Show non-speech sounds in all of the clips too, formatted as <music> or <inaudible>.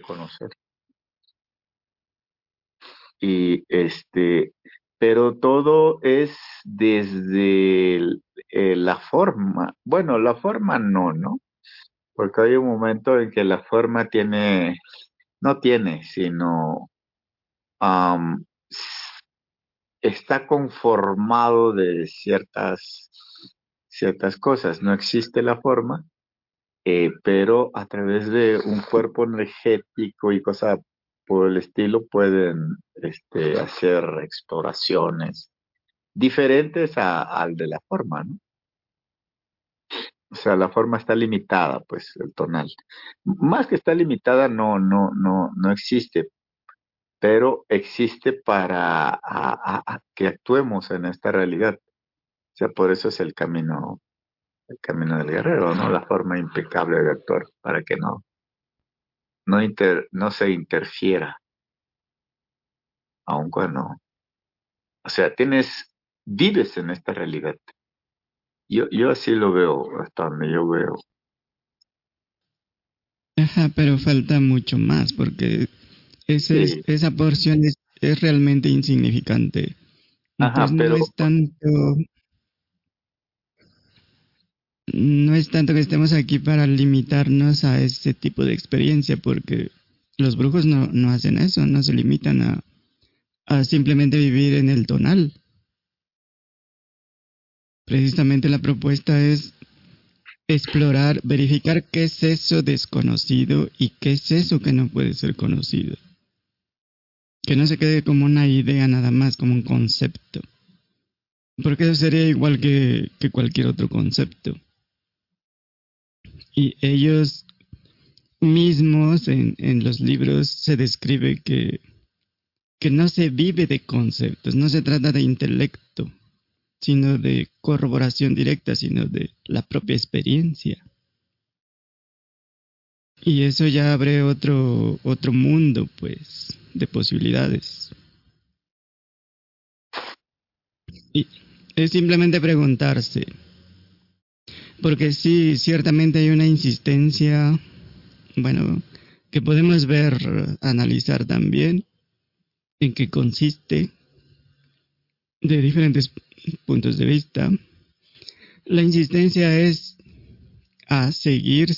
reconocer. Y este, pero todo es desde eh, la forma. Bueno, la forma no, ¿no? Porque hay un momento en que la forma tiene, no tiene, sino está conformado de ciertas, ciertas cosas. No existe la forma, eh, pero a través de un cuerpo energético y cosas por el estilo pueden este, hacer exploraciones diferentes al de la forma, ¿no? O sea, la forma está limitada, pues, el tonal. Más que está limitada, no, no, no, no existe, pero existe para que actuemos en esta realidad. O sea, por eso es el camino, el camino del guerrero, ¿no? La forma impecable de actuar, para que no, no, inter, no se interfiera. Aun cuando, o sea, tienes, vives en esta realidad. Yo, yo así lo veo, hasta donde yo veo. Ajá, pero falta mucho más, porque ese, esa porción es, es, realmente insignificante. Ajá, pero... no es tanto no es tanto que estemos aquí para limitarnos a ese tipo de experiencia, porque los brujos no, no hacen eso, no se limitan a, a simplemente vivir en el tonal. Precisamente la propuesta es explorar, verificar qué es eso desconocido y qué es eso que no puede ser conocido. Que no se quede como una idea nada más, como un concepto. Porque eso sería igual que, que cualquier otro concepto. Y ellos mismos en, en los libros se describe que, que no se vive de conceptos, no se trata de intelecto, sino de corroboración directa, sino de la propia experiencia. Y eso ya abre otro, otro mundo, pues, de posibilidades. Y es simplemente preguntarse, porque sí, ciertamente hay una insistencia, bueno, que podemos ver, analizar también, en qué consiste, de diferentes puntos de vista. La insistencia es a seguir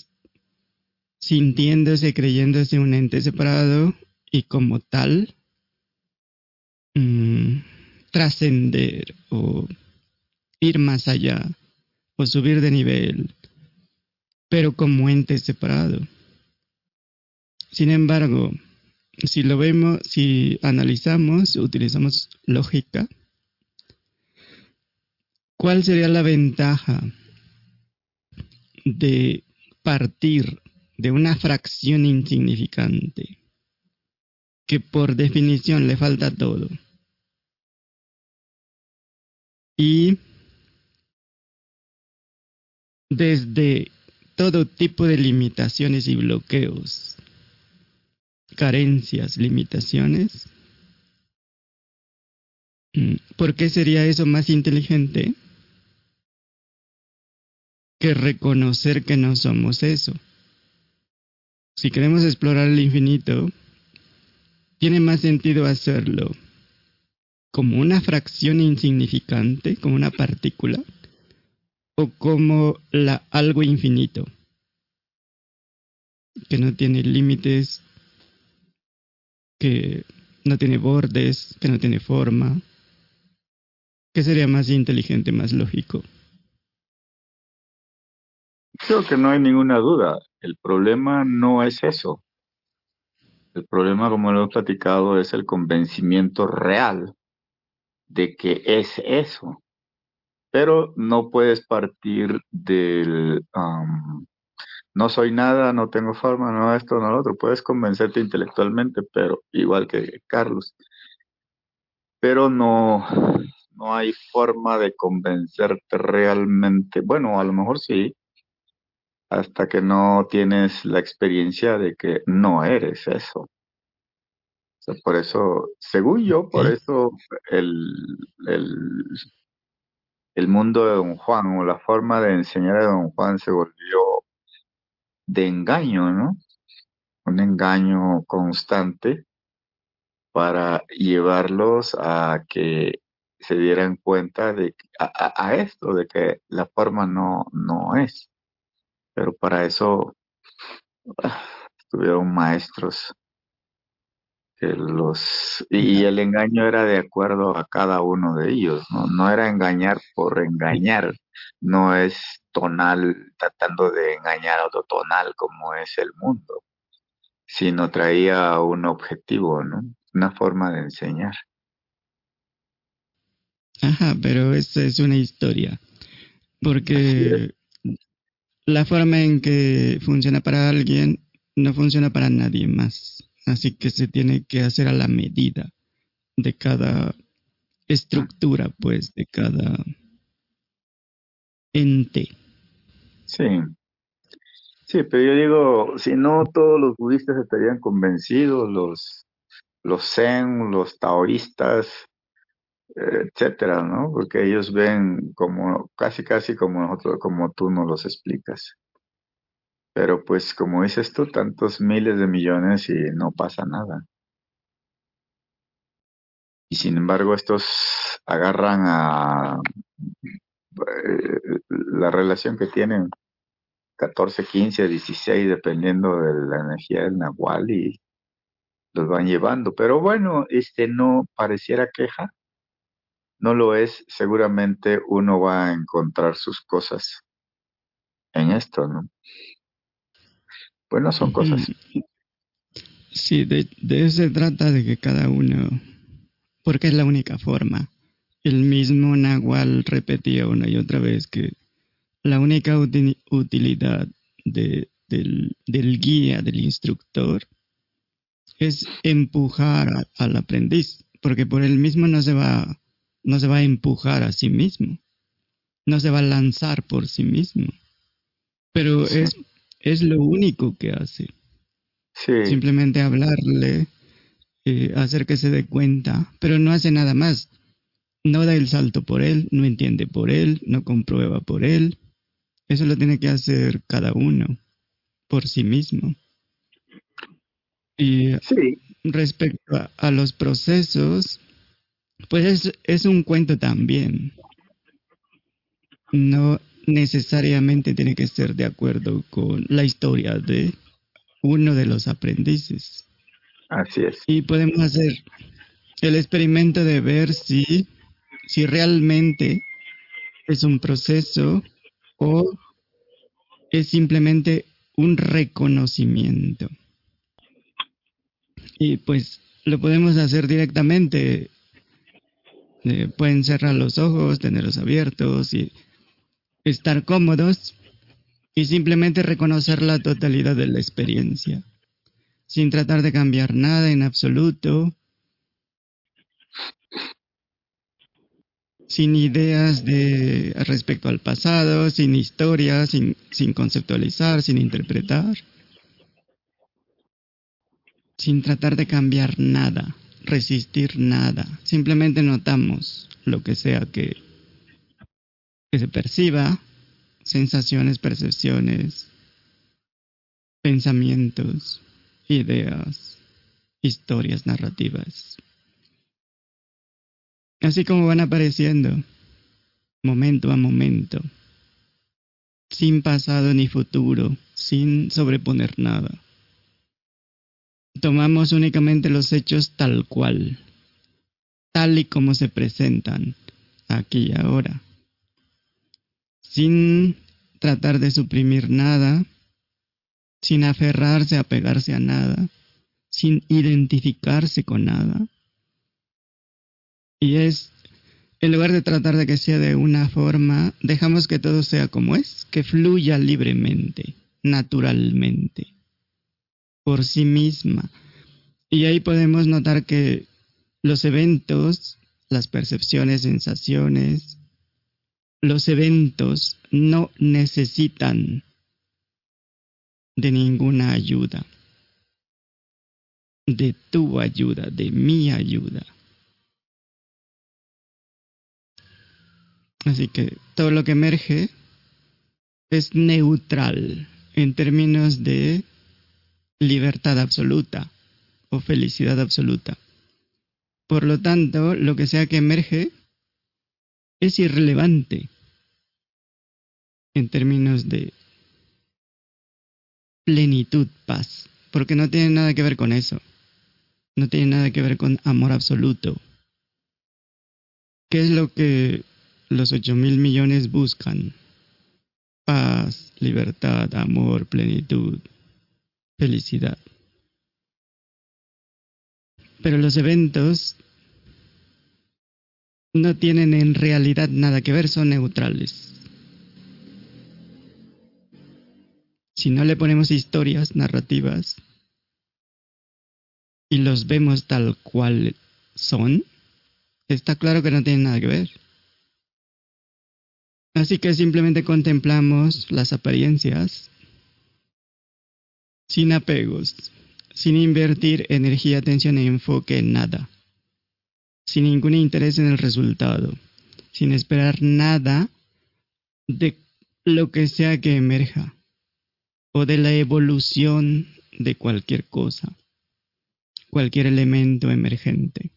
sintiéndose, creyéndose un ente separado y como tal mm, trascender o ir más allá o subir de nivel, pero como ente separado. Sin embargo, si lo vemos, si analizamos, utilizamos lógica, ¿cuál sería la ventaja de partir de una fracción insignificante que por definición le falta todo? Y desde todo tipo de limitaciones y bloqueos, carencias, limitaciones. Mm, ¿Por qué sería eso más inteligente que reconocer que no somos eso? Si queremos explorar el infinito, tiene más sentido hacerlo como una fracción insignificante, como una partícula, o como la algo infinito, que no tiene límites, que no tiene bordes, que no tiene forma, que sería más inteligente, más lógico. Creo que no hay ninguna duda. El problema no es eso. El problema, como lo he platicado, es el convencimiento real de que es eso pero no puedes partir del no soy nada, no tengo forma, no esto, no lo otro. Puedes convencerte intelectualmente, pero igual que Carlos. Pero no, no hay forma de convencerte realmente. Bueno, a lo mejor sí, hasta que no tienes la experiencia de que no eres eso. por eso, según yo, por eso el, el el mundo de Don Juan o la forma de enseñar de Don Juan se volvió de engaño, ¿no? un engaño constante para llevarlos a que se dieran cuenta de a, a, esto, de que la forma no, no es. Pero para eso ah, tuvieron maestros los y el engaño era de acuerdo a cada uno de ellos, no, no era engañar por engañar, no es tonal tratando de engañar a otro tonal como es el mundo, sino traía un objetivo, ¿no? Una forma de enseñar. Ajá, pero esa es una historia. Porque la forma en que funciona para alguien no funciona para nadie más. Así que se tiene que hacer a la medida de cada estructura, pues, de cada ente. Sí. Sí, pero yo digo, si no todos los budistas estarían convencidos, los, los zen, los taoístas, etcétera, ¿no? Porque ellos ven como casi casi como nosotros, como tú nos los explicas. Pero pues como dices tú, tantos miles de millones y no pasa nada. Y sin embargo estos agarran a eh, la relación que tienen 14, 15, 16, dependiendo de la energía del Nahual y los van llevando. Pero bueno, este no pareciera queja no lo es, seguramente uno va a encontrar sus cosas en esto, ¿no? Pues no son cosas. Sí, de, de eso se trata de que cada uno, porque es la única forma. El mismo Nahual repetía una y otra vez que la única utilidad de, del, del, guía, del instructor, es empujar al aprendiz, porque por él mismo no se va no se va a empujar a sí mismo, no se va a lanzar por sí mismo, pero es, es lo único que hace. Simplemente hablarle, eh, hacer que se dé cuenta, pero no hace nada más. No da el salto por él, no entiende por él, no comprueba por él. Eso lo tiene que hacer cada uno por sí mismo. Y respecto a, los procesos, pues es, es un cuento también. No necesariamente tiene que ser de acuerdo con la historia de uno de los aprendices. Así es. Y podemos hacer el experimento de ver si, si realmente es un proceso o es simplemente un reconocimiento. Y pues lo podemos hacer directamente eh, pueden cerrar los ojos, tenerlos abiertos y estar cómodos y simplemente reconocer la totalidad de la experiencia, sin tratar de cambiar nada en absoluto, sin ideas de respecto al pasado, sin historia, sin, sin conceptualizar, sin interpretar, sin tratar de cambiar nada resistir nada. Simplemente notamos lo que sea que, que se perciba, sensaciones, percepciones, pensamientos, ideas, historias narrativas. Así como van apareciendo, momento a momento, sin pasado ni futuro, sin sobreponer nada tomamos únicamente los hechos tal cual, tal y como se presentan aquí y ahora, sin tratar de suprimir nada, sin aferrarse a pegarse a nada, sin identificarse con nada. Y es, en lugar de tratar de que sea de una forma, dejamos que todo sea como es, que fluya libremente, naturalmente por sí misma. Y ahí podemos notar que los eventos, las percepciones, sensaciones, los eventos no necesitan de ninguna ayuda, de tu ayuda, de mi ayuda. Así que todo lo que emerge es neutral en términos de libertad absoluta o felicidad absoluta. Por lo tanto, lo que sea que emerge es irrelevante en términos de plenitud, paz, porque no tiene nada que ver con eso. No tiene nada que ver con amor absoluto. ¿Qué es lo que los ocho mil millones buscan? Paz, libertad, amor, plenitud, felicidad. Pero los eventos no tienen en realidad nada que ver, son neutrales. Si no le ponemos historias, narrativas, y los vemos tal cual son, está claro que no tienen nada que ver. Así que simplemente contemplamos las apariencias sin apegos, sin invertir energía, atención e enfoque en nada, sin ningún interés en el resultado, sin esperar nada de lo que sea que emerja o de la evolución de cualquier cosa cualquier elemento emergente.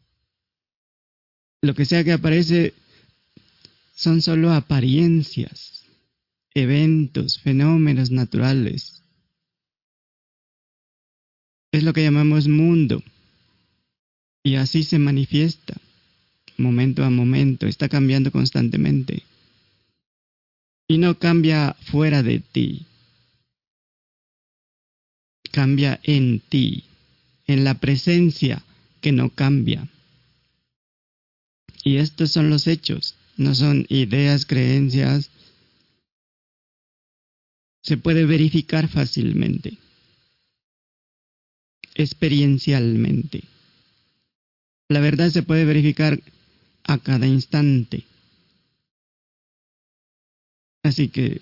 Lo que sea que aparece son solo apariencias, eventos, fenómenos naturales. Es lo que llamamos mundo. Y así se manifiesta, momento a momento, está cambiando constantemente. Y no cambia fuera de ti, cambia en ti en la presencia que no cambia. Y estos son los hechos, no son ideas, creencias. Se puede verificar fácilmente, experiencialmente. La verdad se puede verificar a cada instante. Así que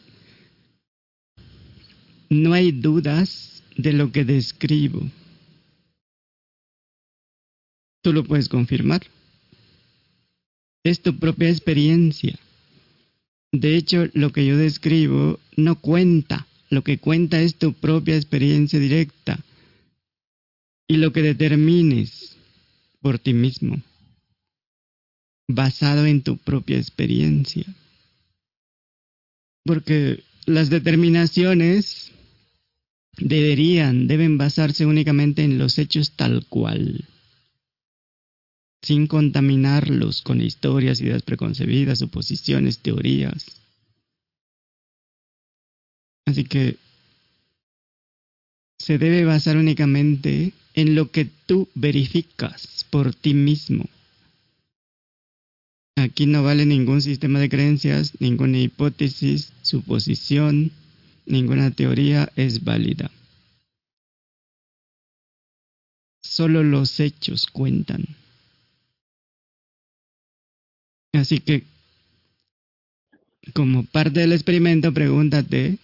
no hay dudas de lo que describo. Tú lo puedes confirmar. Es tu propia experiencia. De hecho, lo que yo describo no cuenta. Lo que cuenta es tu propia experiencia directa y lo que determines por ti mismo, basado en tu propia experiencia. Porque las determinaciones deberían, deben basarse únicamente en los hechos tal cual sin contaminarlos con historias, ideas preconcebidas, suposiciones, teorías. Así que se debe basar únicamente en lo que tú verificas por ti mismo. Aquí no vale ningún sistema de creencias, ninguna hipótesis, suposición, ninguna teoría es válida. Solo los hechos cuentan. Así que, como parte del experimento, pregúntate,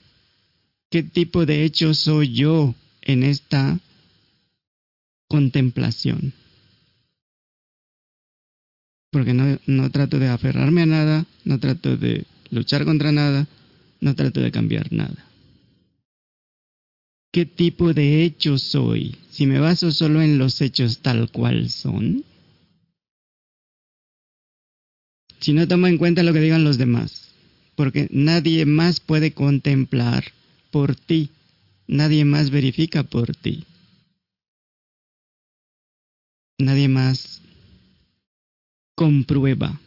¿qué tipo de hecho soy yo en esta contemplación? Porque no, no trato de aferrarme a nada, no trato de luchar contra nada, no trato de cambiar nada. ¿Qué tipo de hecho soy? Si me baso solo en los hechos tal cual son, si no tomo en cuenta lo que digan los demás, porque nadie más puede contemplar por ti, nadie más verifica por ti, nadie más comprueba.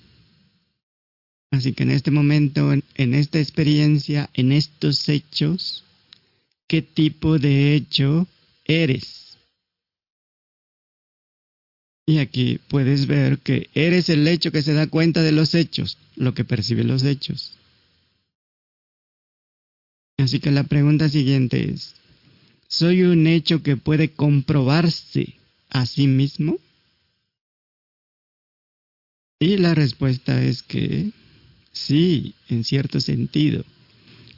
Así que en este momento, en esta experiencia, en estos hechos, ¿qué tipo de hecho eres? Y aquí puedes ver que eres el hecho que se da cuenta de los hechos, lo que percibe los hechos. Así que la pregunta siguiente es, ¿soy un hecho que puede comprobarse a sí mismo? Y la respuesta es que sí, en cierto sentido.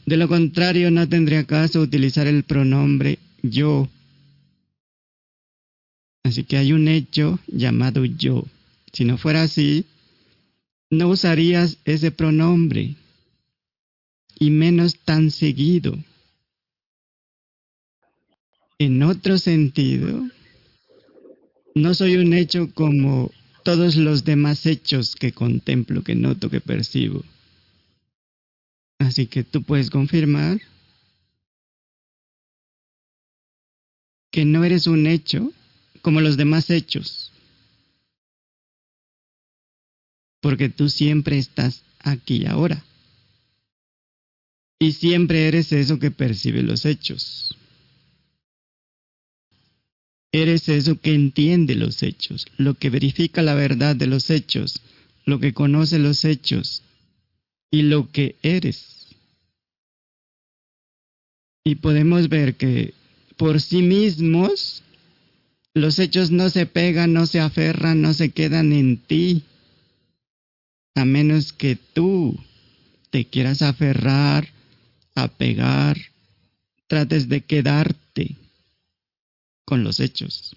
De lo contrario, no tendría caso utilizar el pronombre yo Así que hay un hecho llamado yo. Si no fuera así, no usarías ese pronombre, y menos tan seguido. En otro sentido, no soy un hecho como todos los demás hechos que contemplo, que noto, que percibo. Así que tú puedes confirmar que no eres un hecho como los demás hechos. Porque tú siempre estás aquí y ahora. Y siempre eres eso que percibe los hechos. Eres eso que entiende los hechos, lo que verifica la verdad de los hechos, lo que conoce los hechos y lo que eres. Y podemos ver que por sí mismos los hechos no se pegan, no se aferran, no se quedan en ti, a menos que tú te quieras aferrar, apegar, trates de quedarte con los hechos.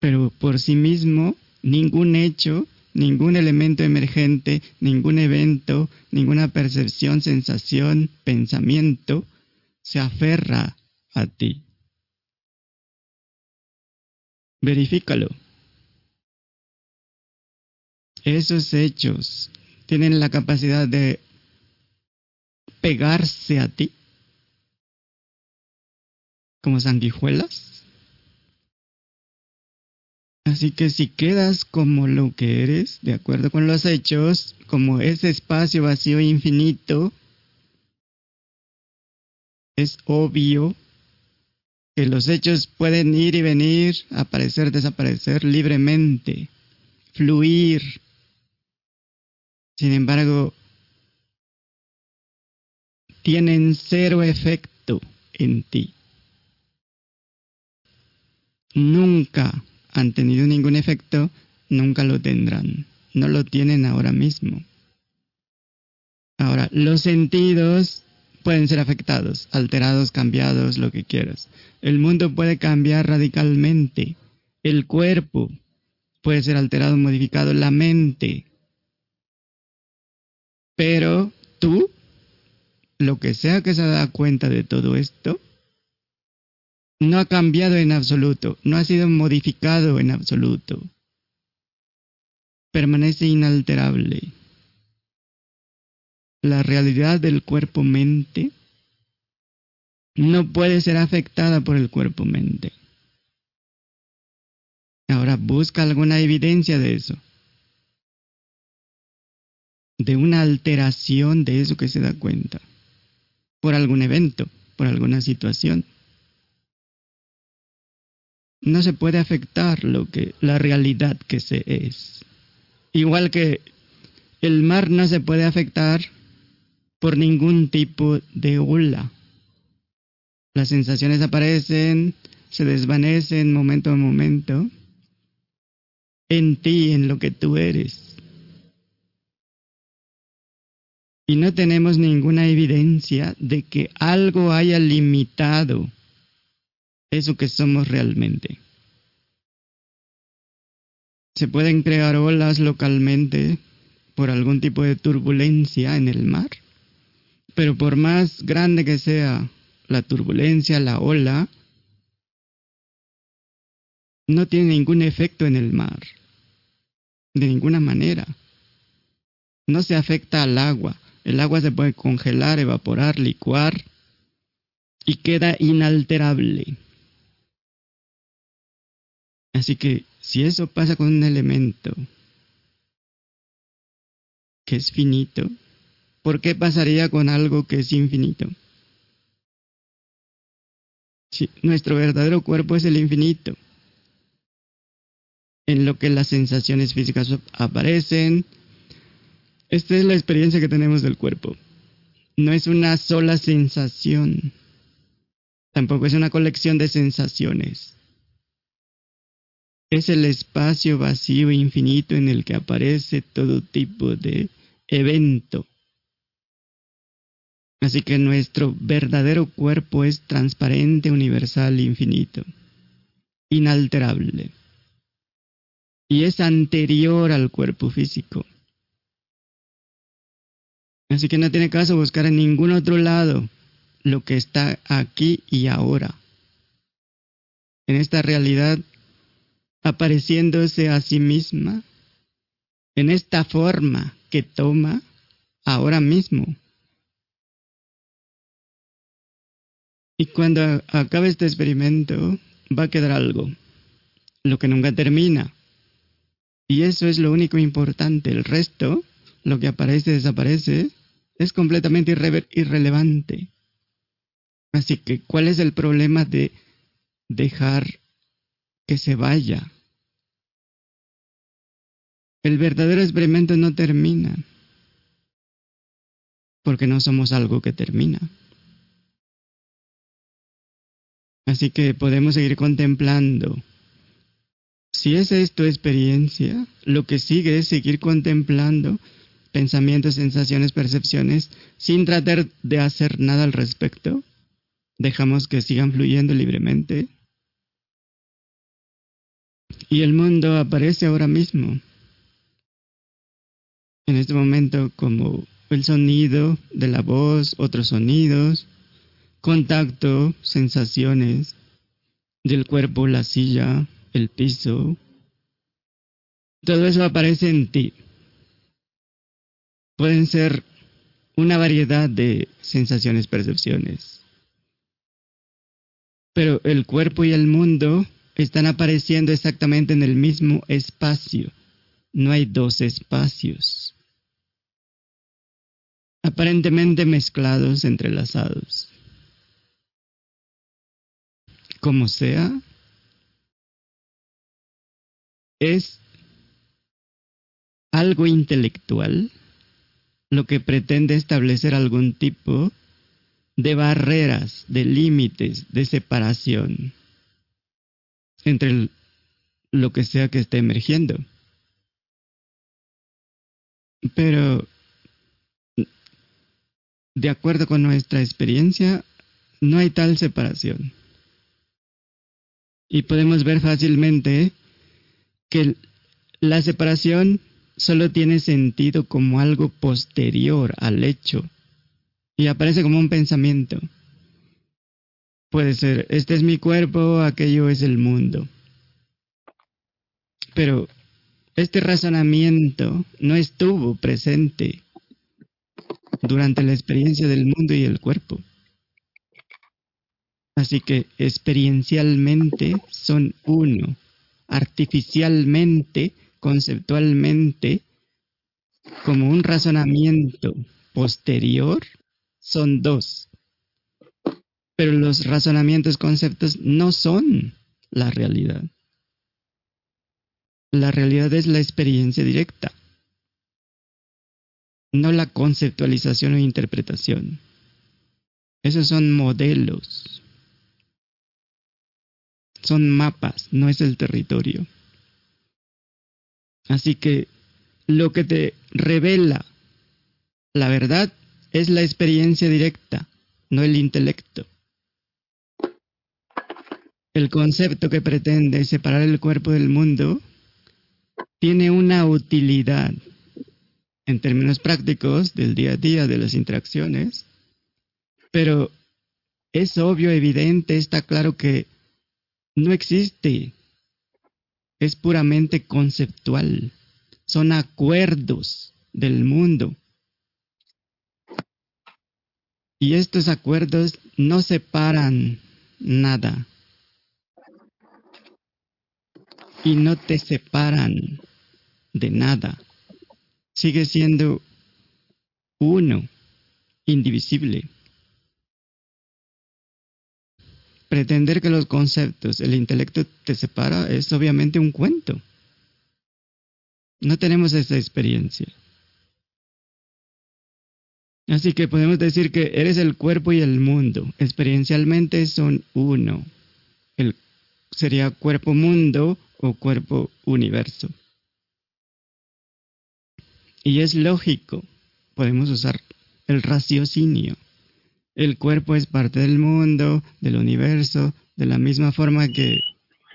Pero por sí mismo, ningún hecho, ningún elemento emergente, ningún evento, ninguna percepción, sensación, pensamiento, se aferra a ti. Verifícalo. Esos hechos tienen la capacidad de pegarse a ti como sanguijuelas. Así que si quedas como lo que eres, de acuerdo con los hechos, como ese espacio vacío infinito, es obvio que los hechos pueden ir y venir, aparecer, desaparecer libremente, fluir. Sin embargo, tienen cero efecto en ti nunca han tenido ningún efecto, nunca lo tendrán. No lo tienen ahora mismo. Ahora, los sentidos pueden ser afectados, alterados, cambiados, lo que quieras. El mundo puede cambiar radicalmente. El cuerpo puede ser alterado, modificado, la mente. Pero tú, lo que sea que se da cuenta de todo esto, no ha cambiado en absoluto, no ha sido modificado en absoluto. Permanece inalterable. La realidad del cuerpo-mente no puede ser afectada por el cuerpo-mente. Ahora busca alguna evidencia de eso. De una alteración de eso que se da cuenta. Por algún evento, por alguna situación no se puede afectar lo que la realidad que se es. Igual que el mar no se puede afectar por ningún tipo de ola. Las sensaciones aparecen, se desvanecen momento a momento en ti, en lo que tú eres. Y no tenemos ninguna evidencia de que algo haya limitado eso que somos realmente. Se pueden crear olas localmente por algún tipo de turbulencia en el mar, pero por más grande que sea la turbulencia, la ola, no tiene ningún efecto en el mar, de ninguna manera. No se afecta al agua. El agua se puede congelar, evaporar, licuar y queda inalterable. Así que si eso pasa con un elemento que es finito, ¿por qué pasaría con algo que es infinito? Si nuestro verdadero cuerpo es el infinito, en lo que las sensaciones físicas aparecen. Esta es la experiencia que tenemos del cuerpo. No es una sola sensación, tampoco es una colección de sensaciones es el espacio vacío e infinito en el que aparece todo tipo de evento. Así que nuestro verdadero cuerpo es transparente, universal, infinito, inalterable. Y es anterior al cuerpo físico. Así que no tiene caso buscar en ningún otro lado lo que está aquí y ahora. En esta realidad apareciéndose a sí misma, en esta forma que toma ahora mismo. Y cuando acabe este experimento, va a quedar algo, lo que nunca termina. Y eso es lo único importante. El resto, lo que aparece, desaparece, es completamente irrelevante. Así que, ¿cuál es el problema de dejar que se vaya? El verdadero experimento no termina, porque no somos algo que termina. Así que podemos seguir contemplando. Si esa es tu experiencia, lo que sigue es seguir contemplando pensamientos, sensaciones, percepciones, sin tratar de hacer nada al respecto. Dejamos que sigan fluyendo libremente. Y el mundo aparece ahora mismo. En este momento como el sonido de la voz, otros sonidos, contacto, sensaciones del cuerpo, la silla, el piso. Todo eso aparece en ti. Pueden ser una variedad de sensaciones, percepciones. Pero el cuerpo y el mundo están apareciendo exactamente en el mismo espacio. No hay dos espacios. Aparentemente mezclados, entrelazados como sea, es algo intelectual lo que pretende establecer algún tipo de barreras, de límites, de separación entre lo que sea que esté emergiendo. Pero, de acuerdo con nuestra experiencia, no hay tal separación. Y podemos ver fácilmente que la separación solo tiene sentido como algo posterior al hecho y aparece como un pensamiento. Puede ser, este es mi cuerpo, aquello es el mundo. Pero este razonamiento no estuvo presente durante la experiencia del mundo y el cuerpo. Así que experiencialmente son uno, artificialmente, conceptualmente, como un razonamiento posterior, son dos. Pero los razonamientos, conceptos no son la realidad. La realidad es la experiencia directa, no la conceptualización o interpretación. Esos son modelos son mapas, no es el territorio. Así que lo que te revela la verdad es la experiencia directa, no el intelecto. El concepto que pretende separar el cuerpo del mundo tiene una utilidad en términos prácticos del día a día de las interacciones, pero es obvio, evidente, está claro que no existe. Es puramente conceptual. Son acuerdos del mundo. Y estos acuerdos no separan nada. Y no te separan de nada. Sigue siendo uno, indivisible. pretender que los conceptos, el intelecto te separa es obviamente un cuento. No tenemos esa experiencia. Así que podemos decir que eres el cuerpo y el mundo. Experiencialmente son uno. El, sería cuerpo mundo o cuerpo universo. Y es lógico. Podemos usar el raciocinio. El cuerpo es parte del mundo, del universo, de la misma forma que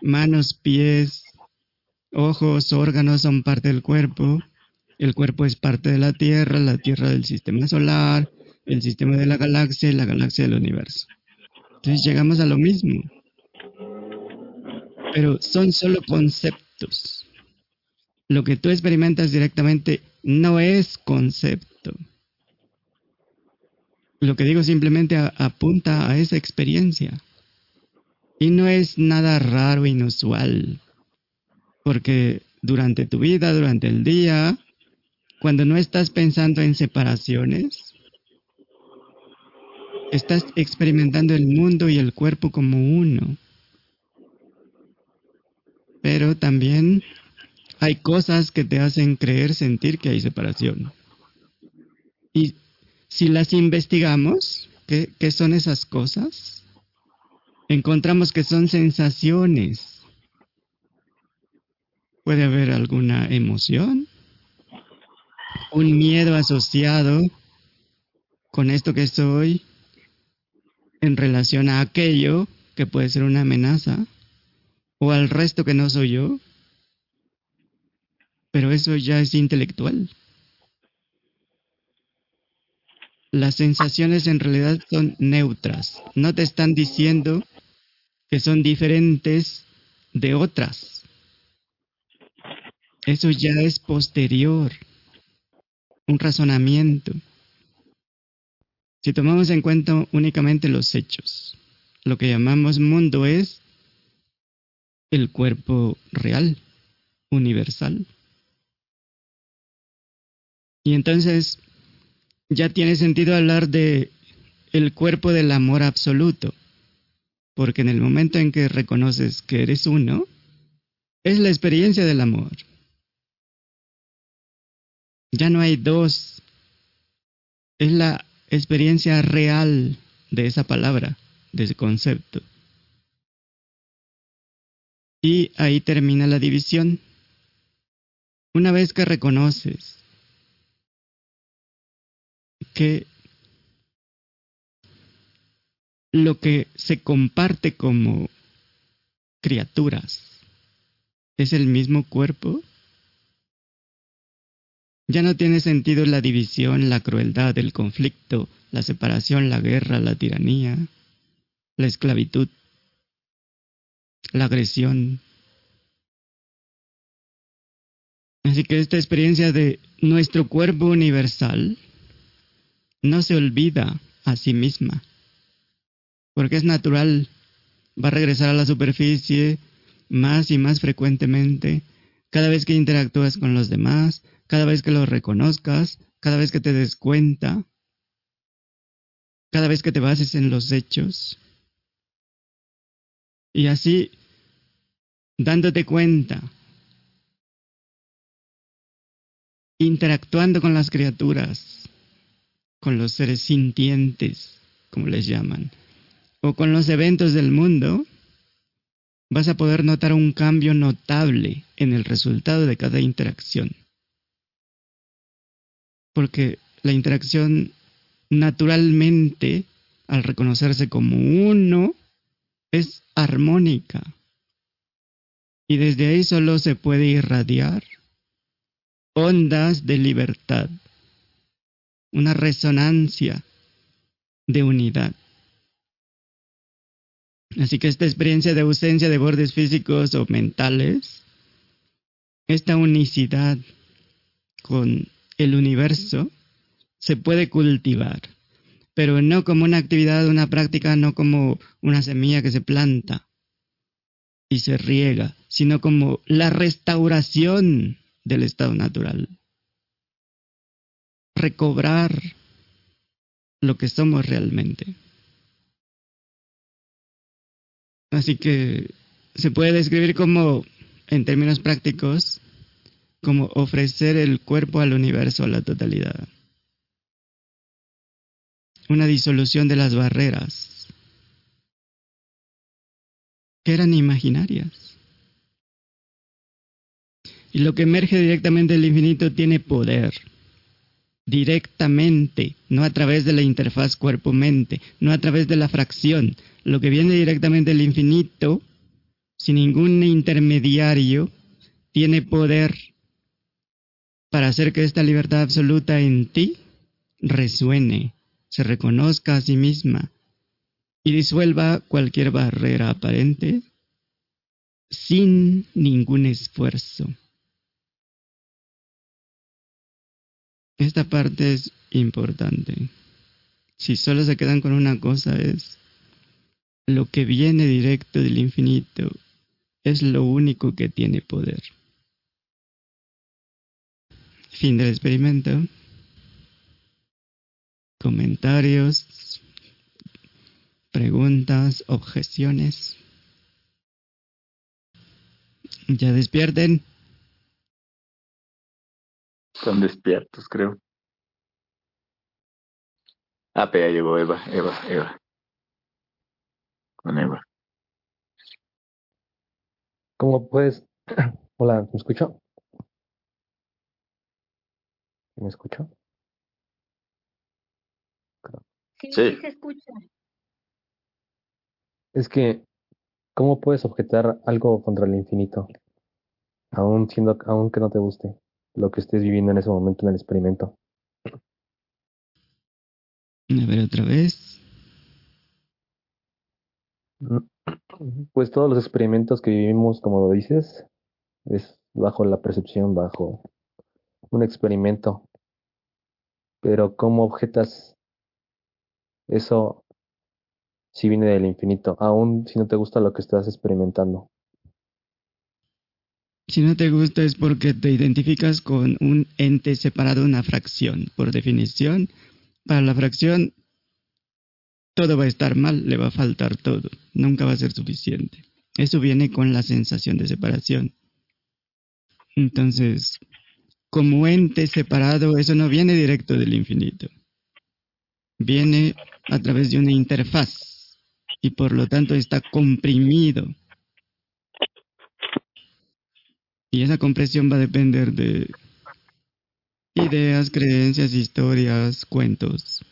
manos, pies, ojos, órganos son parte del cuerpo. El cuerpo es parte de la Tierra, la Tierra del sistema solar, el sistema de la galaxia y la galaxia del universo. Entonces llegamos a lo mismo. Pero son solo conceptos. Lo que tú experimentas directamente no es concepto. Lo que digo simplemente apunta a esa experiencia. Y no es nada raro, inusual. Porque durante tu vida, durante el día, cuando no estás pensando en separaciones, estás experimentando el mundo y el cuerpo como uno. Pero también hay cosas que te hacen creer, sentir que hay separación. Y si las investigamos, ¿qué, ¿qué, son esas cosas? Encontramos que son sensaciones. Puede haber alguna emoción, un miedo asociado con esto que soy en relación a aquello que puede ser una amenaza o al resto que no soy yo. Pero eso ya es intelectual. Las sensaciones en realidad son neutras. No te están diciendo que son diferentes de otras. Eso ya es posterior un razonamiento. Si tomamos en cuenta únicamente los hechos, lo que llamamos mundo es el cuerpo real, universal. Y entonces ya tiene sentido hablar de el cuerpo del amor absoluto, porque en el momento en que reconoces que eres uno, es la experiencia del amor. Ya no hay dos. Es la experiencia real de esa palabra, de ese concepto. Y ahí termina la división. Una vez que reconoces que lo que se comparte como criaturas es el mismo cuerpo, ya no tiene sentido la división, la crueldad, el conflicto, la separación, la guerra, la tiranía, la esclavitud, la agresión. Así que esta experiencia de nuestro cuerpo universal no se olvida a sí misma, porque es natural, va a regresar a la superficie más y más frecuentemente cada vez que interactúas con los demás, cada vez que lo reconozcas, cada vez que te des cuenta, cada vez que te bases en los hechos. Y así, dándote cuenta, interactuando con las criaturas, con los seres sintientes, como les llaman, o con los eventos del mundo, vas a poder notar un cambio notable en el resultado de cada interacción porque la interacción naturalmente, al reconocerse como uno, es armónica. Y desde ahí solo se puede irradiar ondas de libertad, una resonancia de unidad. Así que esta experiencia de ausencia de bordes físicos o mentales, esta unicidad con el universo se puede cultivar, pero no como una actividad, una práctica, no como una semilla que se planta y se riega, sino como la restauración del estado natural. Recobrar lo que somos realmente. Así que se puede describir como, en términos prácticos, como ofrecer el cuerpo al universo, a la totalidad. Una disolución de las barreras que eran imaginarias. Y lo que emerge directamente del infinito tiene poder. Directamente, no a través de la interfaz cuerpo-mente, no a través de la fracción. Lo que viene directamente del infinito, sin ningún intermediario, tiene poder para hacer que esta libertad absoluta en ti resuene se reconozca a sí misma y disuelva cualquier barrera aparente sin ningún esfuerzo. Esta parte es importante. Si solo se quedan con una cosa es lo que viene directo del infinito es lo único que tiene poder. Fin del experimento. Comentarios, preguntas, objeciones. Ya despierten. Están despiertos, creo. Ah, pero ya llegó Eva, Eva, Eva. Con Eva. ¿Cómo puedes? <clears throat> Hola, ¿me escucho? ¿Me escucho? Sí, Sí. sí se escucha. Es que, ¿cómo puedes objetar algo contra el infinito? Aún siendo, aún que no te guste lo que estés viviendo en ese momento en el experimento. A ver otra vez. Pues todos los experimentos que vivimos, como lo dices, es bajo la percepción, bajo un experimento. Pero ¿cómo objetas eso si viene del infinito, aún si no te gusta lo que estás experimentando? Si no te gusta es porque te identificas con un ente separado, una fracción. Por definición, para la fracción todo va a estar mal, le va a faltar todo, nunca va a ser suficiente. Eso viene con la sensación de separación. Entonces, como ente separado, eso no viene directo del infinito. Viene a través de una interfaz y por lo tanto está comprimido. Y esa compresión va a depender de ideas, creencias, historias, cuentos.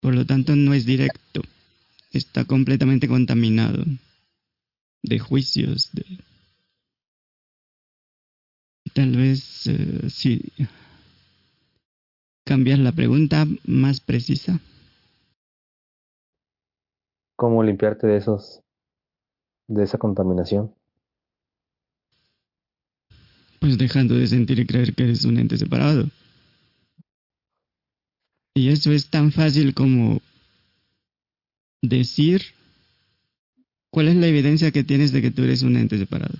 Por lo tanto, no es directo. Está completamente contaminado de juicios. Tal vez eh, si cambias la pregunta más precisa. ¿Cómo limpiarte de esos, de esa contaminación? Pues dejando de sentir y creer que eres un ente separado. Y eso es tan fácil como decir cuál es la evidencia que tienes de que tú eres un ente separado.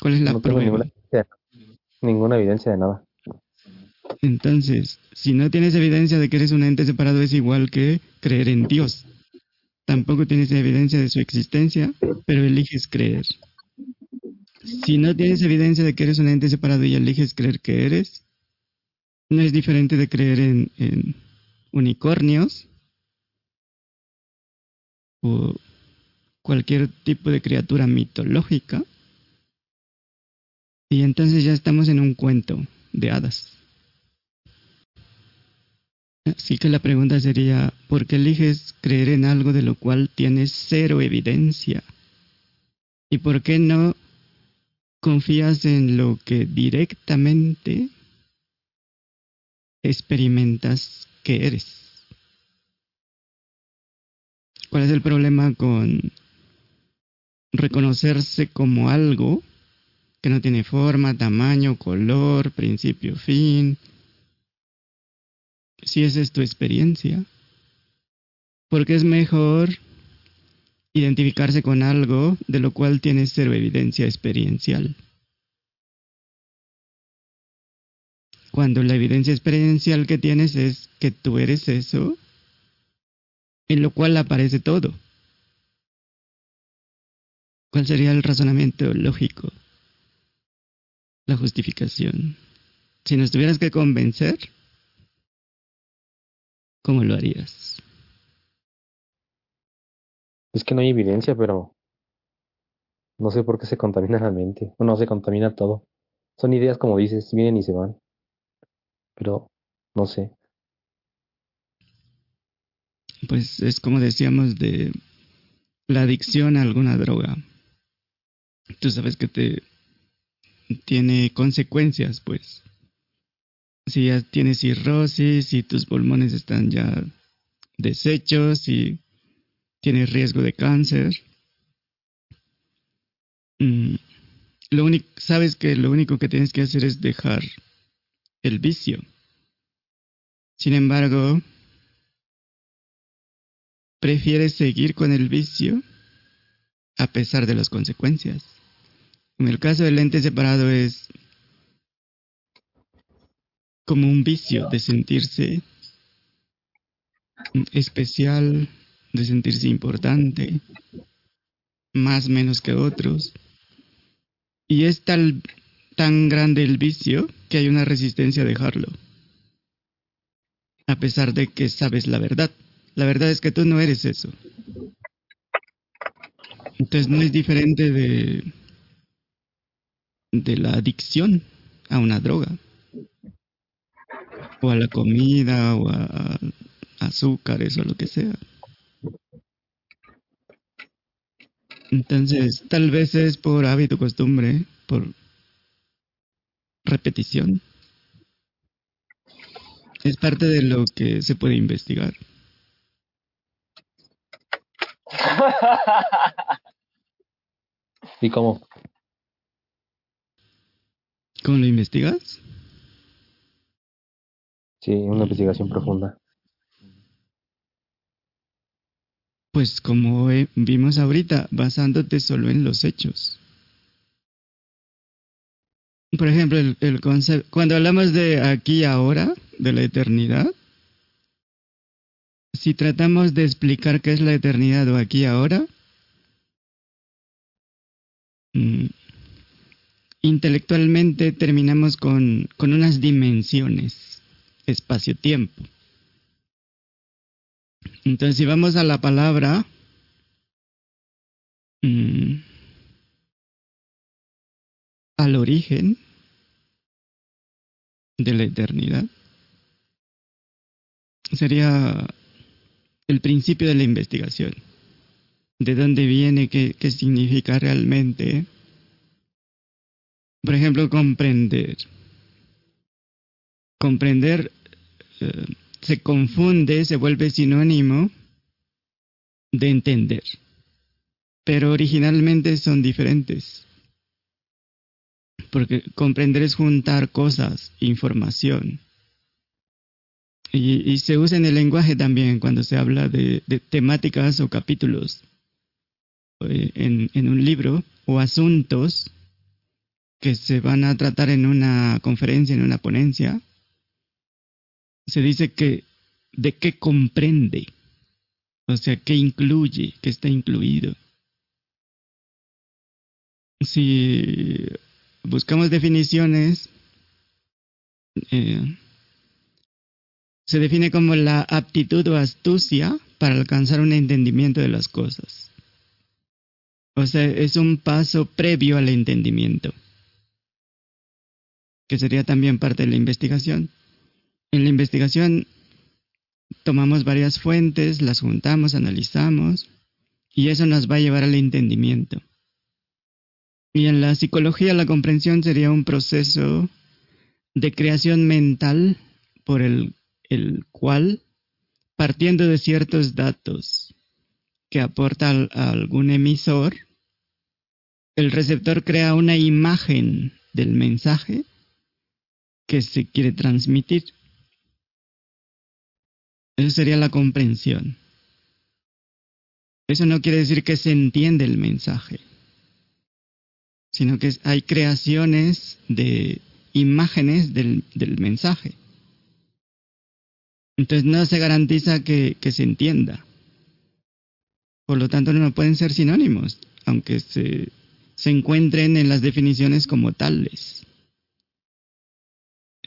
¿Cuál es la no tengo ninguna, evidencia- ninguna evidencia de nada. Entonces, si no tienes evidencia de que eres un ente separado, es igual que creer en Dios. Tampoco tienes evidencia de su existencia, pero eliges creer. Si no tienes evidencia de que eres un ente separado y eliges creer que eres, no es diferente de creer en, en unicornios o cualquier tipo de criatura mitológica. Y entonces ya estamos en un cuento de hadas. Así que la pregunta sería, ¿por qué eliges creer en algo de lo cual tienes cero evidencia? ¿Y por qué no confías en lo que directamente experimentas que eres? ¿Cuál es el problema con reconocerse como algo que no tiene forma, tamaño, color, principio, fin? Si esa es tu experiencia. Porque es mejor identificarse con algo de lo cual tienes cero evidencia experiencial. Cuando la evidencia experiencial que tienes es que tú eres eso, en lo cual aparece todo. ¿Cuál sería el razonamiento lógico? La justificación. Si nos tuvieras que convencer, ¿cómo lo harías? Es que no hay evidencia, pero no sé por qué se contamina la mente. O no se contamina todo. Son ideas, como dices, vienen y se van. Pero no sé. Pues es como decíamos de la adicción a alguna droga. Tú sabes que te tiene consecuencias, pues. si ya tienes cirrosis, si tus pulmones están ya deshechos, si tienes riesgo de cáncer. Mm, lo único, sabes que lo único que tienes que hacer es dejar el vicio. Sin embargo, prefieres seguir con el vicio a pesar de las consecuencias. En el caso del ente separado es como un vicio de sentirse especial, de sentirse importante, más menos que otros. Y es tal, tan grande el vicio que hay una resistencia a dejarlo. A pesar de que sabes la verdad. La verdad es que tú no eres eso. Entonces no es diferente de, de la adicción a una droga. O a la comida, o a, azúcares, o lo que sea. Entonces, tal vez es por hábito, costumbre, por repetición. Es parte de lo que se puede investigar. <laughs> ¿Y cómo? ¿Cómo lo investigas? Sí, una investigación profunda. Pues como vimos ahorita, basándote solo en los hechos. Por ejemplo, el, concepto, cuando hablamos de aquí y ahora, de la eternidad, si tratamos de explicar qué es la eternidad o aquí y ahora, mm, intelectualmente terminamos con unas dimensiones, espacio-tiempo. Entonces, si vamos a la palabra, mm, al origen de la eternidad, sería el principio de la investigación. ¿De dónde viene? ¿Qué, significa realmente? Por ejemplo, comprender. Comprender eh, se confunde, se vuelve sinónimo de entender. Pero originalmente son diferentes. Porque comprender es juntar cosas, información. Y, se usa en el lenguaje también cuando se habla de, temáticas o capítulos eh, en, en un libro o asuntos que se van a tratar en una conferencia, en una ponencia se dice que de qué comprende, o sea, qué incluye, qué está incluido. Si buscamos definiciones, eh, se define como la aptitud o astucia para alcanzar un entendimiento de las cosas. O sea, es un paso previo al entendimiento, que sería también parte de la investigación. En la investigación tomamos varias fuentes, las juntamos, analizamos y eso nos va a llevar al entendimiento. Y en la psicología la comprensión sería un proceso de creación mental por el, el cual, partiendo de ciertos datos que aporta algún emisor, el receptor crea una imagen del mensaje que se quiere transmitir. Eso sería la comprensión. Eso no quiere decir que se entiende el mensaje, sino que hay creaciones de imágenes del, mensaje. Entonces no se garantiza que, se entienda. Por lo tanto, no pueden ser sinónimos, aunque se encuentren en las definiciones como tales.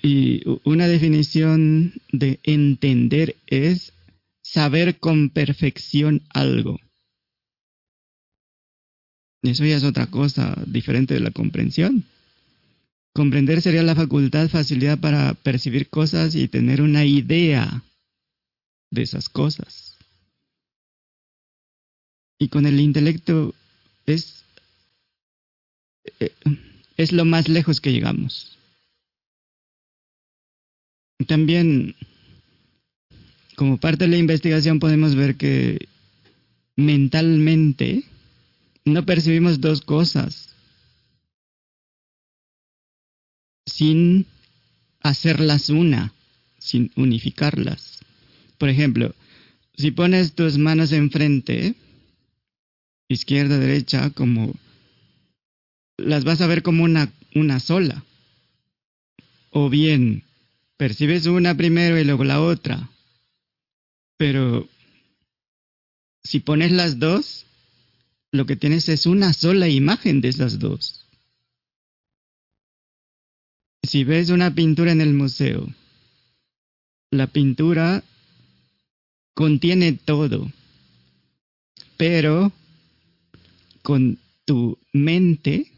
Y una definición de entender es saber con perfección algo. Eso ya es otra cosa diferente de la comprensión. Comprender sería la facultad, facilidad para percibir cosas y tener una idea de esas cosas. Y con el intelecto es, eh, es lo más lejos que llegamos. También, como parte de la investigación, podemos ver que mentalmente no percibimos dos cosas sin hacerlas una, sin unificarlas. Por ejemplo, si pones tus manos enfrente, izquierda, derecha, como las vas a ver como una, una sola. O bien, percibes una primero y luego la otra. Pero si pones las dos, lo que tienes es una sola imagen de esas dos. Si ves una pintura en el museo, la pintura contiene todo, pero con tu mente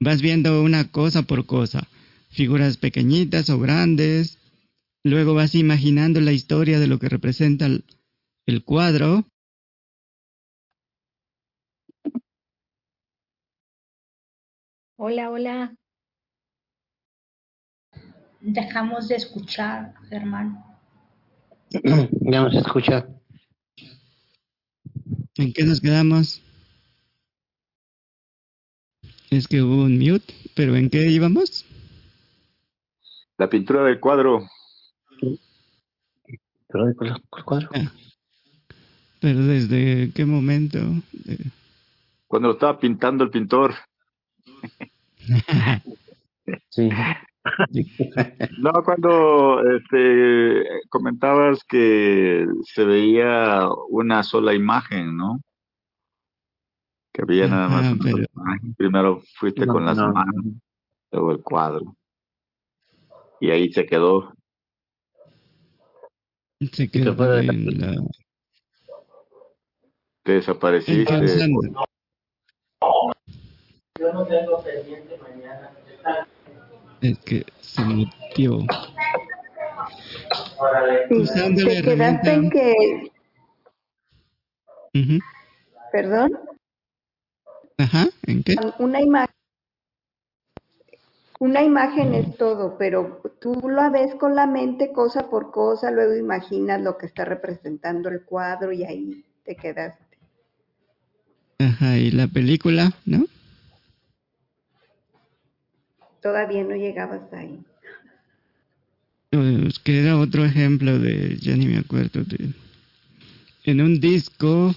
vas viendo una cosa por cosa, figuras pequeñitas o grandes, luego vas imaginando la historia de lo que representa el, el cuadro Hola, hola. Dejamos de escuchar, Germán. <clears throat> Ya nos escucha. ¿En qué nos quedamos? Es que hubo un mute, pero ¿en qué íbamos? La pintura del cuadro. ¿Pero de cuál cuál cuadro? Ah. Pero ¿desde qué momento? De- Cuando lo estaba pintando el pintor. Sí, <laughs> No, cuando este, comentabas que se veía una sola imagen, ¿no? Que había nada más una pero- sola imagen. Primero fuiste No, con las no. manos, luego el cuadro. Y ahí se quedó. Se quedó la- en la... Te desapareciste. Pensando. Es que se mutió. Sí, Usando la te quedaste en que, Ujú. perdón, Ajá, ¿en qué? una imagen, una imagen es todo, pero tú la ves con la mente cosa por cosa, luego imaginas lo que está representando el cuadro y ahí te quedaste. Ajá, y la película, ¿no? Todavía no llegabas ahí. Pues que era otro ejemplo de, ya ni me acuerdo de... En un disco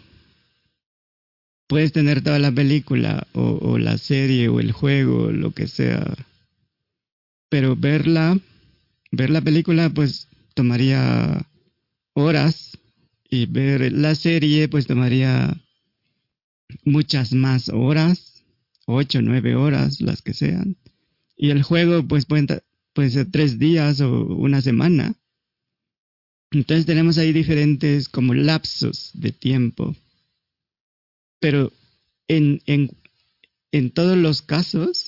puedes tener toda la película o, o la serie o el juego, lo que sea. Pero verla, ver la película pues tomaría horas y ver la serie pues tomaría muchas más horas, ocho, nueve horas, las que sean. Y el juego pues puede ser tres días o una semana. Entonces tenemos ahí diferentes como lapsos de tiempo. Pero en, en, en todos los casos,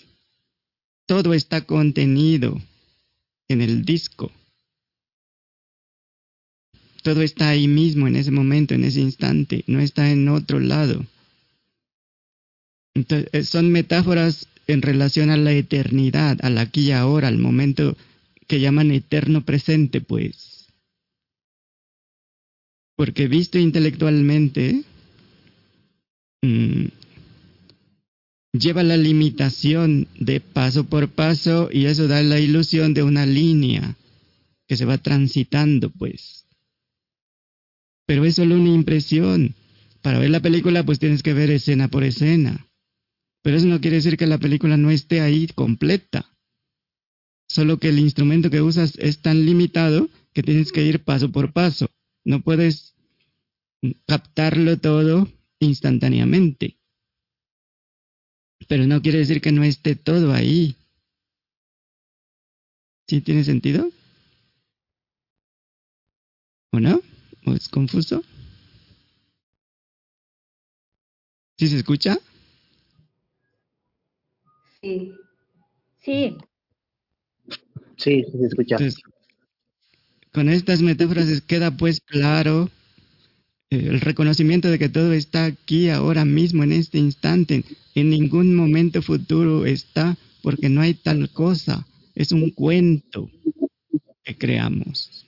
todo está contenido en el disco. Todo está ahí mismo, en ese momento, en ese instante, no está en otro lado. Entonces, eh, son metáforas en relación a la eternidad, al aquí y ahora, al momento que llaman eterno presente, pues. Porque visto intelectualmente, mm, lleva la limitación de paso por paso y eso da la ilusión de una línea que se va transitando, pues. Pero es solo una impresión. Para ver la película, pues tienes que ver escena por escena. Pero eso no quiere decir que la película no esté ahí completa. Solo que el instrumento que usas es tan limitado que tienes que ir paso por paso. No puedes captarlo todo instantáneamente. Pero no quiere decir que no esté todo ahí. ¿Sí tiene sentido? ¿O no? ¿O es confuso? ¿Sí se escucha? Sí, Sí, Sí, sí se escucha. Entonces, con estas metáforas queda pues claro eh, el reconocimiento de que todo está aquí, ahora mismo, en este instante. En ningún momento futuro está, porque no hay tal cosa. Es un cuento que creamos.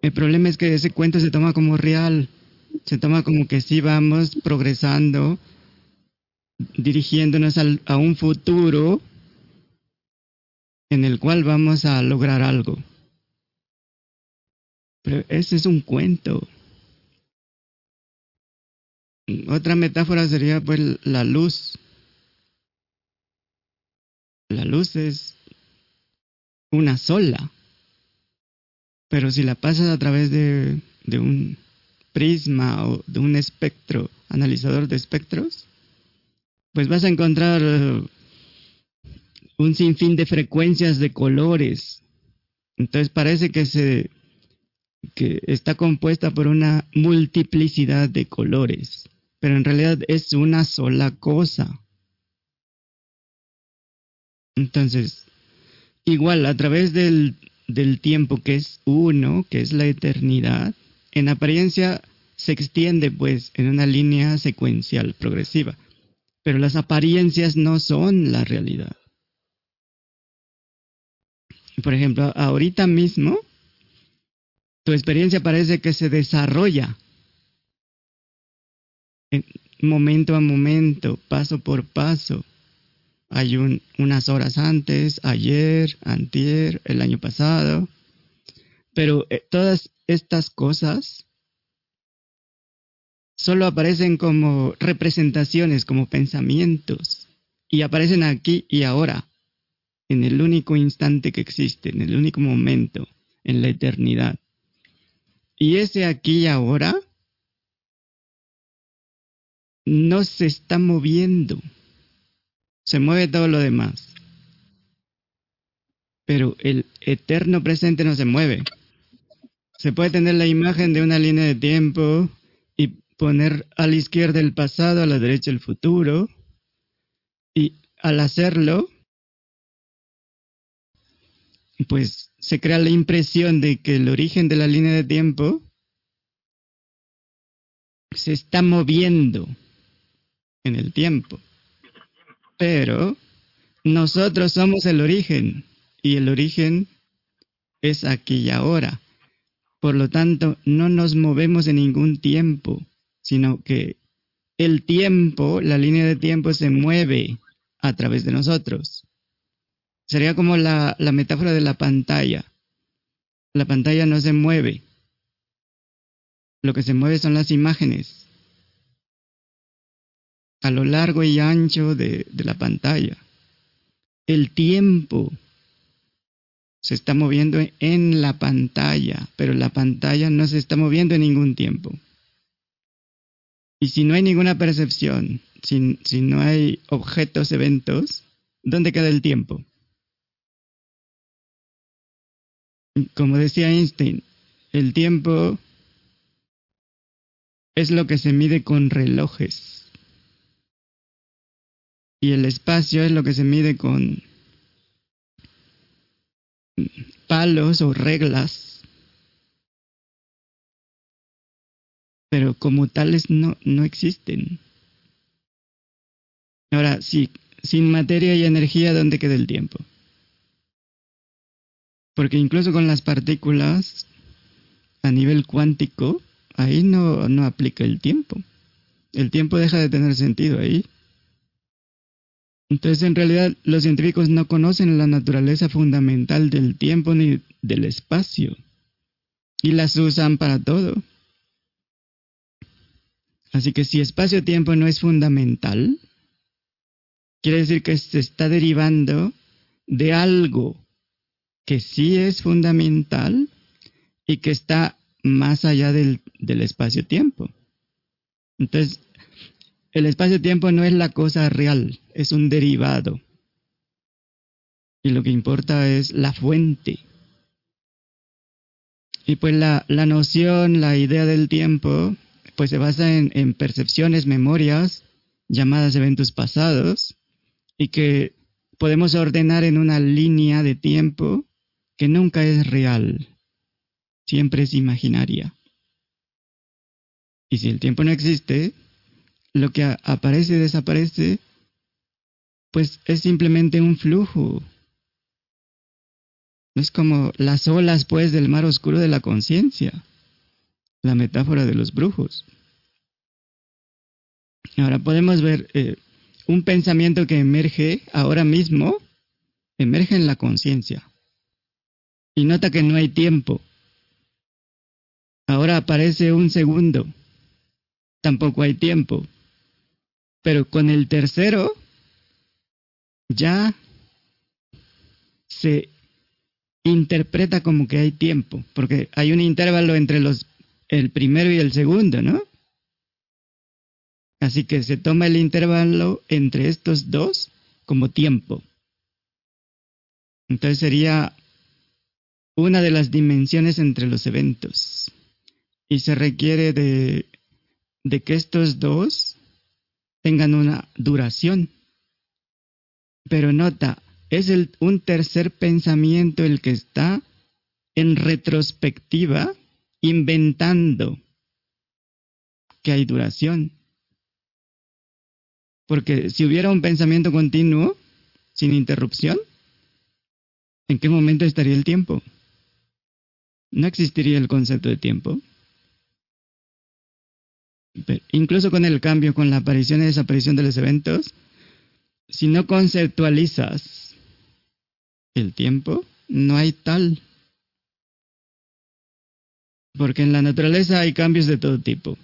El problema es que ese cuento se toma como real, se toma como que sí vamos progresando, dirigiéndonos al- a un futuro en el cual vamos a lograr algo. Pero ese es un cuento. Otra metáfora sería pues la luz. La luz es una sola. Pero si la pasas a través de, un prisma o de un espectro, analizador de espectros, pues vas a encontrar eh, un sinfín de frecuencias de colores. Entonces parece que se que está compuesta por una multiplicidad de colores, pero en realidad es una sola cosa. Entonces, igual a través del, del tiempo que es uno, que es la eternidad, en apariencia se extiende pues en una línea secuencial progresiva, pero las apariencias no son la realidad. Por ejemplo, ahorita mismo, tu experiencia parece que se desarrolla momento a momento, paso por paso. Hay un, unas horas antes, ayer, antier, el año pasado. Pero eh, todas estas cosas solo aparecen como representaciones, como pensamientos. Y aparecen aquí y ahora, en el único instante que existe, en el único momento, en la eternidad. Y ese aquí y ahora no se está moviendo. Se mueve todo lo demás. Pero el eterno presente no se mueve. Se puede tener la imagen de una línea de tiempo y poner a la izquierda el pasado, a la derecha el futuro. Y al hacerlo, pues se crea la impresión de que el origen de la línea de tiempo se está moviendo en el tiempo. Pero nosotros somos el origen y el origen es aquí y ahora. Por lo tanto, no nos movemos en ningún tiempo, sino que el tiempo, la línea de tiempo se mueve a través de nosotros. Sería como la, la metáfora de la pantalla. La pantalla no se mueve. Lo que se mueve son las imágenes a lo largo y ancho de, la pantalla. El tiempo se está moviendo en la pantalla, pero la pantalla no se está moviendo en ningún tiempo. Y si no hay ninguna percepción, si, si no hay objetos, eventos, ¿dónde queda el tiempo? Como decía Einstein, el tiempo es lo que se mide con relojes. Y el espacio es lo que se mide con palos o reglas. Pero como tales no, no existen. Ahora, sí, sin materia y energía, ¿dónde queda el tiempo? Porque incluso con las partículas a nivel cuántico, ahí no, no aplica el tiempo. El tiempo deja de tener sentido ahí. Entonces, en realidad, los científicos no conocen la naturaleza fundamental del tiempo ni del espacio. Y las usan para todo. Así que si espacio-tiempo no es fundamental, quiere decir que se está derivando de algo que sí es fundamental y que está más allá del, del espacio-tiempo. Entonces, el espacio-tiempo no es la cosa real, es un derivado. Y lo que importa es la fuente. Y pues la, la noción, la idea del tiempo, pues se basa en, en percepciones, memorias, llamadas eventos pasados, y que podemos ordenar en una línea de tiempo que nunca es real, siempre es imaginaria. Y si el tiempo no existe, lo que aparece y desaparece, pues es simplemente un flujo. Es como las olas, pues, del mar oscuro de la conciencia. La metáfora de los brujos. Ahora podemos ver eh, un pensamiento que emerge ahora mismo, emerge en la conciencia. Y nota que no hay tiempo. Ahora aparece un segundo. Tampoco hay tiempo. Pero con el tercero ya se interpreta como que hay tiempo, porque hay un intervalo entre los el primero y el segundo, ¿no? Así que se toma el intervalo entre estos dos como tiempo. Entonces sería una de las dimensiones entre los eventos. Y se requiere de, de que estos dos tengan una duración. Pero nota, es el, un tercer pensamiento el que está en retrospectiva inventando que hay duración. Porque si hubiera un pensamiento continuo, sin interrupción, ¿en qué momento estaría el tiempo? No existiría el concepto de tiempo. Incluso con el cambio, con la aparición y desaparición de los eventos, si no conceptualizas el tiempo, no hay tal. Porque en la naturaleza hay cambios de todo tipo.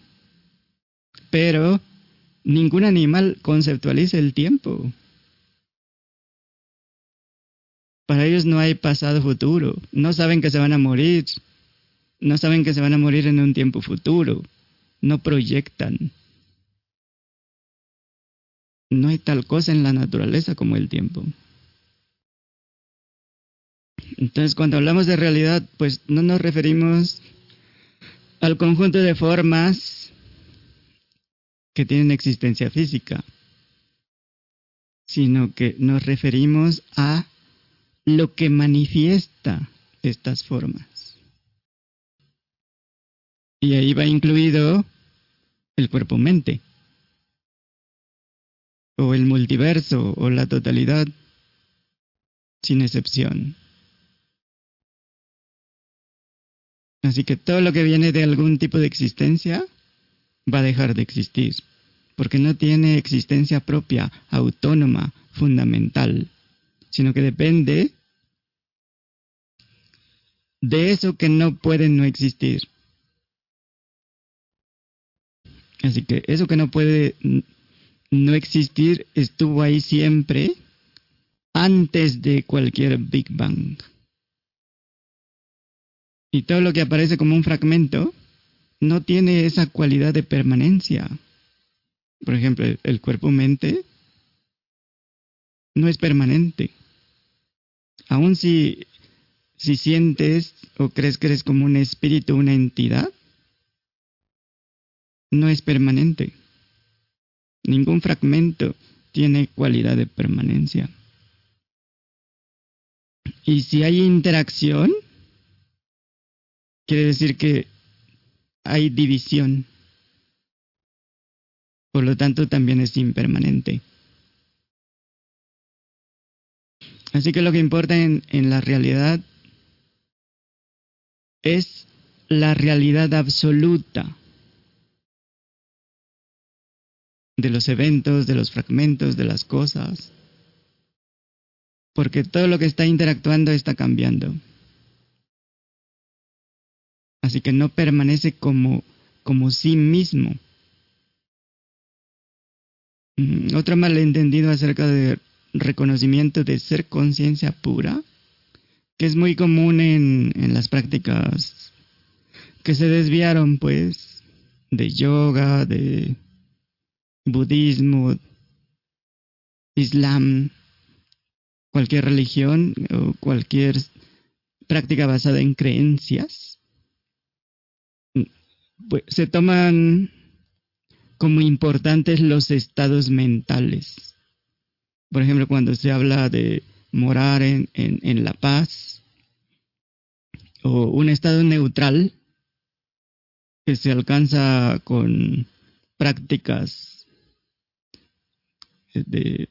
Pero ningún animal conceptualiza el tiempo. Para ellos no hay pasado futuro. No saben que se van a morir. No saben que se van a morir en un tiempo futuro. No proyectan. No hay tal cosa en la naturaleza como el tiempo. Entonces, cuando hablamos de realidad, pues no nos referimos al conjunto de formas que tienen existencia física, sino que nos referimos a lo que manifiesta estas formas. Y ahí va incluido el cuerpo-mente o el multiverso o la totalidad, sin excepción. Así que todo lo que viene de algún tipo de existencia va a dejar de existir, porque no tiene existencia propia, autónoma, fundamental, sino que depende de eso que no puede no existir. Así que eso que no puede no existir estuvo ahí siempre antes de cualquier Big Bang. Y todo lo que aparece como un fragmento no tiene esa cualidad de permanencia. Por ejemplo, el cuerpo-mente no es permanente. Aun si, si sientes o crees que eres como un espíritu, una entidad, no es permanente. Ningún fragmento tiene cualidad de permanencia. Y si hay interacción, quiere decir que hay división. Por lo tanto, también es impermanente. Así que lo que importa en, la realidad es la realidad absoluta de los eventos, de los fragmentos, de las cosas. Porque todo lo que está interactuando está cambiando. Así que no permanece como, como sí mismo. Mm, otro malentendido acerca de reconocimiento de ser conciencia pura, que es muy común en, en las prácticas que se desviaron, pues, de yoga, de budismo, islam, cualquier religión o cualquier práctica basada en creencias, pues, se toman como importantes los estados mentales. Por ejemplo, cuando se habla de morar en, en la paz o un estado neutral que se alcanza con prácticas de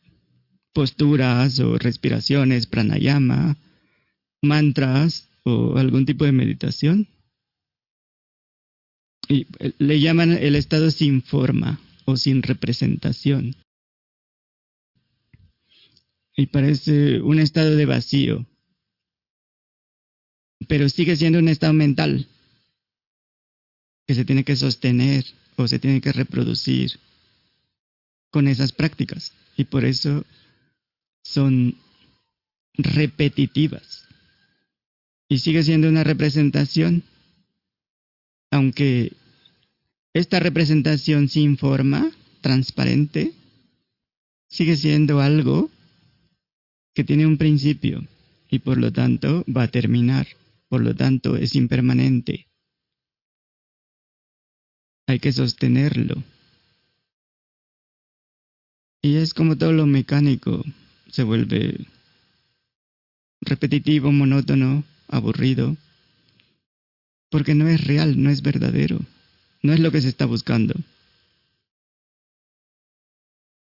posturas o respiraciones, pranayama, mantras o algún tipo de meditación. Y eh, le llaman el estado sin forma o sin representación. Y parece un estado de vacío. Pero sigue siendo un estado mental que se tiene que sostener o se tiene que reproducir con esas prácticas. Y por eso son repetitivas. Y sigue siendo una representación, aunque esta representación sin forma, transparente, sigue siendo algo que tiene un principio y por lo tanto va a terminar, por lo tanto es impermanente. Hay que sostenerlo. Y es como todo lo mecánico, se vuelve repetitivo, monótono, aburrido, porque no es real, no es verdadero, no es lo que se está buscando.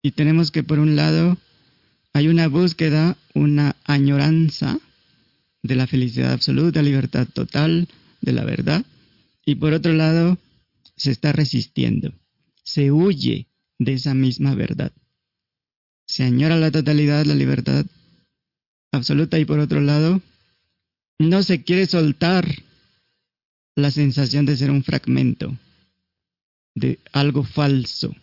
Y tenemos que, por un lado, hay una búsqueda, una añoranza de la felicidad absoluta, libertad total, de la verdad, y por otro lado, se está resistiendo, se huye de esa misma verdad. Se añora la totalidad, la libertad absoluta y por otro lado, no se quiere soltar la sensación de ser un fragmento, de algo falso.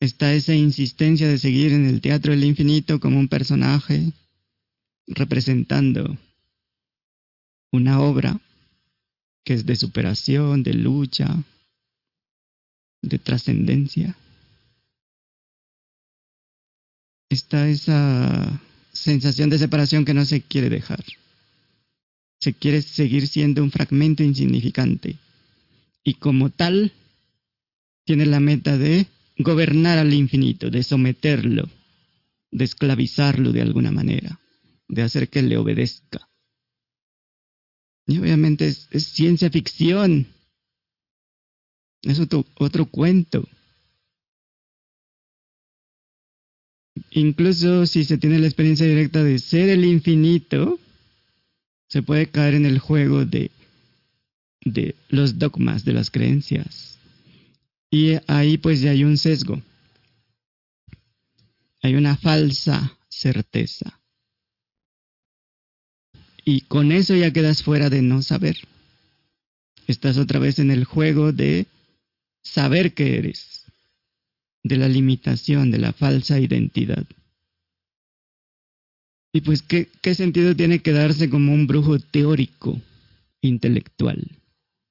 Está esa insistencia de seguir en el teatro del infinito como un personaje representando una obra que es de superación, de lucha, de trascendencia. Está esa sensación de separación que no se quiere dejar. Se quiere seguir siendo un fragmento insignificante. Y como tal, tiene la meta de gobernar al infinito, de someterlo, de esclavizarlo de alguna manera, de hacer que le obedezca. Y obviamente es, ciencia ficción. Es otro, otro cuento. Incluso si se tiene la experiencia directa de ser el infinito, se puede caer en el juego de, los dogmas, de las creencias. Y ahí pues ya hay un sesgo. Hay una falsa certeza. Y con eso ya quedas fuera de no saber. Estás otra vez en el juego de saber que eres de la limitación, de la falsa identidad. Y pues, ¿qué, sentido tiene quedarse como un brujo teórico, intelectual?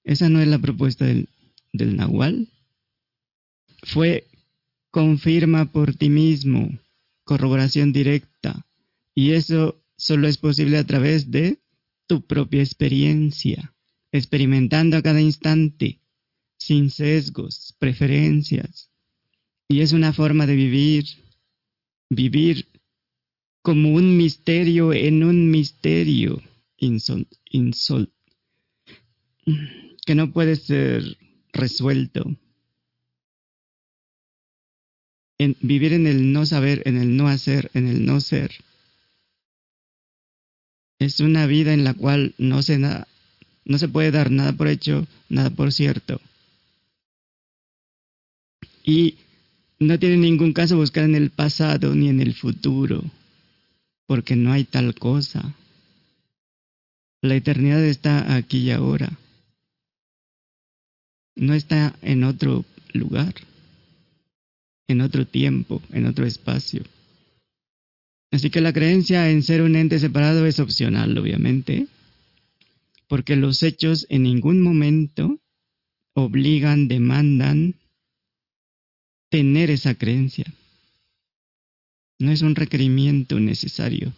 Esa no es la propuesta del, del Nahual. Fue confirma por ti mismo, corroboración directa. Y eso solo es posible a través de tu propia experiencia, experimentando a cada instante, sin sesgos, preferencias, y es una forma de vivir, vivir como un misterio en un misterio insol, que no puede ser resuelto. Vivir en el no saber, en el no hacer, en el no ser. Es una vida en la cual no se, no se puede dar nada por hecho, nada por cierto. Y no tiene ningún caso buscar en el pasado ni en el futuro, porque no hay tal cosa. La eternidad está aquí y ahora. No está en otro lugar, en otro tiempo, en otro espacio. Así que la creencia en ser un ente separado es opcional, obviamente, porque los hechos en ningún momento obligan, demandan tener esa creencia. No es un requerimiento necesario.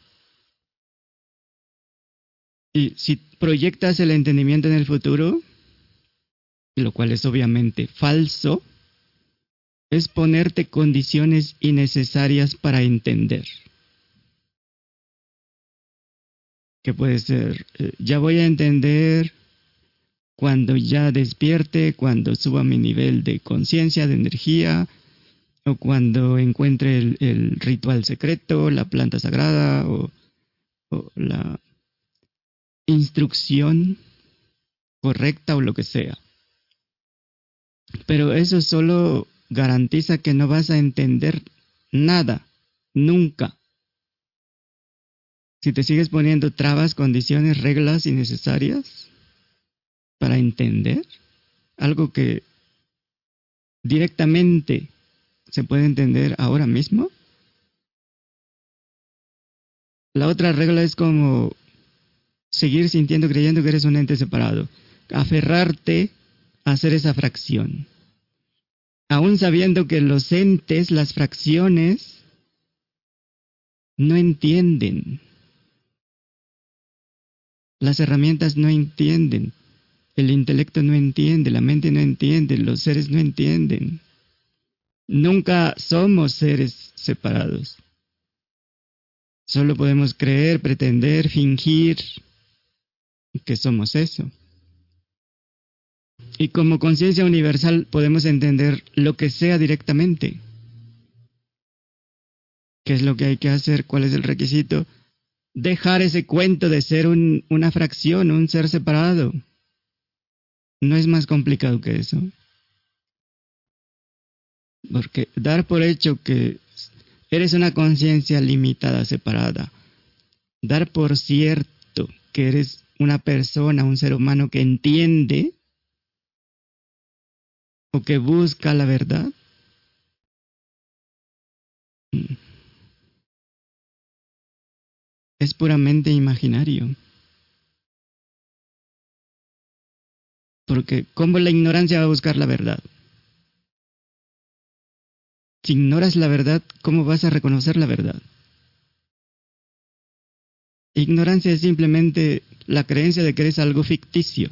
Y si proyectas el entendimiento en el futuro, lo cual es obviamente falso, es ponerte condiciones innecesarias para entender. Que puede ser, eh, ya voy a entender cuando ya despierte, cuando suba mi nivel de conciencia, de energía, o cuando encuentre el, ritual secreto, la planta sagrada o, la instrucción correcta o lo que sea. Pero eso solo garantiza que no vas a entender nada, nunca. Si te sigues poniendo trabas, condiciones, reglas innecesarias para entender algo que directamente se puede entender ahora mismo. La otra regla es como seguir sintiendo, creyendo que eres un ente separado. Aferrarte a hacer esa fracción. Aún sabiendo que los entes, las fracciones, no entienden. Las herramientas no entienden. El intelecto no entiende, la mente no entiende, los seres no entienden. Nunca somos seres separados. Solo podemos creer, pretender, fingir que somos eso. Y como conciencia universal podemos entender lo que sea directamente. ¿Qué es lo que hay que hacer? ¿Cuál es el requisito? Dejar ese cuento de ser una fracción, un ser separado. No es más complicado que eso. Porque dar por hecho que eres una conciencia limitada, separada, dar por cierto que eres una persona, un ser humano que entiende o que busca la verdad, es puramente imaginario. Porque ¿cómo la ignorancia va a buscar la verdad? Si ignoras la verdad, ¿cómo vas a reconocer la verdad? Ignorancia es simplemente la creencia de que eres algo ficticio.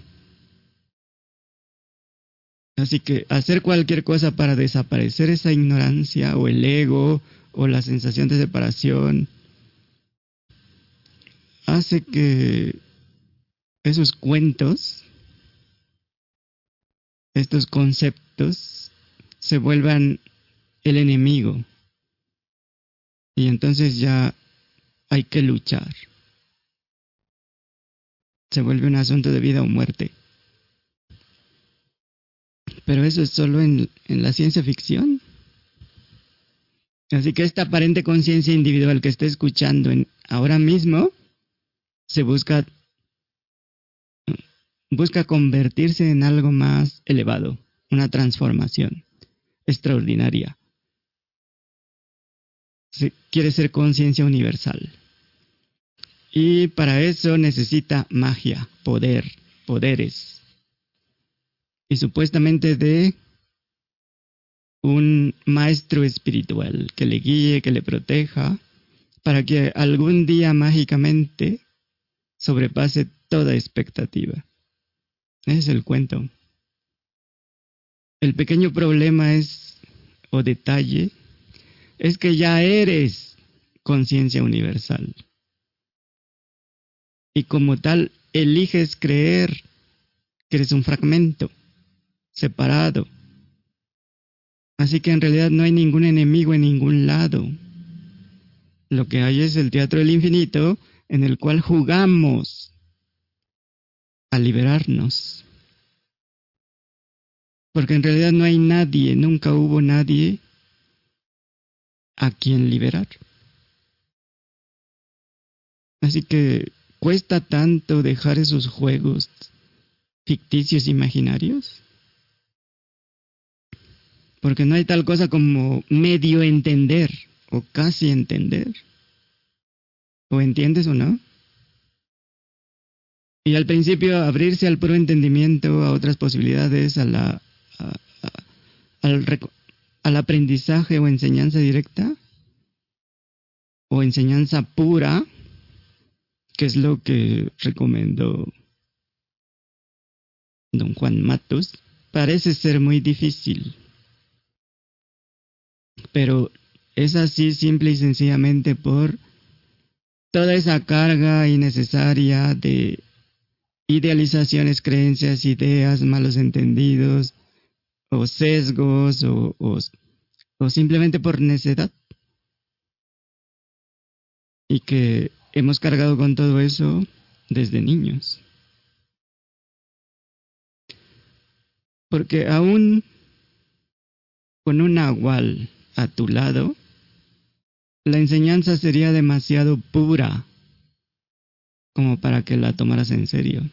Así que hacer cualquier cosa para desaparecer esa ignorancia o el ego o la sensación de separación hace que esos cuentos estos conceptos se vuelvan el enemigo. Y entonces ya hay que luchar. Se vuelve un asunto de vida o muerte. Pero eso es solo en, la ciencia ficción. Así que esta aparente conciencia individual que está escuchando en, ahora mismo se busca busca convertirse en algo más elevado, una transformación extraordinaria. Quiere ser conciencia universal. Y para eso necesita magia, poder, poderes. Y supuestamente de un maestro espiritual que le guíe, que le proteja, para que algún día mágicamente sobrepase toda expectativa. Es el cuento. El pequeño problema es, o detalle, es que ya eres conciencia universal. Y como tal, eliges creer que eres un fragmento, separado. Así que en realidad no hay ningún enemigo en ningún lado. Lo que hay es el teatro del infinito en el cual jugamos a liberarnos. Porque en realidad no hay nadie, nunca hubo nadie a quien liberar. Así que cuesta tanto dejar esos juegos ficticios imaginarios. Porque no hay tal cosa como medio entender o casi entender. ¿O entiendes o no? Y al principio abrirse al puro entendimiento, a otras posibilidades, a la, al, al aprendizaje o enseñanza directa, o enseñanza pura, que es lo que recomendó don Juan Matos, parece ser muy difícil. Pero es así simple y sencillamente por toda esa carga innecesaria de idealizaciones, creencias, ideas, malos entendidos, o sesgos, o, o, simplemente por necedad. Y que hemos cargado con todo eso desde niños. Porque aún con un nahual a tu lado, la enseñanza sería demasiado pura como para que la tomaras en serio.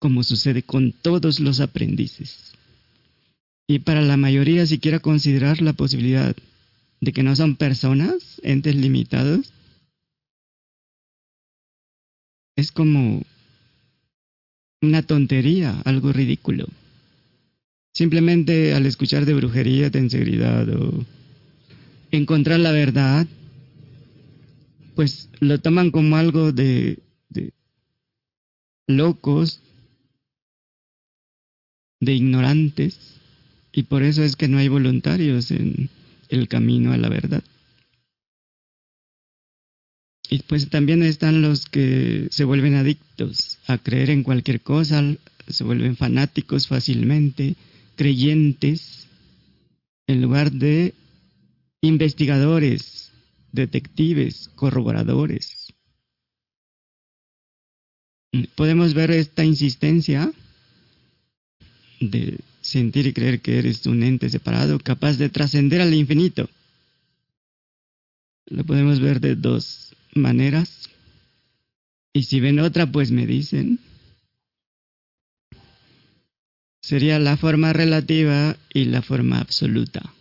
Como sucede con todos los aprendices. Y para la mayoría siquiera considerar la posibilidad de que no son personas, entes limitados, es como una tontería, algo ridículo. Simplemente al escuchar de brujería, de inseguridad o encontrar la verdad, pues lo toman como algo de, de locos, de ignorantes, y por eso es que no hay voluntarios en el camino a la verdad. Y pues también están los que se vuelven adictos a creer en cualquier cosa, se vuelven fanáticos fácilmente, creyentes, en lugar de investigadores, detectives, corroboradores. Podemos ver esta insistencia de sentir y creer que eres un ente separado, capaz de trascender al infinito. Lo podemos ver de dos maneras. Y si ven otra, pues me dicen. Sería la forma relativa y la forma absoluta.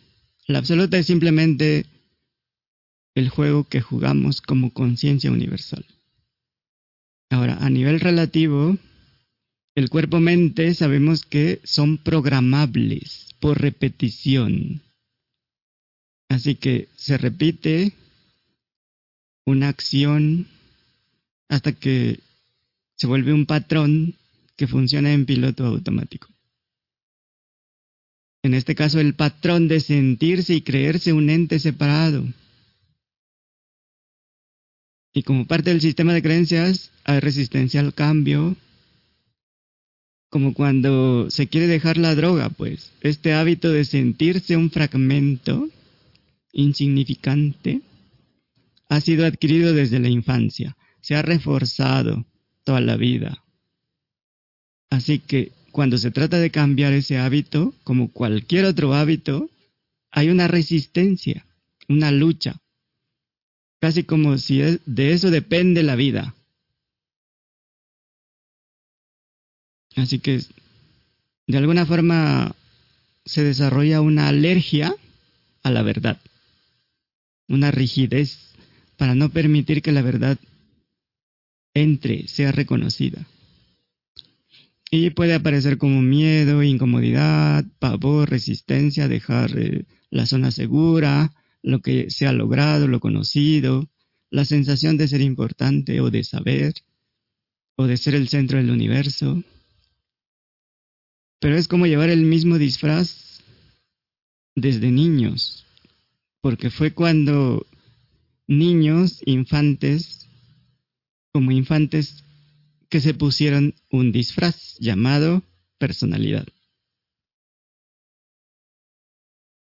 La absoluta es simplemente el juego que jugamos como conciencia universal. Ahora, a nivel relativo, el cuerpo-mente sabemos que son programables por repetición. Así que se repite una acción hasta que se vuelve un patrón que funciona en piloto automático. En este caso, el patrón de sentirse y creerse un ente separado. Y como parte del sistema de creencias, hay resistencia al cambio, como cuando se quiere dejar la droga, pues este hábito de sentirse un fragmento insignificante ha sido adquirido desde la infancia, se ha reforzado toda la vida. Así que cuando se trata de cambiar ese hábito, como cualquier otro hábito, hay una resistencia, una lucha, casi como si de eso depende la vida. Así que de alguna forma se desarrolla una alergia a la verdad, una rigidez para no permitir que la verdad entre, sea reconocida. Y puede aparecer como miedo, incomodidad, pavor, resistencia, dejar eh, la zona segura, lo que se ha logrado, lo conocido, la sensación de ser importante o de saber, o de ser el centro del universo. Pero es como llevar el mismo disfraz desde niños, porque fue cuando niños, infantes, como infantes que se pusieron un disfraz llamado personalidad.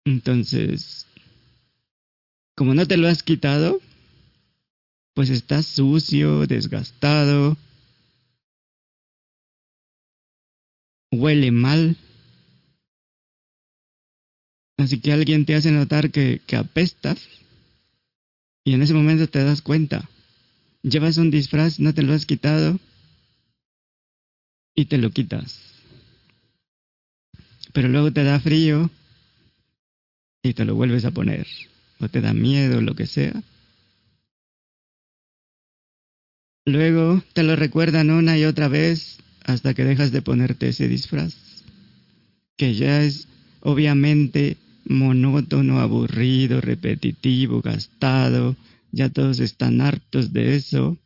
Entonces, como no te lo has quitado, pues estás sucio, desgastado, huele mal. Así que alguien te hace notar que, que apestas y en ese momento te das cuenta. Llevas un disfraz, no te lo has quitado y te lo quitas. Pero luego te da frío y te lo vuelves a poner. O te da miedo, lo que sea. Luego te lo recuerdan una y otra vez hasta que dejas de ponerte ese disfraz. Que ya es obviamente monótono, aburrido, repetitivo, gastado, ya todos están hartos de eso,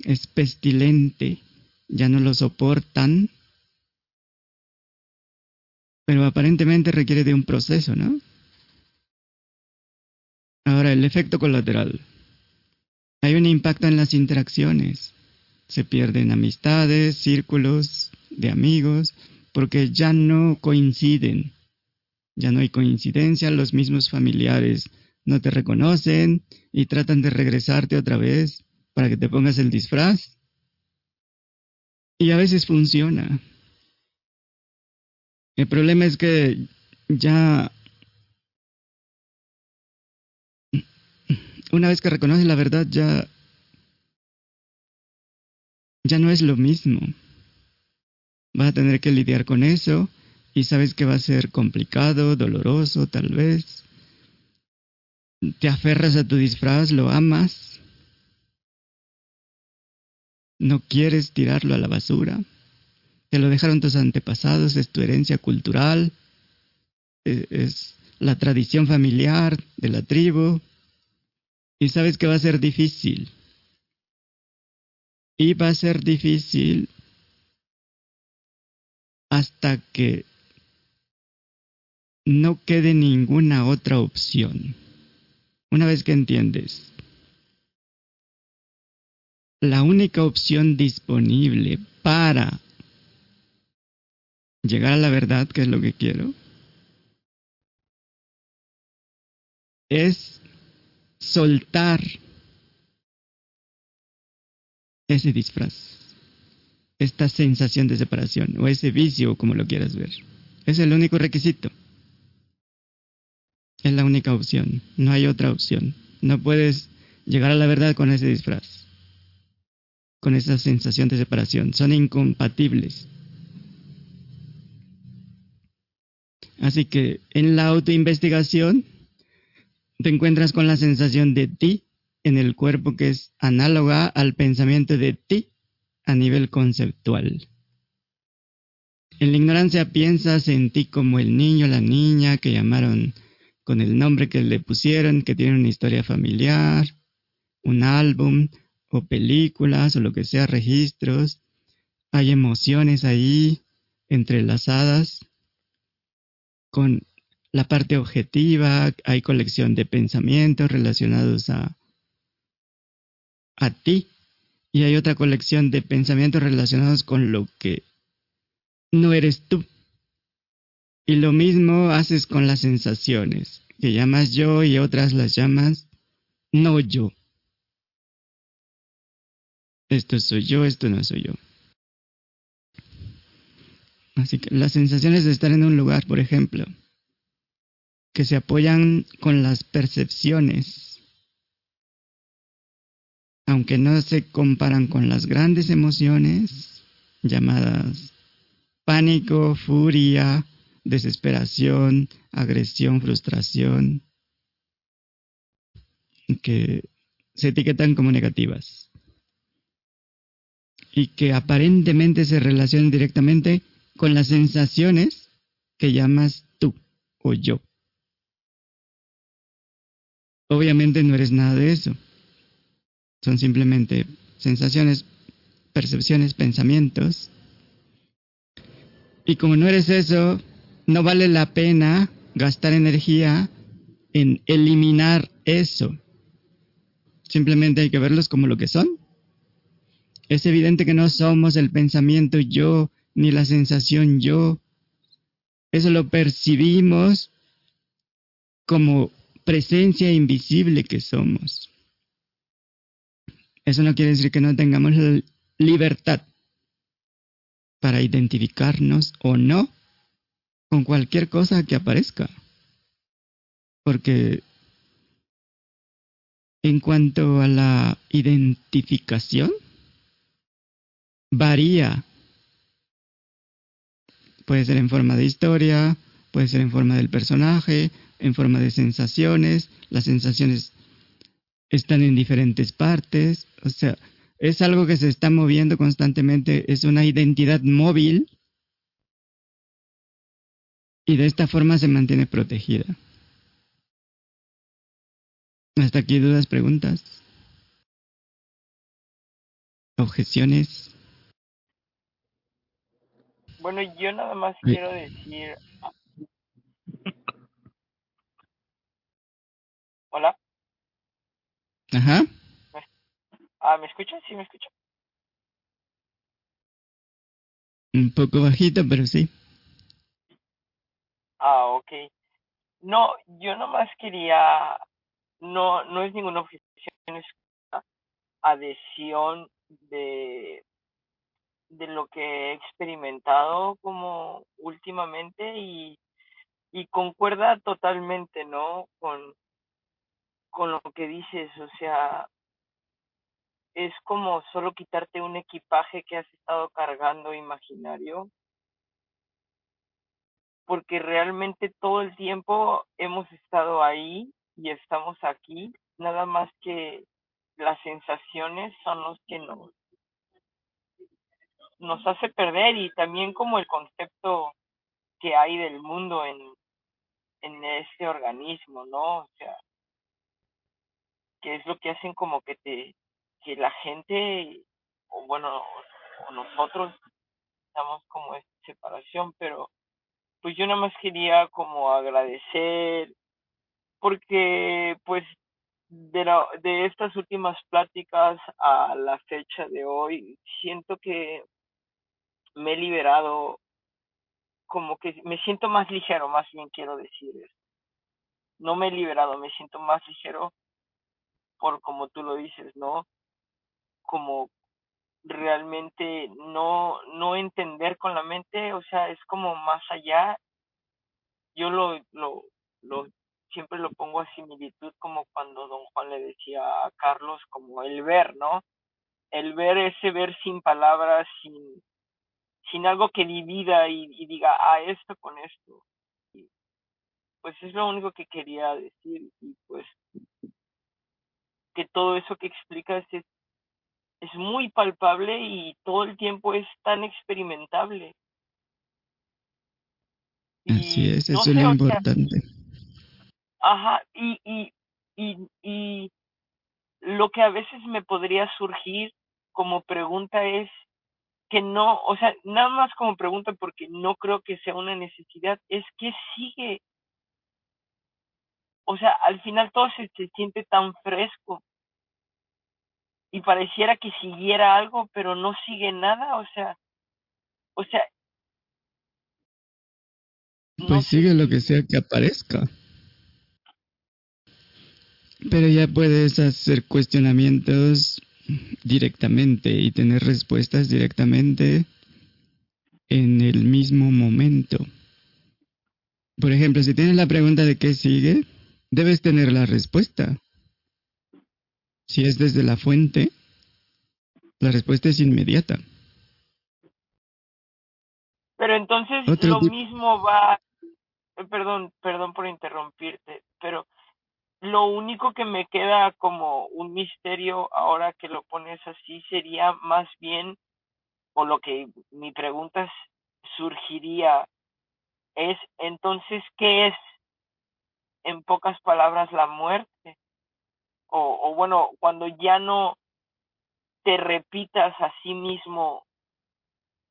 es pestilente, ya no lo soportan, pero aparentemente requiere de un proceso, ¿no? Ahora, el efecto colateral. Hay un impacto en las interacciones. Se pierden amistades, círculos de amigos, porque ya no coinciden ya no hay coincidencia, los mismos familiares no te reconocen y tratan de regresarte otra vez para que te pongas el disfraz. Y a veces funciona. El problema es que ya una vez que reconoces la verdad ya ya no es lo mismo. Vas a tener que lidiar con eso y sabes que va a ser complicado, doloroso tal vez. Te aferras a tu disfraz, lo amas. No quieres tirarlo a la basura. Te lo dejaron tus antepasados, es tu herencia cultural, e-, es la tradición familiar de la tribu. Y sabes que va a ser difícil. Y va a ser difícil hasta que no quede ninguna otra opción. Una vez que entiendes, la única opción disponible para llegar a la verdad, que es lo que quiero, es soltar ese disfraz, esta sensación de separación o ese vicio, como lo quieras ver. Es el único requisito. Es la única opción. No hay otra opción. No puedes llegar a la verdad con ese disfraz. Con esa sensación de separación. Son incompatibles. Así que en la autoinvestigación te encuentras con la sensación de ti en el cuerpo que es análoga al pensamiento de ti a nivel conceptual. En la ignorancia piensas en ti como el niño, la niña que llamaron con el nombre que le pusieron, que tiene una historia familiar, un álbum o películas o lo que sea, registros. Hay emociones ahí entrelazadas con la parte objetiva, hay colección de pensamientos relacionados a, a ti y hay otra colección de pensamientos relacionados con lo que no eres tú. Y lo mismo haces con las sensaciones, que llamas yo y otras las llamas no yo. Esto soy yo, esto no soy yo. Así que las sensaciones de estar en un lugar, por ejemplo, que se apoyan con las percepciones, aunque no se comparan con las grandes emociones llamadas pánico, furia, desesperación, agresión, frustración, que se etiquetan como negativas y que aparentemente se relacionan directamente con las sensaciones que llamas tú o yo. Obviamente no eres nada de eso. Son simplemente sensaciones, percepciones, pensamientos. Y como no eres eso, no vale la pena gastar energía en eliminar eso. Simplemente hay que verlos como lo que son. Es evidente que no somos el pensamiento yo ni la sensación yo. Eso lo percibimos como presencia invisible que somos. Eso no quiere decir que no tengamos libertad para identificarnos o no con cualquier cosa que aparezca. Porque en cuanto a la identificación, varía. Puede ser en forma de historia, puede ser en forma del personaje, en forma de sensaciones. Las sensaciones están en diferentes partes. O sea, es algo que se está moviendo constantemente. Es una identidad móvil y de esta forma se mantiene protegida. Hasta aquí dudas, preguntas, objeciones. Bueno, yo nada más quiero decir. Hola. Ajá. Ah, ¿me escuchas? Sí, me escuchas. Un poco bajito, pero sí. Ah, ok. No, yo nomás quería no, no es ninguna objeción, es una adhesión de, de lo que he experimentado como últimamente y, y concuerda totalmente, ¿no? Con, con lo que dices, o sea, es como solo quitarte un equipaje que has estado cargando imaginario, porque realmente todo el tiempo hemos estado ahí y estamos aquí, nada más que las sensaciones son los que nos nos hace perder y también como el concepto que hay del mundo en, en este organismo, ¿no? O sea, que es lo que hacen como que te, que la gente, o bueno, o nosotros estamos como en separación, pero pues yo nada más quería como agradecer, porque pues de, la, de estas últimas pláticas a la fecha de hoy, siento que me he liberado, como que me siento más ligero, más bien quiero decir eso. No me he liberado, me siento más ligero por como tú lo dices, ¿no? Como realmente no, no entender con la mente, o sea, es como más allá. Yo lo, lo, lo siempre lo pongo a similitud como cuando don Juan le decía a Carlos como el ver, ¿no? El ver ese ver sin palabras, sin, sin algo que divida y, diga, ah, esto con esto. Pues es lo único que quería decir y pues que todo eso que explicas es, es muy palpable y todo el tiempo es tan experimentable. Así Y es, no eso es sé, lo importante. ajá, y, y, y, y lo que a veces me podría surgir como pregunta es que no, o sea, nada más como pregunta porque no creo que sea una necesidad, es que sigue, o sea, al final todo se, se siente tan fresco y pareciera que siguiera algo, pero no sigue nada, o sea, o sea, no Pues sé sigue lo que sea que aparezca. Pero ya puedes hacer cuestionamientos directamente y tener respuestas directamente en el mismo momento. Por ejemplo, si tienes la pregunta de qué sigue, debes tener la respuesta. Si es desde la fuente, la respuesta es inmediata. pero entonces Otro lo mismo va, eh, perdón, perdón por interrumpirte, pero lo único que me queda como un misterio ahora que lo pones así sería más bien, o lo que mi pregunta surgiría es, entonces, ¿qué es, en pocas palabras, la muerte? O, bueno, cuando ya no te repitas a sí mismo,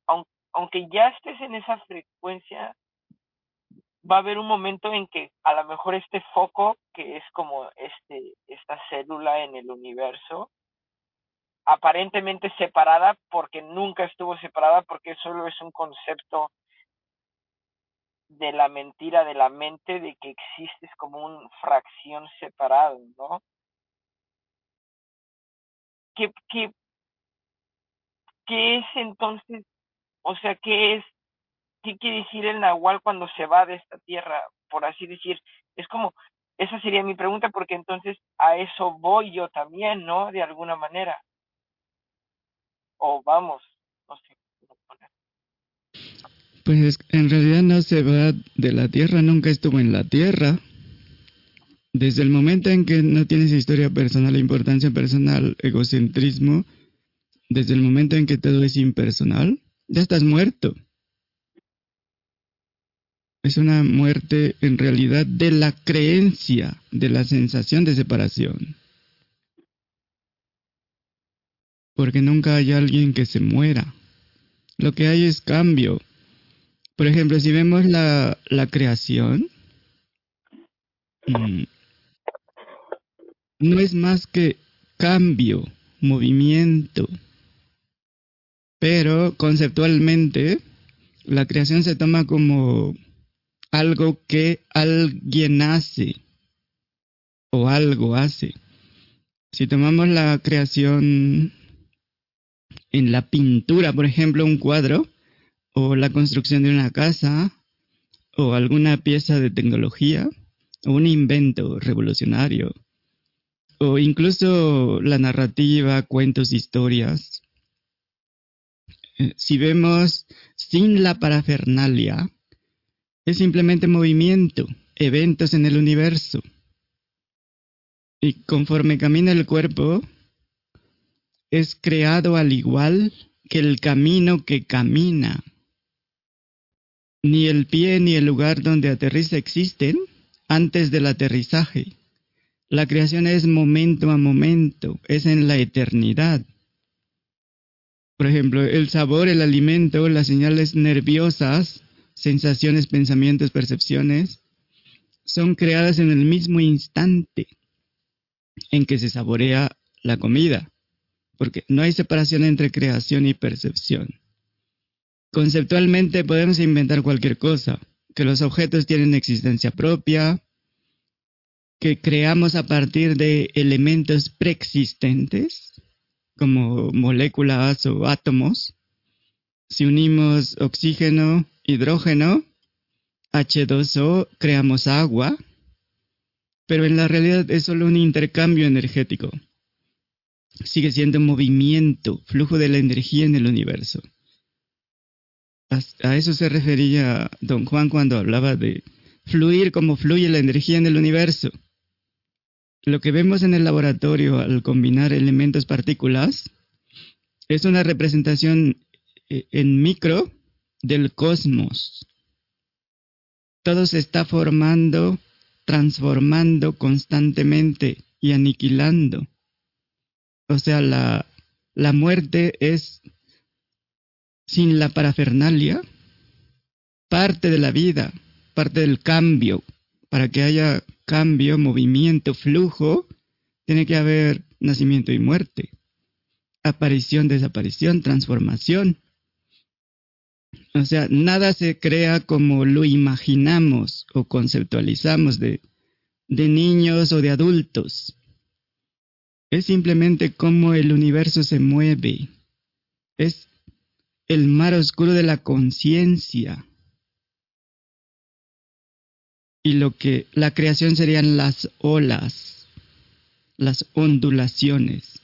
aun- aunque ya estés en esa frecuencia, va a haber un momento en que a lo mejor este foco, que es como este, esta célula en el universo, aparentemente separada, porque nunca estuvo separada, porque solo es un concepto de la mentira de la mente de que existes como una fracción separado, ¿no? ¿Qué, qué, qué es entonces, o sea, qué es, qué quiere decir el nahual cuando se va de esta tierra, por así decir? Es como, esa sería mi pregunta, porque entonces a eso voy yo también, ¿no? De alguna manera. O vamos, no sé. Pues en realidad no se va de la Tierra, nunca estuvo en la Tierra. Desde el momento en que no tienes historia personal, importancia personal, egocentrismo, desde el momento en que todo es impersonal, ya estás muerto. Es una muerte en realidad de la creencia, de la sensación de separación. Porque nunca hay alguien que se muera. Lo que hay es cambio. Por ejemplo, si vemos la, creación, mm, no es más que cambio, movimiento. Pero conceptualmente, la creación se toma como algo que alguien hace. o algo hace. Si tomamos la creación en la pintura, por ejemplo, un cuadro, o la construcción de una casa, o alguna pieza de tecnología, o un invento revolucionario, o incluso la narrativa, cuentos, historias. Eh, si vemos sin la parafernalia, es simplemente movimiento, eventos en el universo. Y conforme camina el cuerpo, es creado al igual que el camino que camina. Ni el pie ni el lugar donde aterriza existen antes del aterrizaje. La creación es momento a momento, es en la eternidad. Por ejemplo, el sabor, el alimento, las señales nerviosas, sensaciones, pensamientos, percepciones, son creadas en el mismo instante en que se saborea la comida, porque no hay separación entre creación y percepción. Conceptualmente podemos inventar cualquier cosa, que los objetos tienen existencia propia, que creamos a partir de elementos preexistentes, como moléculas o átomos. Si unimos oxígeno, hidrógeno, H2O, creamos agua, pero en la realidad es solo un intercambio energético. Sigue siendo movimiento, flujo de la energía en el universo. A eso se refería don Juan cuando hablaba de fluir como fluye la energía en el universo. Lo que vemos en el laboratorio al combinar elementos partículas es una representación eh, en micro del cosmos. Todo se está formando, transformando constantemente y aniquilando. O sea, la, la muerte es, sin la parafernalia, parte de la vida, parte del cambio. Para que haya cambio, movimiento, flujo, tiene que haber nacimiento y muerte, aparición, desaparición, transformación. O sea, nada se crea como lo imaginamos o conceptualizamos de, de niños o de adultos. Es simplemente cómo el universo se mueve. Es el mar oscuro de la conciencia. Y lo que la creación serían las olas, las ondulaciones.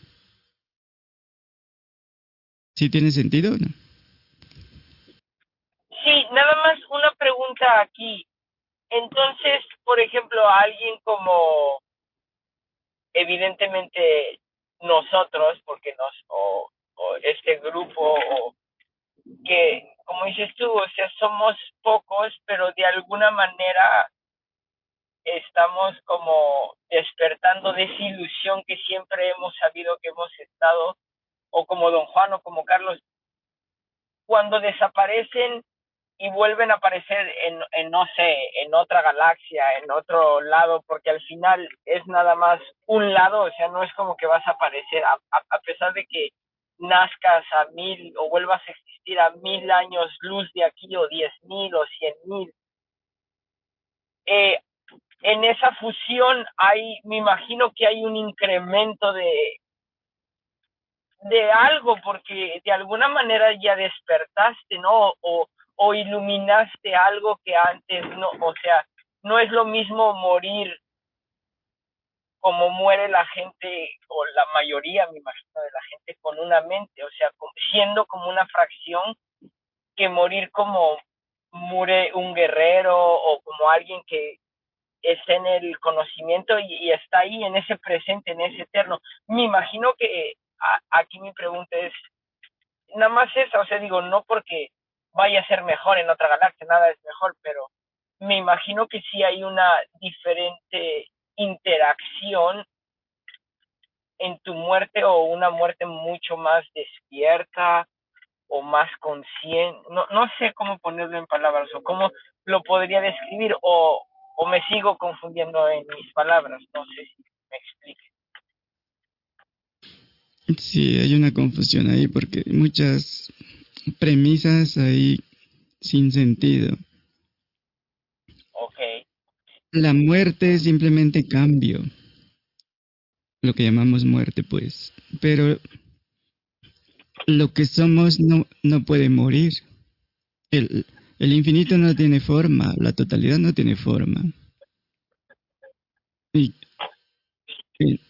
¿Sí tiene sentido no? Sí, nada más una pregunta aquí. Entonces, por ejemplo, alguien como evidentemente nosotros, porque nos, o, o este grupo, o que, como dices tú, o sea, somos pocos, pero de alguna manera estamos como despertando de esa ilusión que siempre hemos sabido que hemos estado, o como don Juan o como Carlos, cuando desaparecen y vuelven a aparecer en, en, no sé, en otra galaxia, en otro lado, porque al final es nada más un lado, o sea, no es como que vas a aparecer, a, a, a pesar de que nazcas a mil o vuelvas a existir a mil años luz de aquí o diez mil o cien mil. Eh, en esa fusión hay, me imagino que hay un incremento de, de algo, porque de alguna manera ya despertaste, ¿no? O, o iluminaste algo que antes no, o sea, no es lo mismo morir como muere la gente, o la mayoría, me imagino, de la gente con una mente, o sea, siendo como una fracción, que morir como muere un guerrero o como alguien que está en el conocimiento y, está ahí en ese presente, en ese eterno. Me imagino que aquí mi pregunta es, nada más esa, o sea, digo, no porque vaya a ser mejor en otra galaxia, nada es mejor, pero me imagino que sí hay una diferente interacción en tu muerte o una muerte mucho más despierta o más consciente, no, no sé cómo ponerlo en palabras o cómo lo podría describir o, o me sigo confundiendo en mis palabras, no sé si me explique. Sí, hay una confusión ahí porque hay muchas premisas ahí sin sentido. Ok. La muerte es simplemente cambio. lo que llamamos muerte, pues. Pero lo que somos no, no puede morir. El, el infinito no tiene forma, la totalidad no tiene forma.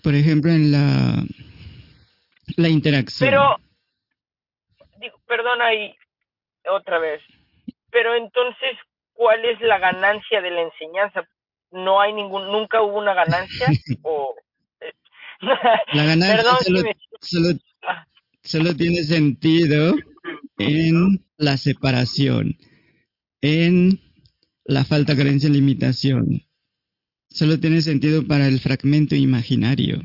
Por ejemplo, en la, la interacción. Pero, digo, perdona otra vez, pero entonces, ¿cuál es la ganancia de la enseñanza? ¿No hay ningún, nunca hubo una ganancia? <laughs> o <laughs> La ganancia Perdón solo, si me- solo- Ah. solo tiene sentido en la separación, en la falta, carencia, limitación. Solo tiene sentido para el fragmento imaginario,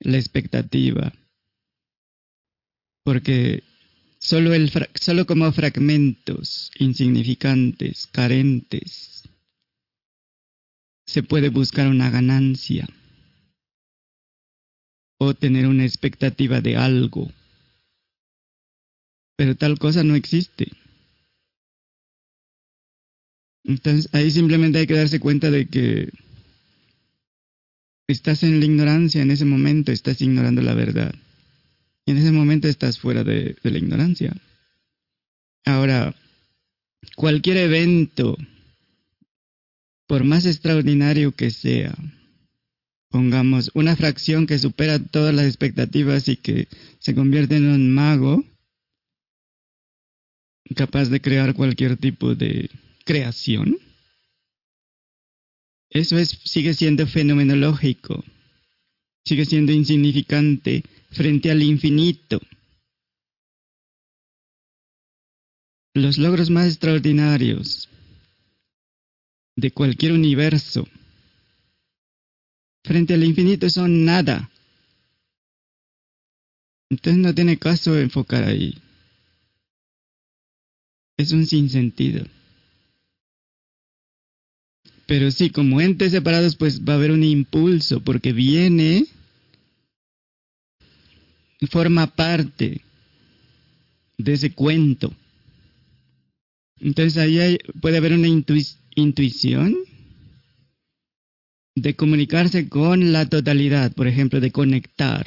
la expectativa. Porque solo, el fra- solo como fragmentos insignificantes, carentes, se puede buscar una ganancia o tener una expectativa de algo. Pero tal cosa no existe. Entonces ahí simplemente hay que darse cuenta de que estás en la ignorancia en ese momento, estás ignorando la verdad. Y en ese momento estás fuera de, de la ignorancia. Ahora, cualquier evento, por más extraordinario que sea, pongamos una fracción que supera todas las expectativas y que se convierte en un mago capaz de crear cualquier tipo de creación. Eso es, sigue siendo fenomenológico, sigue siendo insignificante frente al infinito. Los logros más extraordinarios de cualquier universo frente al infinito son nada. Entonces no tiene caso enfocar ahí. Es un sinsentido. Pero sí, como entes separados, pues va a haber un impulso, porque viene, forma parte de ese cuento. Entonces ahí hay- puede haber una intui- intuición de comunicarse con la totalidad, por ejemplo, de conectar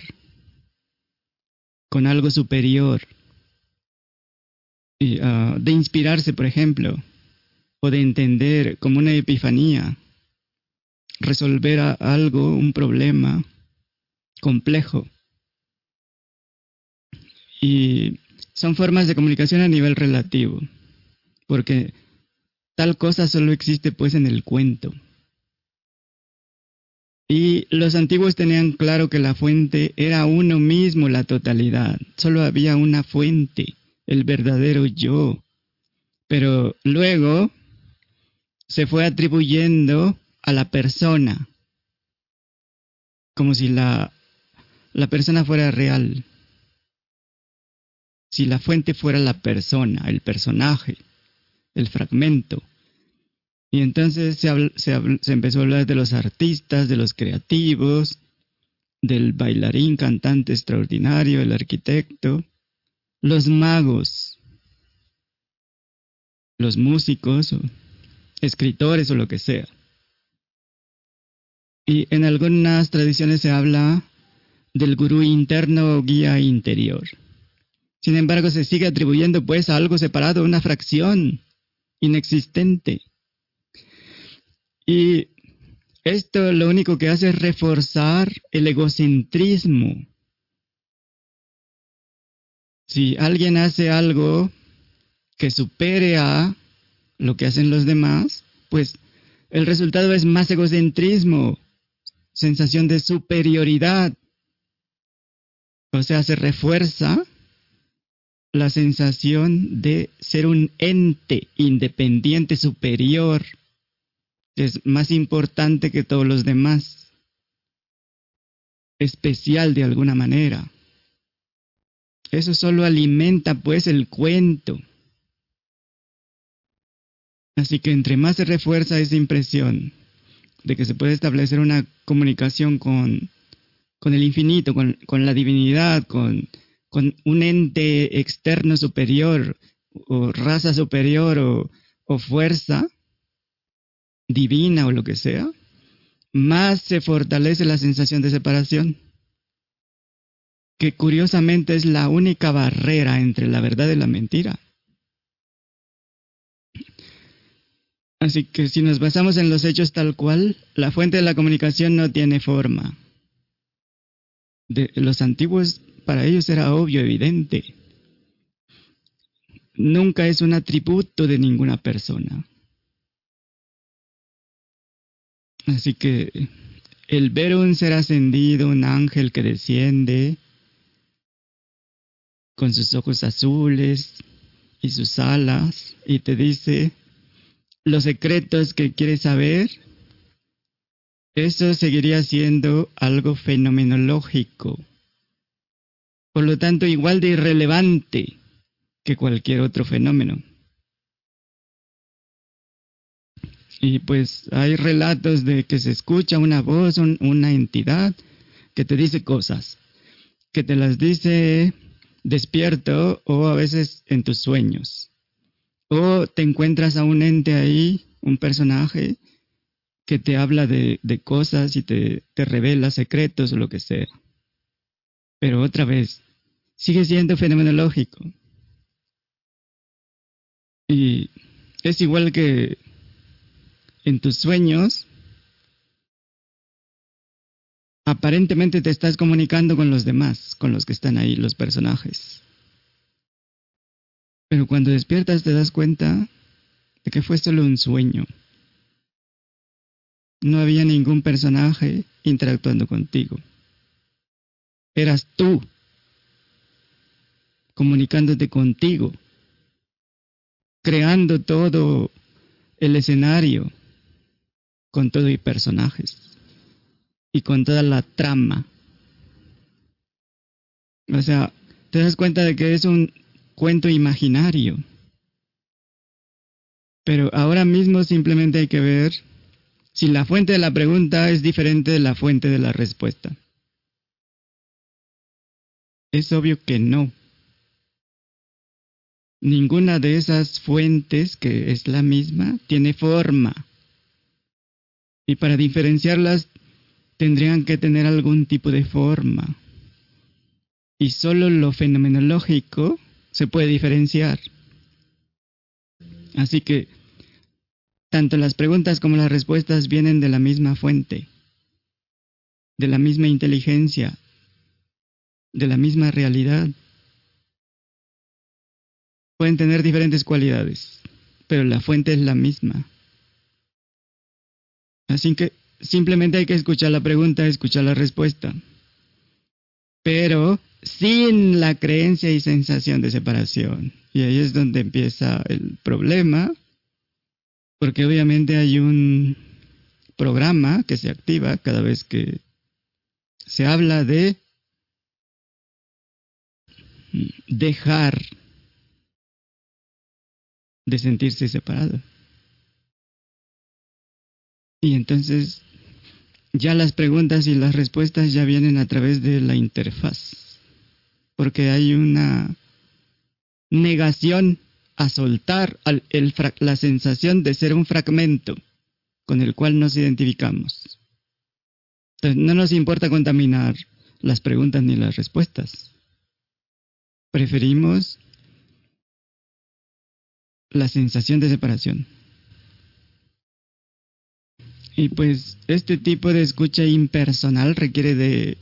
con algo superior, y, ah, de inspirarse, por ejemplo, o de entender como una epifanía, resolver algo, un problema complejo. Y son formas de comunicación a nivel relativo, porque tal cosa solo existe pues en el cuento. Y los antiguos tenían claro que la fuente era uno mismo, la totalidad. Solo había una fuente, el verdadero yo. Pero luego se fue atribuyendo a la persona, como si la, la persona fuera real. Si la fuente fuera la persona, el personaje, el fragmento. Y entonces se, se, empezó a hablar de los artistas, de los creativos, del bailarín, cantante extraordinario, el arquitecto, los magos, los músicos, escritores o lo que sea. Y en algunas tradiciones se habla del gurú interno o guía interior. Sin embargo, se sigue atribuyendo pues a algo separado, una fracción inexistente. Y esto lo único que hace es reforzar el egocentrismo. Si alguien hace algo que supere a lo que hacen los demás, pues el resultado es más egocentrismo, sensación de superioridad. O sea, se refuerza la sensación de ser un ente independiente superior es más importante que todos los demás, especial de alguna manera. Eso solo alimenta pues el cuento. Así que entre más se refuerza esa impresión de que se puede establecer una comunicación con, con el infinito, con, con la divinidad, con, con un ente externo superior, o raza superior, o, fuerza, divina o lo que sea, más se fortalece la sensación de separación, que curiosamente es la única barrera entre la verdad y la mentira. Así que si nos basamos en los hechos tal cual, la fuente de la comunicación no tiene forma. De los antiguos, para ellos era obvio, evidente. Nunca es un atributo de ninguna persona. Así que el ver un ser ascendido, un ángel que desciende con sus ojos azules y sus alas y te dice, los secretos que quieres saber, eso seguiría siendo algo fenomenológico. Por lo tanto, igual de irrelevante que cualquier otro fenómeno. Y pues hay relatos de que se escucha una voz, una entidad que te dice cosas, que te las dice despierto o a veces en tus sueños. O te encuentras a un ente ahí, un personaje, que te habla de, cosas y te, te revela secretos o lo que sea. Pero otra vez, sigue siendo fenomenológico. Y es igual que en tus sueños, aparentemente te estás comunicando con los demás, con los que están ahí, los personajes. Pero cuando despiertas te das cuenta de que fue solo un sueño. No había ningún personaje interactuando contigo. Eras tú comunicándote contigo, creando todo el escenario con todo y personajes y con toda la trama. O sea, te das cuenta de que es un cuento imaginario. Pero ahora mismo simplemente hay que ver si la fuente de la pregunta es diferente de la fuente de la respuesta. Es obvio que no. Ninguna de esas fuentes, que es la misma, tiene forma. Y para diferenciarlas tendrían que tener algún tipo de forma. Y solo lo fenomenológico se puede diferenciar. Así que tanto las preguntas como las respuestas vienen de la misma fuente, de la misma inteligencia, de la misma realidad. Pueden tener diferentes cualidades, pero la fuente es la misma. Así que simplemente hay que escuchar la pregunta, escuchar la respuesta. Pero sin la creencia y sensación de separación. Y ahí es donde empieza el problema, porque obviamente hay un programa que se activa cada vez que se habla de dejar de sentirse separado. Y entonces ya las preguntas y las respuestas ya vienen a través de la interfaz, porque hay una negación a soltar la sensación de ser un fragmento con el cual nos identificamos. Entonces, no nos importa contaminar las preguntas ni las respuestas. Preferimos la sensación de separación. Y pues este tipo de escucha impersonal requiere de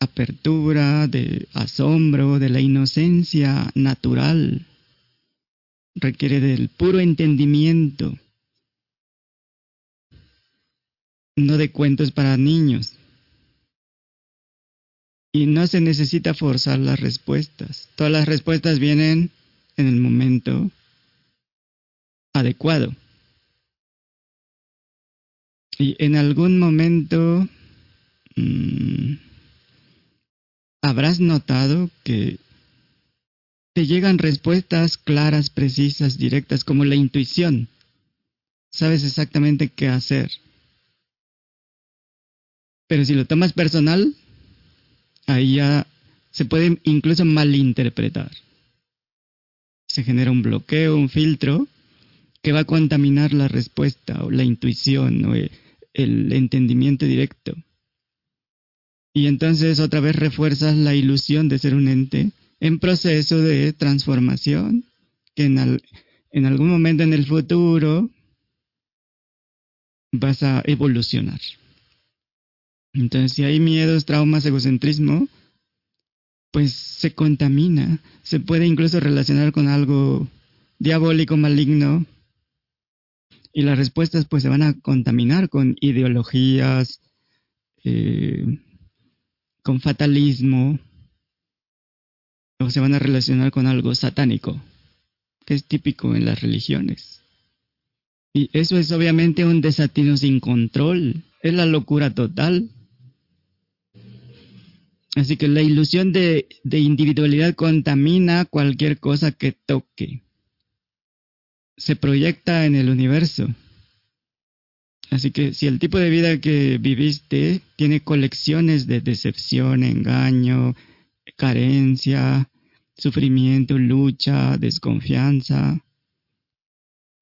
apertura, de asombro, de la inocencia natural. Requiere del puro entendimiento, no de cuentos para niños. Y no se necesita forzar las respuestas. Todas las respuestas vienen en el momento adecuado. Y en algún momento mm, habrás notado que te llegan respuestas claras, precisas, directas, como la intuición. Sabes exactamente qué hacer. Pero si lo tomas personal, ahí ya se puede incluso malinterpretar. Se genera un bloqueo, un filtro que va a contaminar la respuesta o la intuición o el entendimiento directo. Y entonces otra vez refuerzas la ilusión de ser un ente en proceso de transformación, que en, en algún momento en el futuro vas a evolucionar. Entonces, si hay miedos, traumas, egocentrismo, pues se contamina, se puede incluso relacionar con algo diabólico, maligno, y las respuestas pues se van a contaminar con ideologías, eh, con fatalismo, o se van a relacionar con algo satánico, que es típico en las religiones. Y eso es obviamente un desatino sin control, es la locura total. Así que la ilusión de, individualidad contamina cualquier cosa que toque. Se proyecta en el universo. Así que si el tipo de vida que viviste tiene colecciones de decepción, engaño, carencia, sufrimiento, lucha, desconfianza,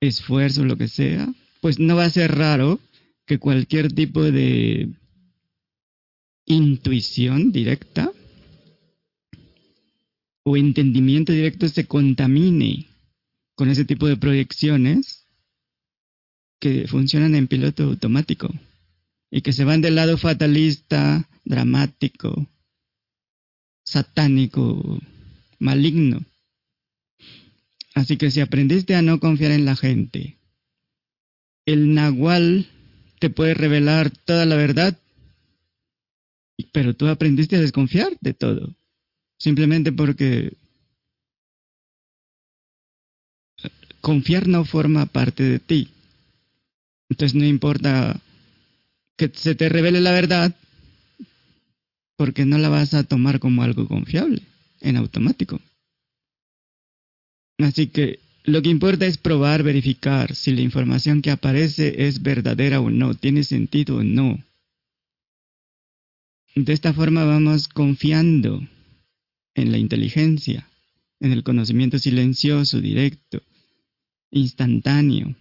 esfuerzo, lo que sea, pues no va a ser raro que cualquier tipo de intuición directa o entendimiento directo se contamine con ese tipo de proyecciones que funcionan en piloto automático y que se van del lado fatalista, dramático, satánico, maligno. Así que si aprendiste a no confiar en la gente, el nahual te puede revelar toda la verdad pero tú aprendiste a desconfiar de todo. Simplemente porque confiar no forma parte de ti. Entonces no importa que se te revele la verdad, porque no la vas a tomar como algo confiable, en automático. Así que lo que importa es probar, verificar si la información que aparece es verdadera o no, tiene sentido o no. De esta forma vamos confiando en la inteligencia, en el conocimiento silencioso, directo, instantáneo.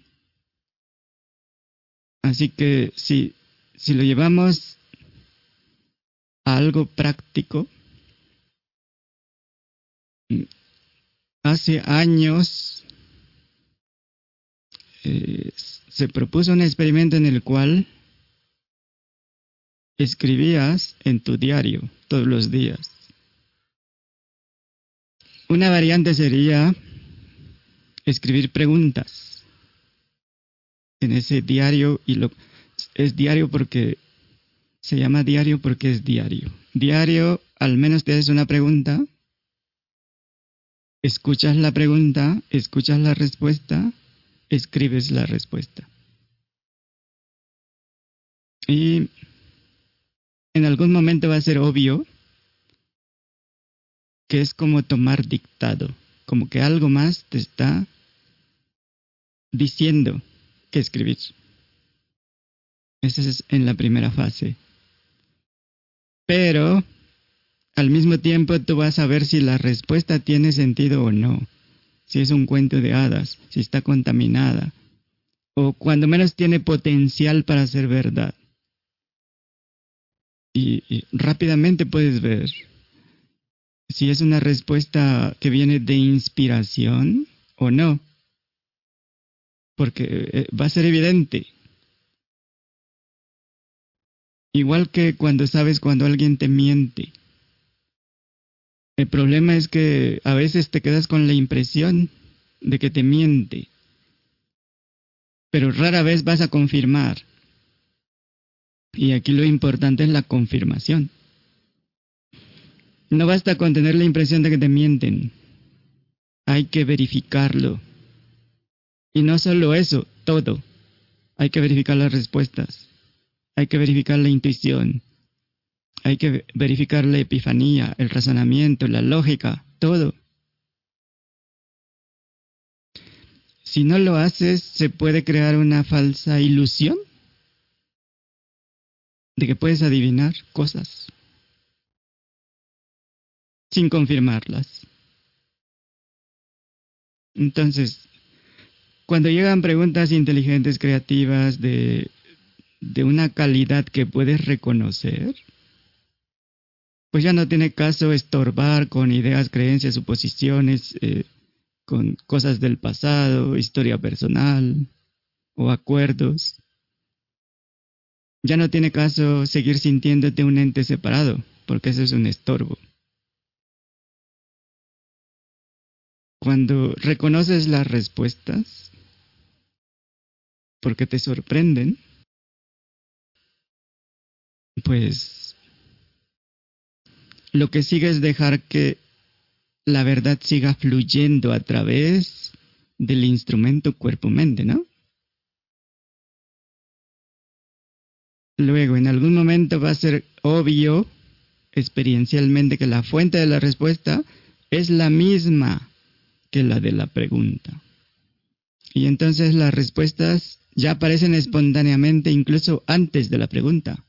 Así que si, si lo llevamos a algo práctico, hace años eh, se propuso un experimento en el cual escribías en tu diario todos los días. Una variante sería escribir preguntas en ese diario y lo es diario porque se llama diario porque es diario. Diario, al menos te haces una pregunta, escuchas la pregunta, escuchas la respuesta, escribes la respuesta. Y en algún momento va a ser obvio que es como tomar dictado, como que algo más te está diciendo que escribir. Esa es en la primera fase. Pero al mismo tiempo tú vas a ver si la respuesta tiene sentido o no, si es un cuento de hadas, si está contaminada, o cuando menos tiene potencial para ser verdad y, rápidamente puedes ver si es una respuesta que viene de inspiración o no. Porque eh, va a ser evidente. Igual que cuando sabes cuando alguien te miente. El problema es que a veces te quedas con la impresión de que te miente. Pero rara vez vas a confirmar. Y aquí lo importante es la confirmación. No basta con tener la impresión de que te mienten. Hay que verificarlo. Y no solo eso, todo. Hay que verificar las respuestas. Hay que verificar la intuición. Hay que verificar la epifanía, el razonamiento, la lógica, todo. Si no lo haces, se puede crear una falsa ilusión de que puedes adivinar cosas sin confirmarlas. Entonces, cuando llegan preguntas inteligentes, creativas, de, de una calidad que puedes reconocer, pues ya no tiene caso estorbar con ideas, creencias, suposiciones, eh, con cosas del pasado, historia personal o acuerdos. Ya no tiene caso seguir sintiéndote un ente separado, porque eso es un estorbo. Cuando reconoces las respuestas, porque te sorprenden, pues lo que sigue es dejar que la verdad siga fluyendo a través del instrumento cuerpo-mente, ¿no? Luego, en algún momento va a ser obvio experiencialmente que la fuente de la respuesta es la misma que la de la pregunta. Y entonces las respuestas ya aparecen espontáneamente incluso antes de la pregunta.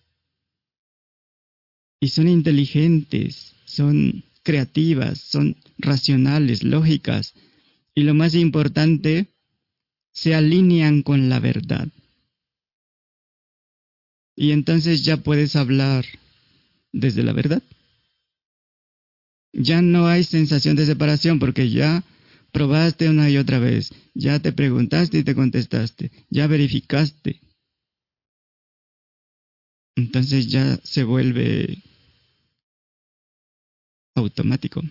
Y son inteligentes, son creativas, son racionales, lógicas. Y lo más importante, se alinean con la verdad. Y entonces ya puedes hablar desde la verdad. Ya no hay sensación de separación porque ya probaste una y otra vez, ya te preguntaste y te contestaste, ya verificaste. Entonces ya se vuelve automático.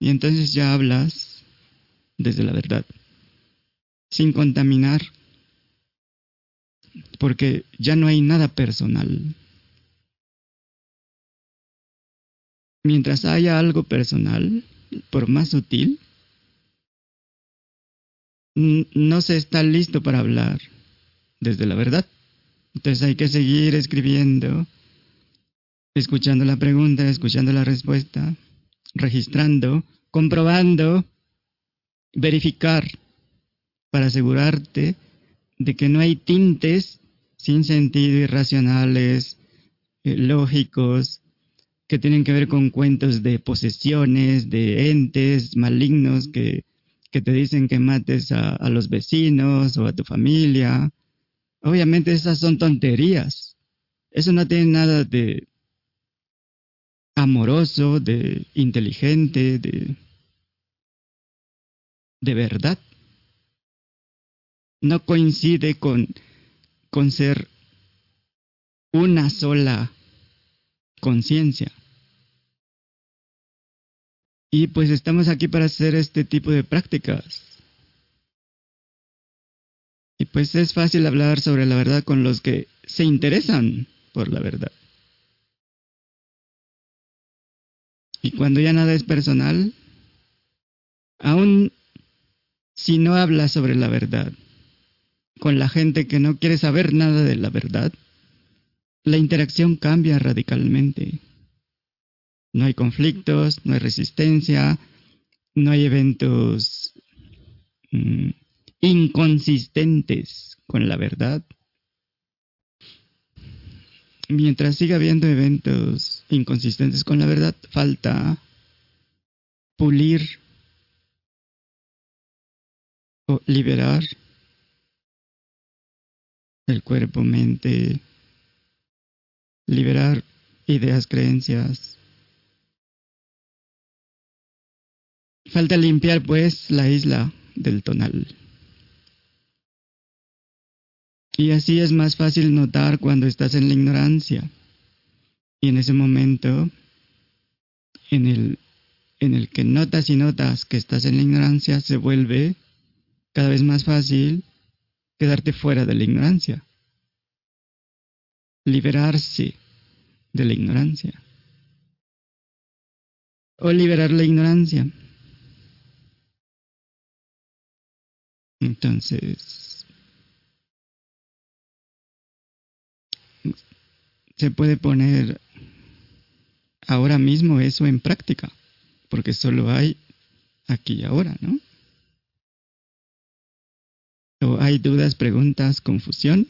Y entonces ya hablas desde la verdad, sin contaminar, porque ya no hay nada personal. Mientras haya algo personal, por más sutil, no se está listo para hablar desde la verdad. Entonces hay que seguir escribiendo, escuchando la pregunta, escuchando la respuesta, registrando, comprobando, verificar, para asegurarte de que no hay tintes sin sentido, irracionales, eh, lógicos, que tienen que ver con cuentos de posesiones, de entes malignos que, que te dicen que mates a, a los vecinos o a tu familia. Obviamente esas son tonterías. Eso no tiene nada de amoroso, de inteligente, de, de verdad. No coincide con, con ser una sola conciencia. Y pues estamos aquí para hacer este tipo de prácticas. Y pues es fácil hablar sobre la verdad con los que se interesan por la verdad. Y cuando ya nada es personal, aún si no hablas sobre la verdad con la gente que no quiere saber nada de la verdad, la interacción cambia radicalmente. No hay conflictos, no hay resistencia, no hay eventos mm, inconsistentes con la verdad. Mientras siga habiendo eventos inconsistentes con la verdad, falta pulir o liberar el cuerpo, mente, liberar ideas, creencias. Falta limpiar pues la isla del tonal. Y así es más fácil notar cuando estás en la ignorancia. Y en ese momento, en el, en el que notas y notas que estás en la ignorancia, se vuelve cada vez más fácil quedarte fuera de la ignorancia. Liberarse de la ignorancia. O liberar la ignorancia. Entonces, se puede poner ahora mismo eso en práctica, porque solo hay aquí y ahora, ¿no? ¿O hay dudas, preguntas, confusión?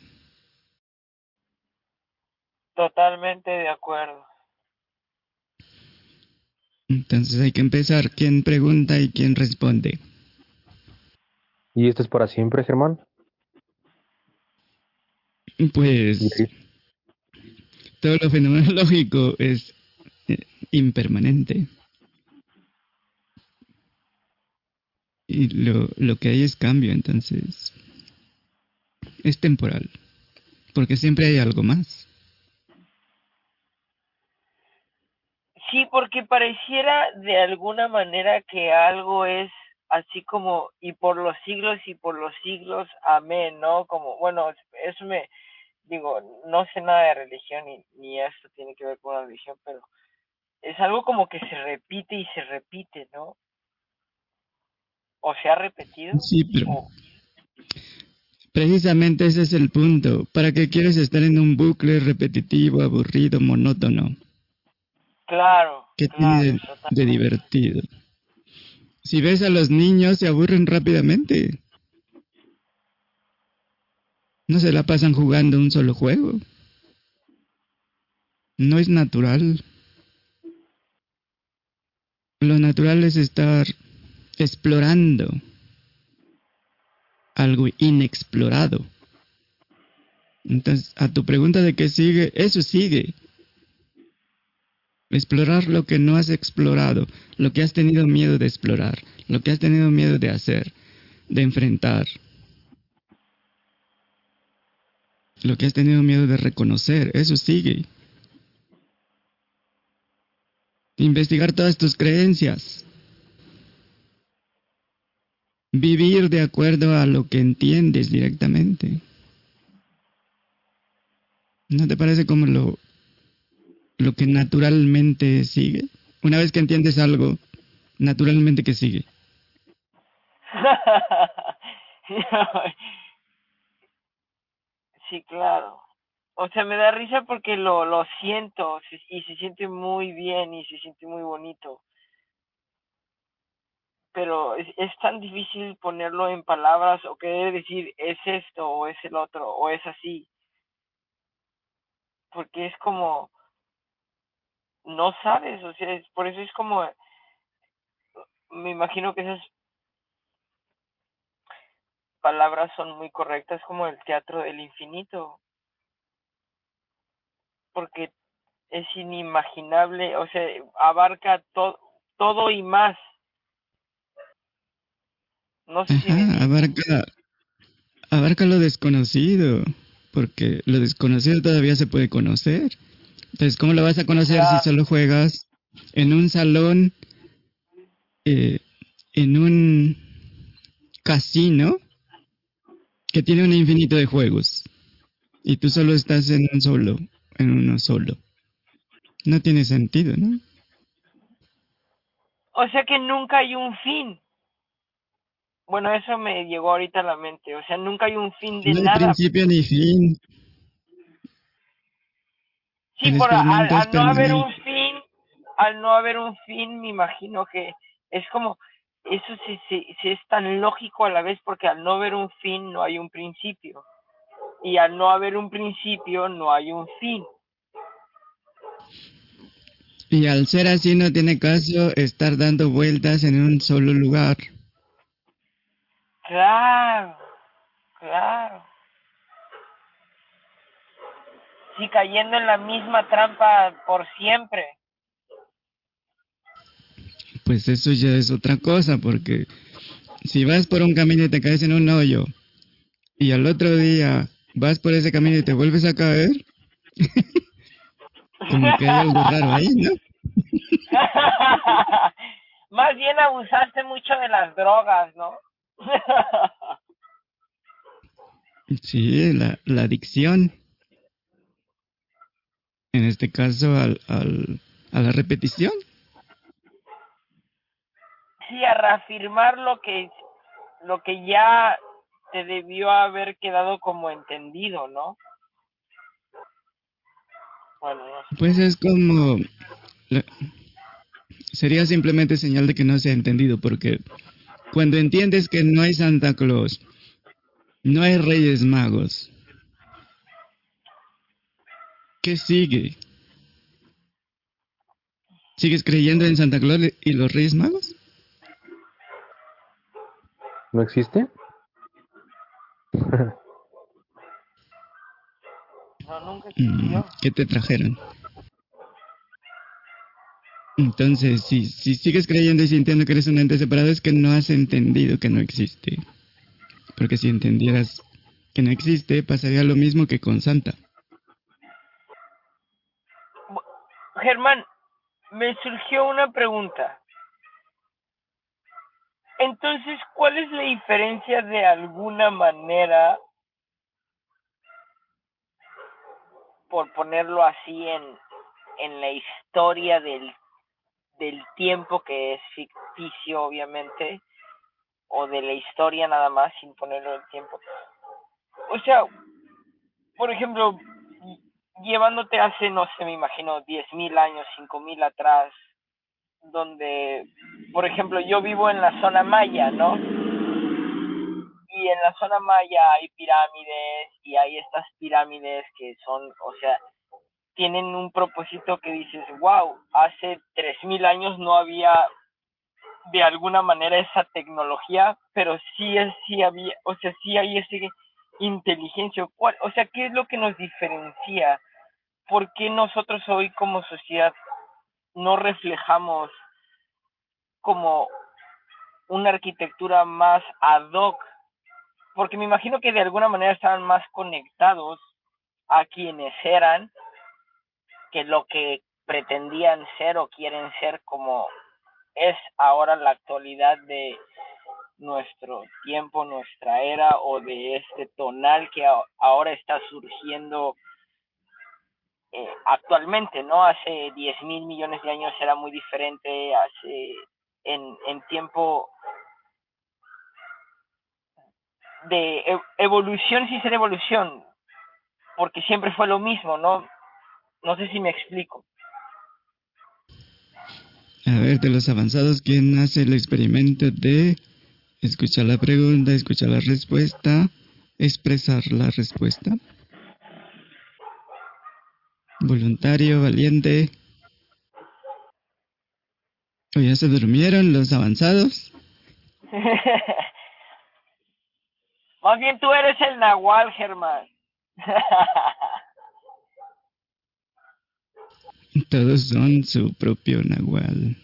Totalmente de acuerdo. Entonces hay que empezar. ¿Quién pregunta y quién responde? ¿Y esto es para siempre, Germán? Pues todo lo fenomenológico es eh, impermanente. Y lo, lo que hay es cambio, entonces es temporal, porque siempre hay algo más. Sí, porque pareciera de alguna manera que algo es así como y por los siglos y por los siglos, amén, ¿no? Como, bueno, eso me, digo, no sé nada de religión ni, ni esto tiene que ver con la religión, pero es algo como que se repite y se repite, ¿no? O se ha repetido. Sí, pero o- precisamente ese es el punto. ¿Para qué quieres estar en un bucle repetitivo, aburrido, monótono? claro, ¿Qué claro, tiene de, divertido? Si ves a los niños, se aburren rápidamente. No se la pasan jugando un solo juego. No es natural. Lo natural es estar explorando algo inexplorado. Entonces, a tu pregunta de qué sigue, eso sigue. Explorar lo que no has explorado, lo que has tenido miedo de explorar, lo que has tenido miedo de hacer, de enfrentar, lo que has tenido miedo de reconocer, eso sigue. Investigar todas tus creencias. Vivir de acuerdo a lo que entiendes directamente. ¿No te parece como lo, lo que naturalmente sigue? Una vez que entiendes algo, naturalmente que sigue. <laughs> sí, claro. O sea, me da risa porque lo, lo siento y se siente muy bien y se siente muy bonito. Pero es, es tan difícil ponerlo en palabras o querer decir es esto o es el otro o es así. Porque es como, no sabes, o sea, es, por eso es como, me imagino que esas palabras son muy correctas como el teatro del infinito. Porque es inimaginable, o sea, abarca to todo y más. No sé si me Ajá, abarca, abarca lo desconocido, porque lo desconocido todavía se puede conocer. Entonces, ¿cómo lo vas a conocer si solo juegas en un salón, eh, en un casino que tiene un infinito de juegos y tú solo estás en un solo, en uno solo? No tiene sentido, ¿no? O sea que nunca hay un fin. Bueno, eso me llegó ahorita a la mente. O sea, nunca hay un fin de No hay nada. principio ni fin. Sí, el por al, no haber un fin, al no haber un fin, me imagino que es como eso sí, sí, sí es tan lógico a la vez porque al no haber un fin no hay un principio y al no haber un principio no hay un fin. Y al ser así no tiene caso estar dando vueltas en un solo lugar. Claro, claro. Sí, cayendo en la misma trampa por siempre. Pues eso ya es otra cosa, porque si vas por un camino y te caes en un hoyo, y al otro día vas por ese camino y te vuelves a caer, <laughs> como que hay algo raro ahí, ¿no? <laughs> Más bien abusaste mucho de las drogas, ¿no? <laughs> Sí, la, la adicción. En este caso, al, al, a la repetición. sí, a reafirmar lo que lo que ya te debió haber quedado como entendido, ¿no? Bueno, no. Pues es como... la- sería simplemente señal de que no se ha entendido, porque cuando entiendes que no hay Santa Claus, no hay Reyes Magos, ¿qué sigue? ¿Sigues creyendo en Santa Claus y los Reyes Magos? ¿No existe? No, nunca existió. ¿Qué te trajeron? Entonces, si, si sigues creyendo y sintiendo que eres un ente separado, es que no has entendido que no existe. Porque si entendieras que no existe, pasaría lo mismo que con Santa. Germán, me surgió una pregunta. Entonces, ¿cuál es la diferencia de alguna manera, por ponerlo así, en, en la historia del, del tiempo que es ficticio, obviamente, o de la historia nada más, sin ponerlo el tiempo? O sea, por ejemplo, llevándote hace, no sé, me imagino, diez mil años, cinco mil atrás, donde, por ejemplo, yo vivo en la zona maya, ¿no? Y en la zona maya hay pirámides y hay estas pirámides que son, o sea, tienen un propósito que dices, wow, hace tres mil años no había de alguna manera esa tecnología, pero sí sí había, o sea, sí hay ese inteligencia, o sea, ¿qué es lo que nos diferencia? ¿Por qué nosotros hoy como sociedad no reflejamos como una arquitectura más ad hoc? Porque me imagino que de alguna manera estaban más conectados a quienes eran que lo que pretendían ser o quieren ser como es ahora la actualidad de nuestro tiempo, nuestra era o de este tonal que ahora está surgiendo eh, actualmente, ¿no? Hace 10 mil millones de años era muy diferente, hace en, en tiempo de e- evolución sin ser evolución, porque siempre fue lo mismo, ¿no? No sé si me explico. A ver, de los avanzados, ¿quién hace el experimento de escuchar la pregunta, escuchar la respuesta, expresar la respuesta? Voluntario, valiente. ¿O ya se durmieron los avanzados? <laughs> Más bien tú eres el Nahual, Germán. <laughs> <laughs> Todos son su propio nahual.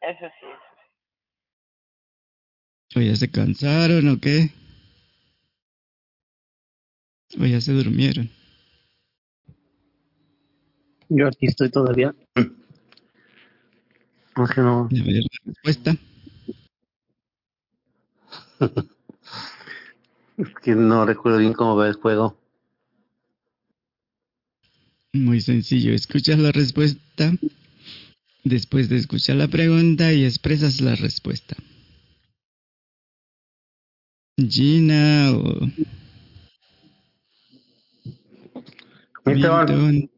Eso sí, eso sí. ¿O ya se cansaron o qué? ¿O ya se durmieron? Yo aquí estoy todavía. <clears throat> No, es que no. A ver, la respuesta. <laughs> Es que no recuerdo bien cómo va el juego. Muy sencillo. Escuchas la respuesta. Después de escuchar la pregunta y expresas la respuesta. Gina o Milton.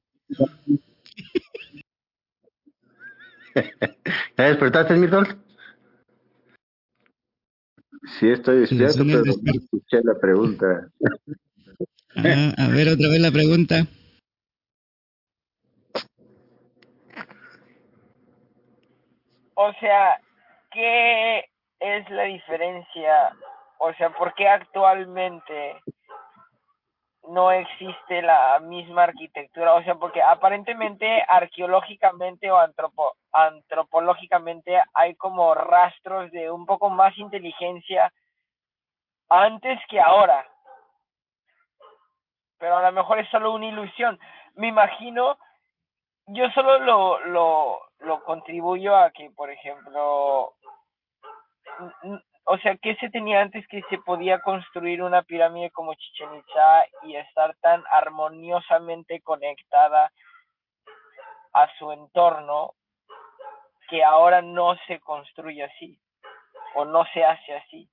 <laughs> ¿ya despertaste, Milton? Sí estoy despierto, pero no escuché la pregunta. Ah, a ver otra vez la pregunta. O sea, ¿qué es la diferencia? O sea, ¿por qué actualmente no existe la misma arquitectura? O sea, porque aparentemente arqueológicamente o antropo- antropológicamente hay como rastros de un poco más inteligencia antes que ahora. Pero a lo mejor es solo una ilusión. Me imagino yo solo lo, lo, lo contribuyo a que, por ejemplo, o sea, ¿qué se tenía antes que se podía construir una pirámide como Chichen Itza y estar tan armoniosamente conectada a su entorno que ahora no se construye así o no se hace así?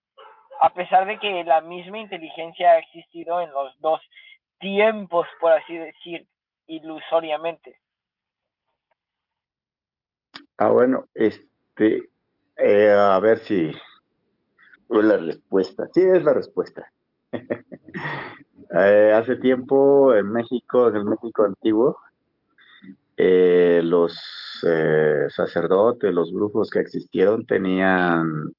A pesar de que la misma inteligencia ha existido en los dos tiempos, por así decir, ilusoriamente. Ah, bueno, este, eh, a ver si fue la respuesta. Sí, es la respuesta. <laughs> Eh, hace tiempo en México, en el México antiguo, eh, los eh, sacerdotes, los brujos que existieron tenían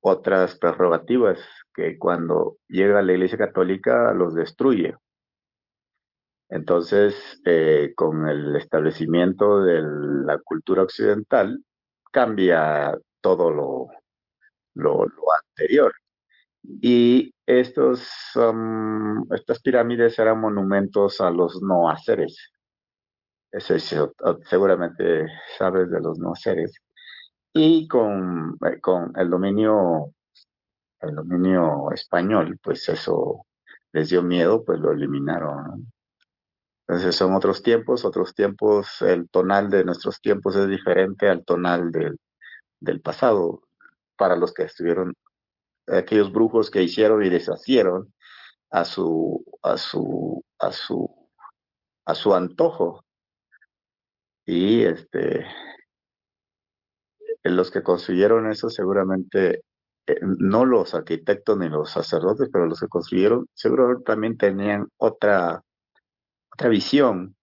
otras prerrogativas que cuando llega la Iglesia Católica los destruye. Entonces, eh, con el establecimiento de la cultura occidental, cambia todo lo, lo, anterior. Y estos, estas pirámides eran monumentos a los no haceres. Seguramente sabes de los no haceres. Y con, eh, con el dominio el dominio español, pues eso les dio miedo, pues lo eliminaron. Entonces son otros tiempos, otros tiempos, el tonal de nuestros tiempos es diferente al tonal del, del pasado, para los que estuvieron, aquellos brujos que hicieron y deshacieron a su, a su, a su, a su antojo. Y este, los que construyeron eso seguramente eh, no los arquitectos ni los sacerdotes, pero los que construyeron seguro también tenían otra, otra visión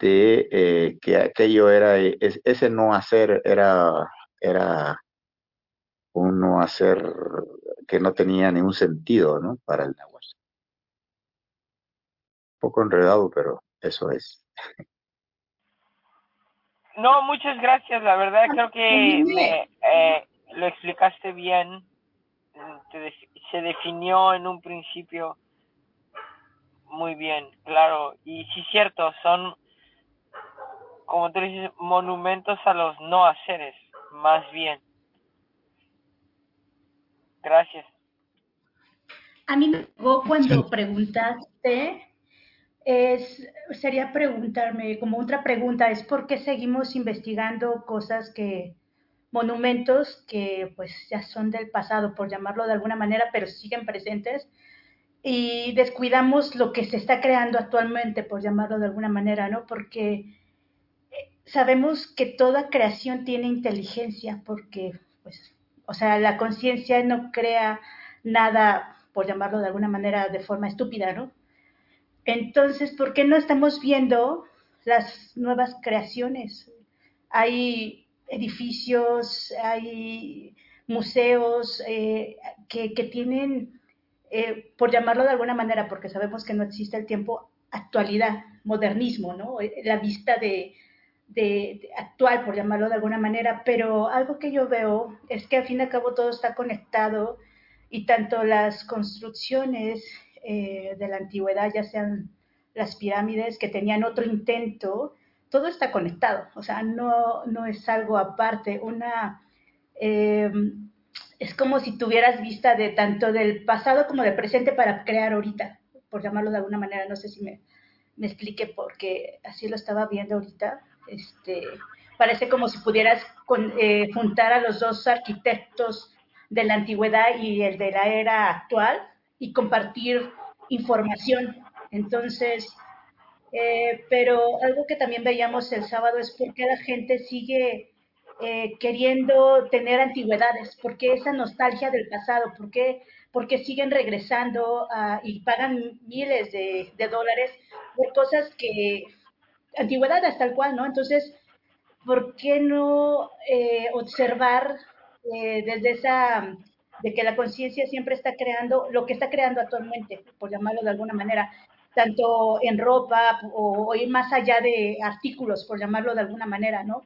de eh, que aquello era, ese no hacer era, era un no hacer que no tenía ningún sentido ¿no? para el agua. Un poco enredado, pero eso es. No, muchas gracias. La verdad creo que me, eh, lo explicaste bien, se definió en un principio muy bien, claro, y sí cierto, son, como tú dices, monumentos a los no haceres, más bien. Gracias. A mí me tocó cuando preguntaste, es, sería preguntarme, como otra pregunta, es por qué seguimos investigando cosas que monumentos que pues ya son del pasado, por llamarlo de alguna manera, pero siguen presentes y descuidamos lo que se está creando actualmente, por llamarlo de alguna manera, ¿no? Porque eh, sabemos que toda creación tiene inteligencia, porque, pues, o sea, la conciencia no crea nada, por llamarlo de alguna manera, de forma estúpida, ¿no? Entonces, ¿por qué no estamos viendo las nuevas creaciones? Hay edificios, hay museos eh, que, tienen, eh, por llamarlo de alguna manera, porque sabemos que no existe el tiempo, actualidad, modernismo, ¿no? Eh, la vista de, actual, por llamarlo de alguna manera, pero algo que yo veo es que al fin y al cabo todo está conectado y tanto las construcciones de la antigüedad, ya sean las pirámides que tenían otro intento, todo está conectado, o sea, no, no es algo aparte, una... Eh, es como si tuvieras vista de tanto del pasado como del presente para crear ahorita, por llamarlo de alguna manera, no sé si me, explique porque así lo estaba viendo ahorita. Este, parece como si pudieras eh, juntar a los dos arquitectos de la antigüedad y el de la era actual y compartir información. Entonces, eh, pero algo que también veíamos el sábado es por qué la gente sigue eh, queriendo tener antigüedades, por qué esa nostalgia del pasado, por qué, porque siguen regresando y pagan miles de, dólares por cosas que, antigüedades tal cual, ¿no? Entonces, ¿por qué no eh, observar desde esa de que la conciencia siempre está creando lo que está creando actualmente, por llamarlo de alguna manera, tanto en ropa o, ir más allá de artículos, por llamarlo de alguna manera, ¿no?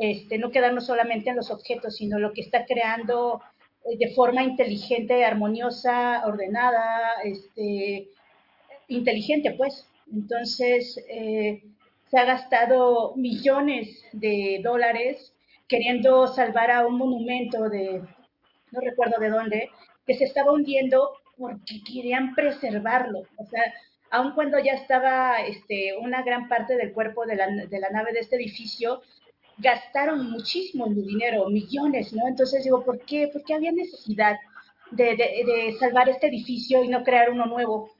Este, no quedarnos solamente en los objetos, sino lo que está creando eh, de forma inteligente, armoniosa, ordenada, este, inteligente, pues. Entonces, eh, se ha gastado millones de dólares queriendo salvar a un monumento de, no recuerdo de dónde, que se estaba hundiendo porque querían preservarlo. O sea, aun cuando ya estaba este, una gran parte del cuerpo de la, de la nave de este edificio, gastaron muchísimo dinero, millones, ¿no? Entonces digo, ¿por qué, ¿Por qué había necesidad de, de, salvar este edificio y no crear uno nuevo?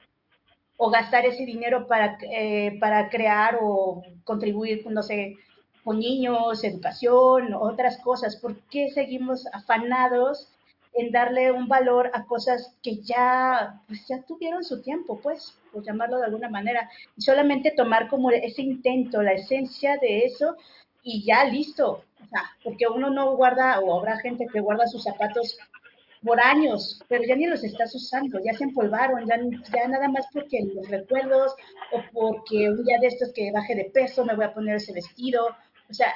O gastar ese dinero para, eh, para crear o contribuir, no sé, con niños, educación, otras cosas. ¿Por qué seguimos afanados en darle un valor a cosas que ya, pues ya tuvieron su tiempo, pues, por llamarlo de alguna manera, y solamente tomar como ese intento, la esencia de eso, y ya listo, o sea, porque uno no guarda, o habrá gente que guarda sus zapatos por años, pero ya ni los estás usando, ya se empolvaron, ya, nada más porque los recuerdos o porque un día de estos que baje de peso me voy a poner ese vestido. O sea,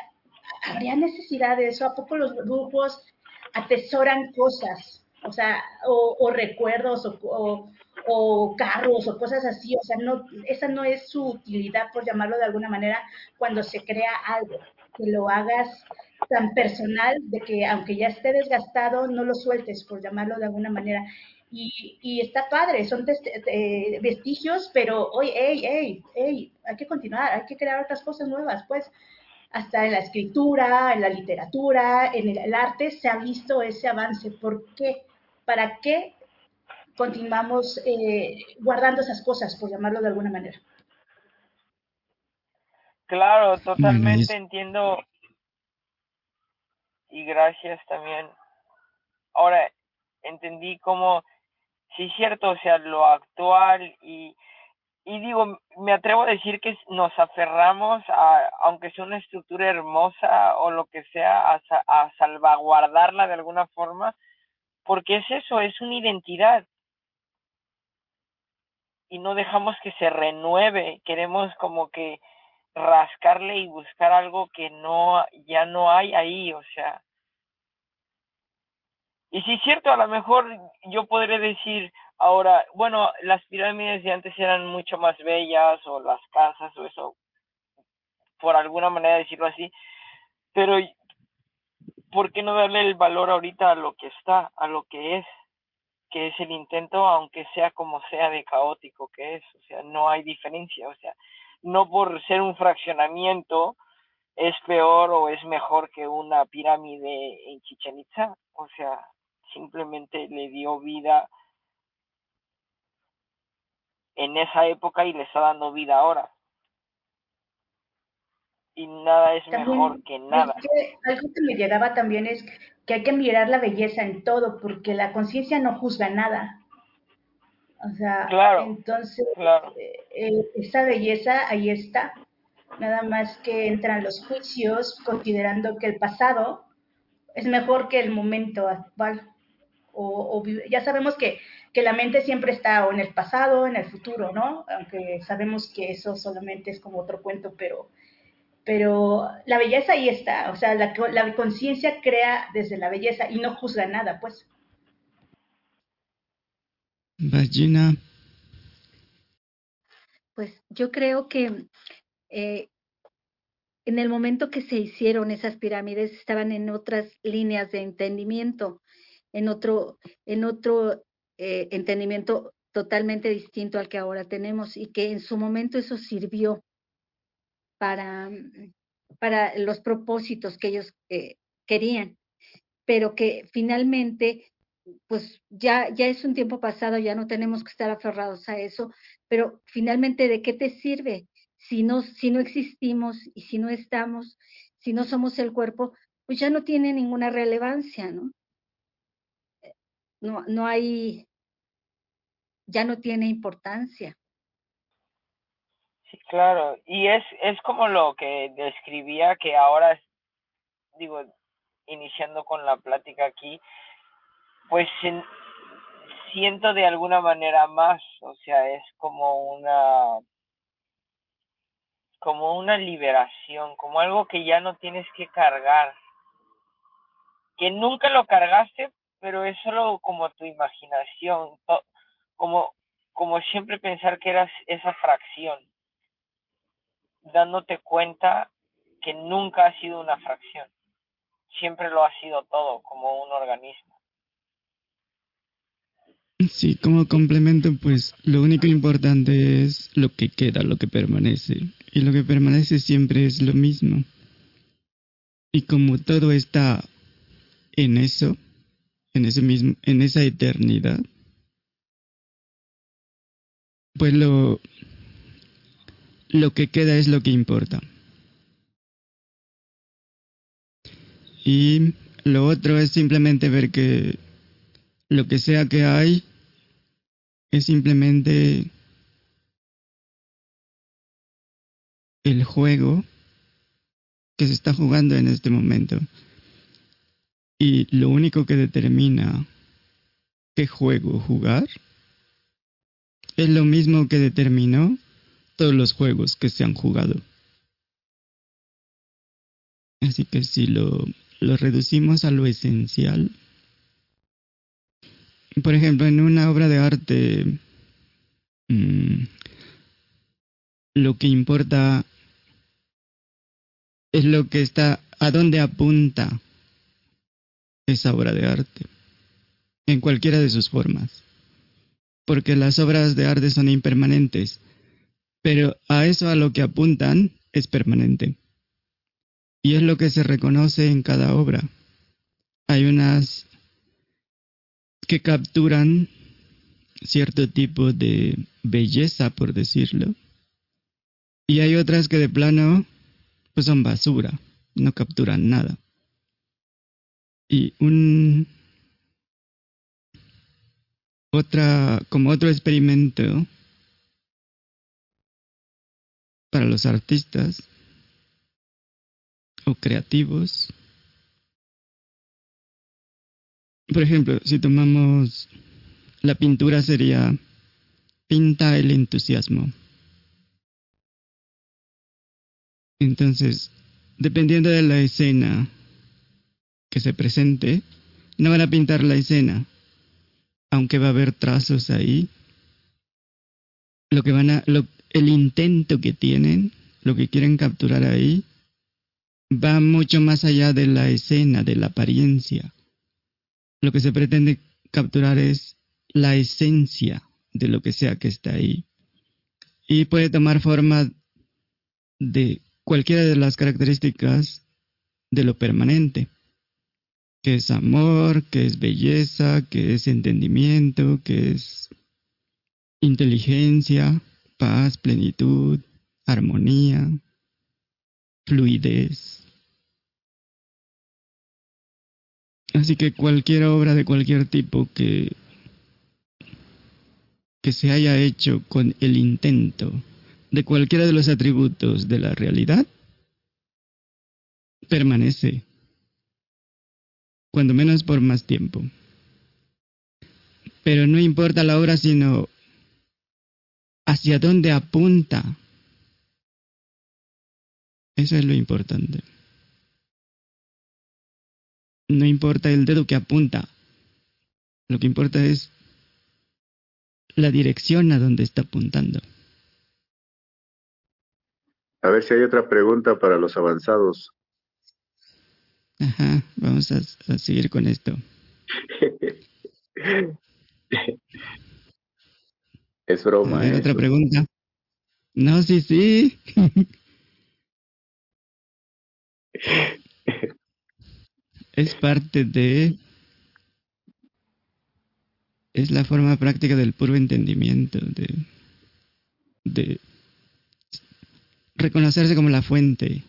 ¿habría necesidad de eso? ¿A poco los grupos atesoran cosas? O sea, o, recuerdos o, o, carros o cosas así. O sea, no, esa no es su utilidad, por llamarlo de alguna manera, cuando se crea algo. Que lo hagas tan personal de que aunque ya esté desgastado, no lo sueltes, por llamarlo de alguna manera. Y, está padre, son vestigios, pero hoy, hey, hey, hey, hay que continuar, hay que crear otras cosas nuevas, pues hasta en la escritura, en la literatura, en el, arte se ha visto ese avance. ¿Por qué? ¿Para qué continuamos eh, guardando esas cosas, por llamarlo de alguna manera? Claro, totalmente entiendo y gracias también. Ahora entendí cómo, sí es cierto, o sea, lo actual y, y digo, me atrevo a decir que nos aferramos a, aunque sea una estructura hermosa o lo que sea, a, a salvaguardarla de alguna forma, porque es eso, es una identidad. Y no dejamos que se renueve, queremos como que rascarle y buscar algo que no, ya no hay ahí, o sea. Y si es cierto, a lo mejor yo podré decir ahora, bueno, las pirámides de antes eran mucho más bellas o las casas o eso, por alguna manera decirlo así, pero ¿por qué no darle el valor ahorita a lo que está, a lo que es? que es el intento, aunque sea como sea de caótico que es, o sea, no hay diferencia, o sea, no por ser un fraccionamiento es peor o es mejor que una pirámide en Chichen Itza. O sea, simplemente le dio vida en esa época y le está dando vida ahora. Y nada es mejor que nada. algo que me llegaba también es que hay que mirar la belleza en todo, porque la conciencia no juzga nada. O sea, entonces eh, eh, esa belleza ahí está. Nada más que entran los juicios considerando que el pasado es mejor que el momento actual. O, ya sabemos que, que, la mente siempre está o en el pasado o en el futuro, ¿no? Aunque sabemos que eso solamente es como otro cuento, pero, pero la belleza ahí está. O sea, la, la conciencia crea desde la belleza y no juzga nada, pues. Vagina. Pues yo creo que eh, en el momento que se hicieron esas pirámides estaban en otras líneas de entendimiento, en otro, en otro eh, entendimiento totalmente distinto al que ahora tenemos y que en su momento eso sirvió para, para los propósitos que ellos eh, querían, pero que finalmente pues ya, ya es un tiempo pasado, ya no tenemos que estar aferrados a eso, pero finalmente, ¿de qué te sirve? Si no, si no existimos y si no estamos, si no somos el cuerpo, pues ya no tiene ninguna relevancia, ¿no? No, no hay, ya no tiene importancia. Sí, claro, y es, es como lo que describía que ahora, digo, iniciando con la plática aquí, pues siento de alguna manera más, o sea, es como una como una liberación, como algo que ya no tienes que cargar, que nunca lo cargaste, pero es solo como tu imaginación, como como siempre pensar que eras esa fracción, dándote cuenta que nunca ha sido una fracción, siempre lo ha sido todo, como un organismo. Sí, como complemento, pues lo único importante es lo que queda, lo que permanece. Y lo que permanece siempre es lo mismo. Y como todo está en eso, en ese mismo, en esa eternidad, pues lo, lo que queda es lo que importa. Y lo otro es simplemente ver que lo que sea que hay es simplemente el juego que se está jugando en este momento. Y lo único que determina qué juego jugar, es lo mismo que determinó todos los juegos que se han jugado. Así que si lo, lo reducimos a lo esencial, por ejemplo, en una obra de arte, mmm, lo que importa es lo que está, a dónde apunta esa obra de arte, en cualquiera de sus formas. Porque las obras de arte son impermanentes, pero a eso a lo que apuntan es permanente. Y es lo que se reconoce en cada obra. Hay unas que capturan cierto tipo de belleza, por decirlo, y hay otras que de plano pues son basura, no capturan nada. Y un otra como otro experimento para los artistas o creativos. Por ejemplo, si tomamos la pintura sería pinta el entusiasmo. Entonces, dependiendo de la escena que se presente, no van a pintar la escena, aunque va a haber trazos ahí. Lo que van a, lo, el intento que tienen, lo que quieren capturar ahí, va mucho más allá de la escena, de la apariencia. Lo que se pretende capturar es la esencia de lo que sea que está ahí. Y puede tomar forma de cualquiera de las características de lo permanente, que es amor, que es belleza, que es entendimiento, que es inteligencia, paz, plenitud, armonía, fluidez. Así que cualquier obra de cualquier tipo que, que se haya hecho con el intento de cualquiera de los atributos de la realidad permanece, cuando menos por más tiempo. Pero no importa la obra, sino hacia dónde apunta. Eso es lo importante. No importa el dedo que apunta. Lo que importa es la dirección a donde está apuntando. A ver si hay otra pregunta para los avanzados. Ajá, vamos a, a seguir con esto. <laughs> es broma. A ver, otra pregunta. No, sí, sí. <laughs> es parte de... Es la forma práctica del puro entendimiento, de, de reconocerse como la fuente.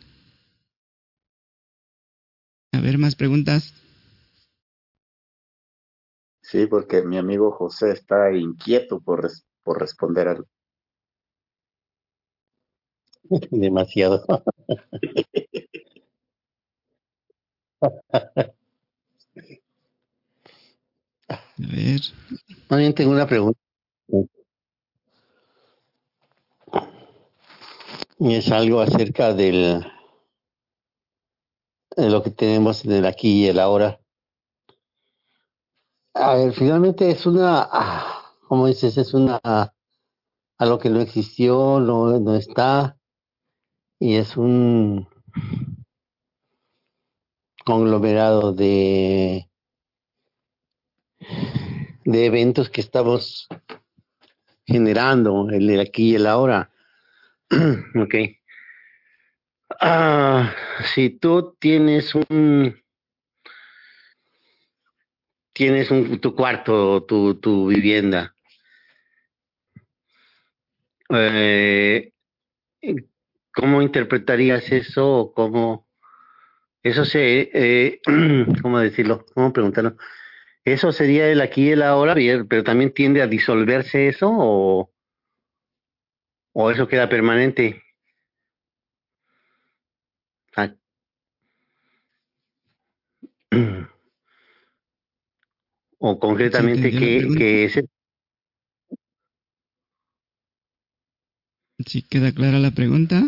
A ver, más preguntas. Sí, porque mi amigo José está inquieto por, res por responder algo. <laughs> Demasiado. <laughs> A ver. Bien tengo una pregunta. Y es algo acerca del de lo que tenemos en el aquí y el ahora. A ver, finalmente es una, ah, como dices, es una a lo que no existió, no, no está, y es un conglomerado de de eventos que estamos generando, el aquí y el ahora. <clears throat> ok. Ah, si tú tienes un tienes un, tu cuarto, tu, tu vivienda, eh, ¿cómo interpretarías eso cómo eso se, eh, <clears throat> cómo decirlo, cómo preguntarlo? ¿Eso sería el aquí y el ahora, pero también tiende a disolverse eso o, o eso queda permanente? Ah. <clears throat> o concretamente Sí, qué es. ¿Sí queda clara la pregunta?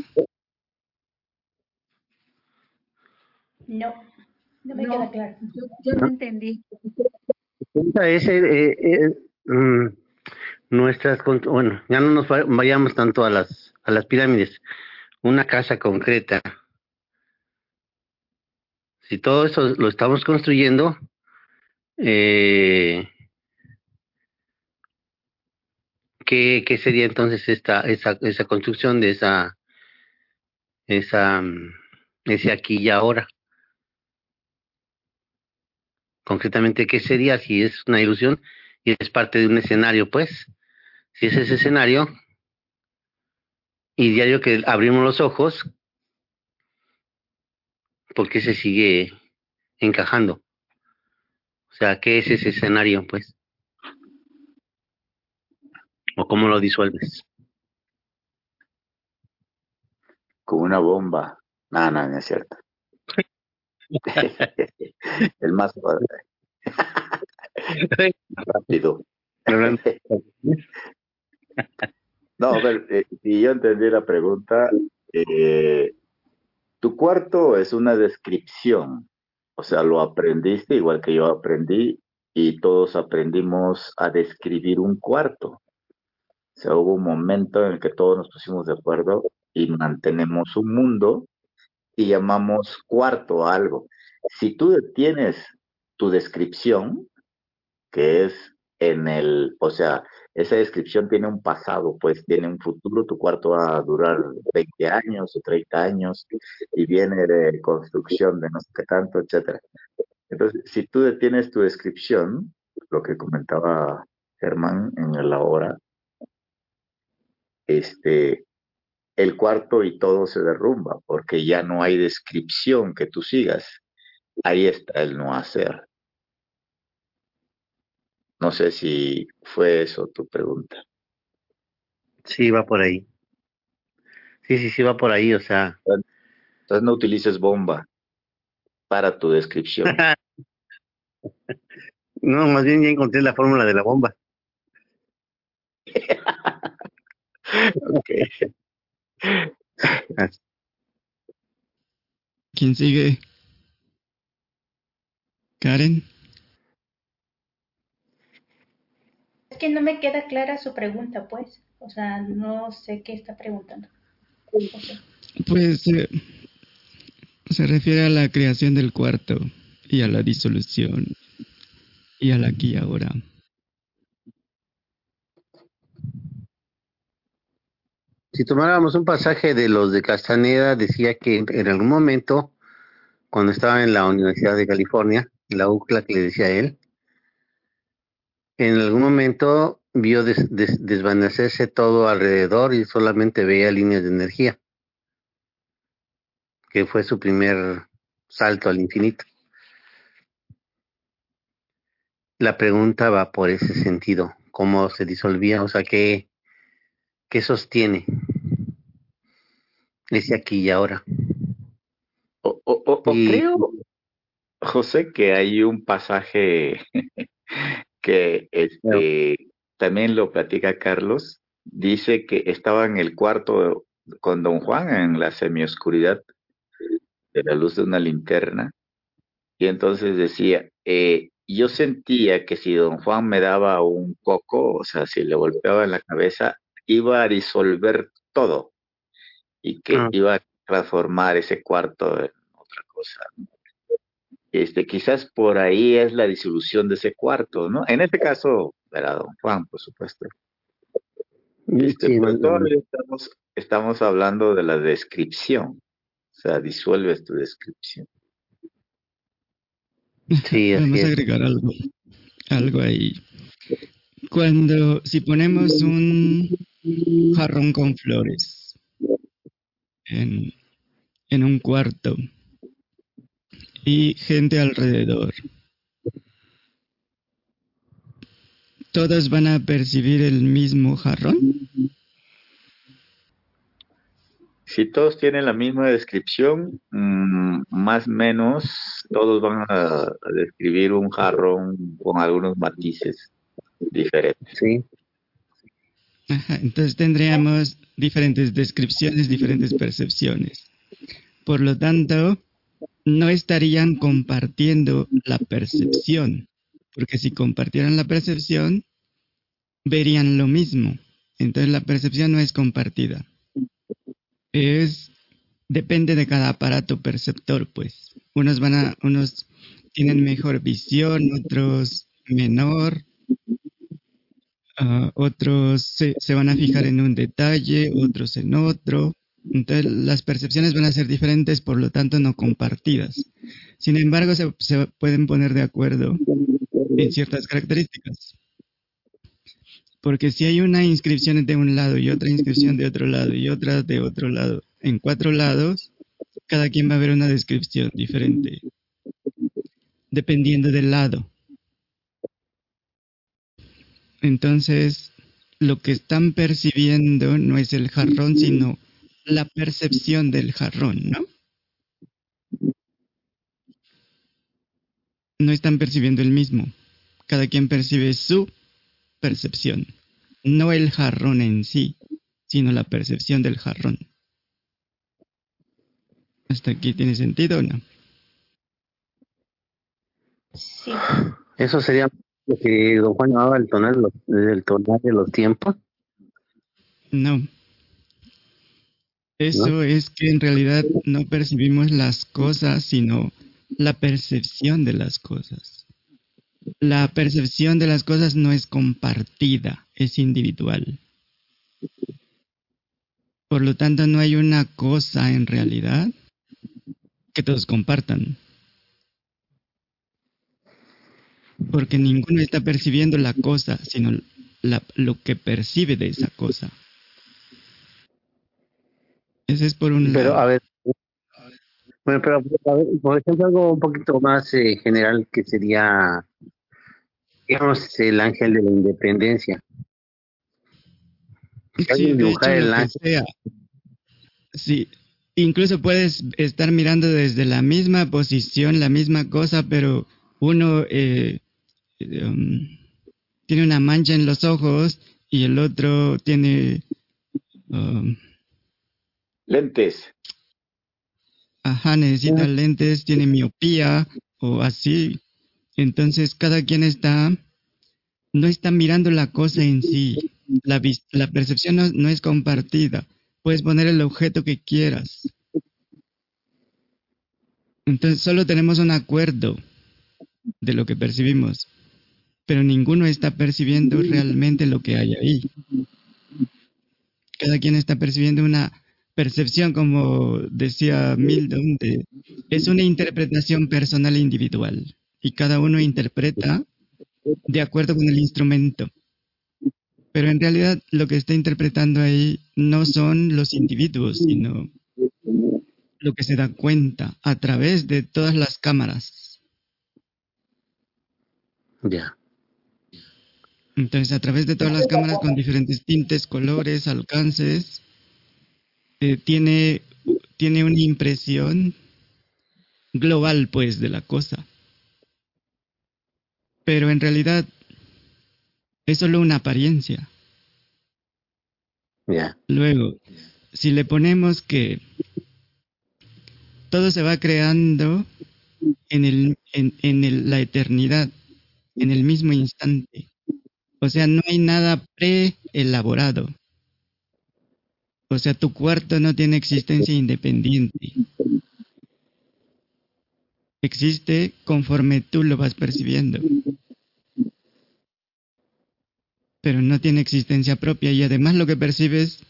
No, no me No. queda claro. Yo, yo no entendí. pregunta es eh, eh, mm, nuestras bueno ya no nos va- vayamos tanto a las a las pirámides una casa concreta si todo eso lo estamos construyendo eh, ¿qué, qué sería entonces esta esa esa construcción de esa esa mm, ese aquí y ahora concretamente qué sería si es una ilusión y es parte de un escenario, pues. Si es ese escenario, y diario que abrimos los ojos, ¿por qué se sigue encajando? O sea, ¿qué es ese escenario, pues? ¿O cómo lo disuelves? Con una bomba. No, no, no cierto. <laughs> El más <laughs> rápido. <laughs> No, a ver, eh, si yo entendí la pregunta, eh, tu cuarto es una descripción, o sea, lo aprendiste igual que yo aprendí y todos aprendimos a describir un cuarto. O sea, hubo un momento en el que todos nos pusimos de acuerdo y mantenemos un mundo y llamamos cuarto a algo. Si tú tienes tu descripción, que es en el, o sea, esa descripción tiene un pasado, pues tiene un futuro, tu cuarto va a durar 20 años o 30 años y viene de construcción de no sé qué tanto, etcétera. Entonces, si tú tienes tu descripción, lo que comentaba Germán en la hora, este, el cuarto y todo se derrumba porque ya no hay descripción que tú sigas. Ahí está el no hacer. No sé si fue eso tu pregunta. Sí, va por ahí. Sí, sí, sí, va por ahí, o sea. Entonces no utilices bomba para tu descripción. <laughs> no, más bien ya encontré la fórmula de la bomba. <laughs> ok. ¿Quién sigue? Karen. Es que no me queda clara su pregunta, pues. O sea, no sé qué está preguntando. Pues eh, se refiere a la creación del cuarto y a la disolución y al aquí y ahora. Si tomáramos un pasaje de los de Castaneda, decía que en algún momento, cuando estaba en la Universidad de California, la UCLA que le decía a él, en algún momento vio des- des- desvanecerse todo alrededor y solamente veía líneas de energía, que fue su primer salto al infinito. La pregunta va por ese sentido, cómo se disolvía, o sea, qué, qué sostiene ese aquí y ahora. O, o- o- creo, José, que hay un pasaje <laughs> que este, también lo platica Carlos. Dice que estaba en el cuarto con don Juan en la semioscuridad de la luz de una linterna. Y entonces decía, eh, yo sentía que si don Juan me daba un coco, o sea, si le golpeaba en la cabeza, iba a disolver todo y que Ah. iba a transformar ese cuarto en otra cosa. ¿no? Este, quizás por ahí es la disolución de ese cuarto, ¿no? En este caso, era don Juan, por supuesto. Este, Sí, pero no, todavía estamos, estamos hablando de la descripción. O sea, disuelves tu descripción. Sí, <laughs> Vamos a agregar algo, algo ahí. Cuando, si ponemos un jarrón con flores en, en un cuarto y gente alrededor, ¿todos van a percibir el mismo jarrón? Si todos tienen la misma descripción, mm, más o menos todos van a, a describir un jarrón con algunos matices diferentes. Sí. Entonces tendríamos diferentes descripciones, diferentes percepciones. Por lo tanto, no estarían compartiendo la percepción, porque si compartieran la percepción, verían lo mismo. Entonces la percepción no es compartida. Es depende de cada aparato perceptor, pues. Unos van a unos tienen mejor visión, otros menor, ah, otros se, van a fijar en un detalle, otros en otro. Entonces las percepciones van a ser diferentes, por lo tanto no compartidas. Sin embargo, se, se pueden poner de acuerdo en ciertas características. Porque si hay una inscripción de un lado y otra inscripción de otro lado y otra de otro lado, en cuatro lados, cada quien va a ver una descripción diferente, dependiendo del lado. Entonces, lo que están percibiendo no es el jarrón, sino la percepción del jarrón, ¿no? No están percibiendo el mismo. Cada quien percibe su percepción, no el jarrón en sí, sino la percepción del jarrón. ¿Hasta aquí tiene sentido o no? Sí. Eso sería que don Juan llamaba el tonal, el tonal de los tiempos. No. Eso es que en realidad no percibimos las cosas, sino la percepción de las cosas. La percepción de las cosas no es compartida, es individual. Por lo tanto, no hay una cosa en realidad que todos compartan. Porque ninguno está percibiendo la cosa, sino la- lo que percibe de esa cosa. Ese es por un Pero lado. a ver, bueno, pero a ver, por ejemplo algo un poquito más eh, general que sería, digamos, el ángel de la independencia. Sí, de hecho, el ángel. sea. Sí, incluso puedes estar mirando desde la misma posición, la misma cosa, pero uno eh, um, tiene una mancha en los ojos y el otro tiene, um, Lentes. ajá, necesita lentes, tiene miopía o así. Entonces cada quien está, no está mirando la cosa en sí. La, la percepción no, no es compartida. Puedes poner el objeto que quieras. Entonces solo tenemos un acuerdo de lo que percibimos, pero ninguno está percibiendo realmente lo que hay ahí. Cada quien está percibiendo una percepción, como decía Milton, de- es una interpretación personal e individual, y cada uno interpreta de acuerdo con el instrumento. Pero en realidad lo que está interpretando ahí no son los individuos, sino lo que se da cuenta a través de todas las cámaras. Ya. Entonces, a través de todas las cámaras con diferentes tintes, colores, alcances, eh, tiene, tiene una impresión global, pues, de la cosa. Pero en realidad es solo una apariencia. Luego, si le ponemos que todo se va creando en, el, en, en el- la eternidad, en el mismo instante. O sea, no hay nada preelaborado. O sea, tu cuarto no tiene existencia independiente. Existe conforme tú lo vas percibiendo. Pero no tiene existencia propia y además lo que percibes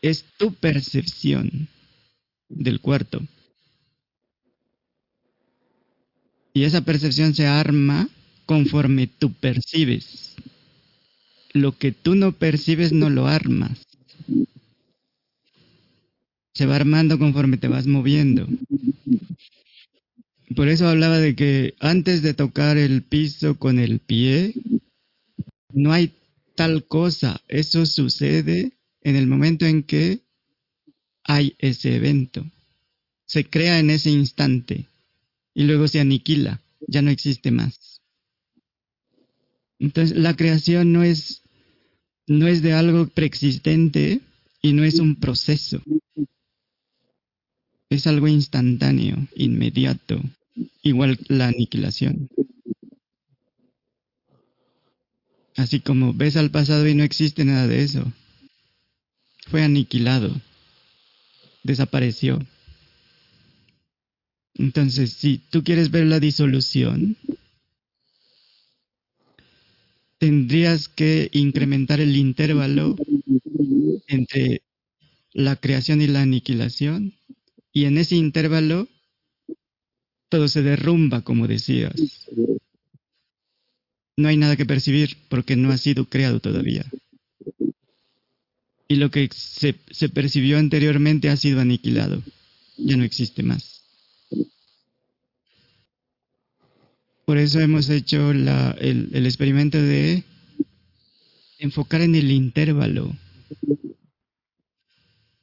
es tu percepción del cuarto. Y esa percepción se arma conforme tú percibes. Lo que tú no percibes no lo armas. Se va armando conforme te vas moviendo. Por eso hablaba de que antes de tocar el piso con el pie, no hay tal cosa. Eso sucede en el momento en que hay ese evento. Se crea en ese instante y luego se aniquila, ya no existe más. Entonces, la creación no es, no es de algo preexistente y no es un proceso. Es algo instantáneo, inmediato, igual la aniquilación. Así como ves al pasado y no existe nada de eso. Fue aniquilado. Desapareció. Entonces, si tú quieres ver la disolución, tendrías que incrementar el intervalo entre la creación y la aniquilación. Y en ese intervalo, todo se derrumba, como decías no hay nada que percibir porque no ha sido creado todavía. Y lo que se, se percibió anteriormente ha sido aniquilado. Ya no existe más. Por eso hemos hecho la, el, el, experimento de enfocar en el intervalo.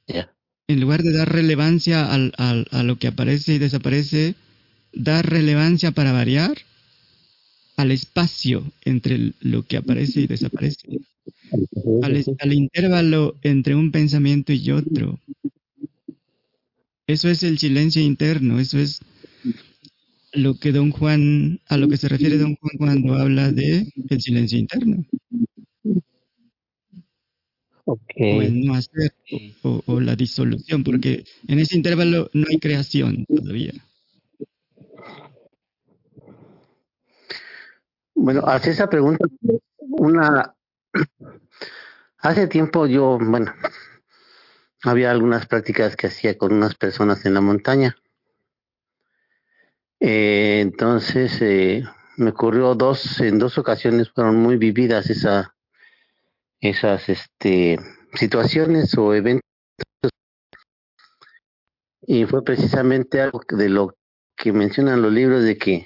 Yeah. En lugar de dar relevancia al, al, a lo que aparece y desaparece, dar relevancia para variar al espacio entre lo que aparece y desaparece, al, al, intervalo entre un pensamiento y otro. Eso es el silencio interno, eso es lo que don Juan, a lo que se refiere don Juan cuando habla de el silencio interno. Okay. O el no hacer, o, o la disolución, porque en ese intervalo no hay creación todavía. Bueno, hace esa pregunta, una, hace tiempo yo, bueno, había algunas prácticas que hacía con unas personas en la montaña. Eh, entonces, eh, me ocurrió dos, en dos ocasiones fueron muy vividas esa, esas, este, situaciones o eventos. Y fue precisamente algo de lo que mencionan los libros de que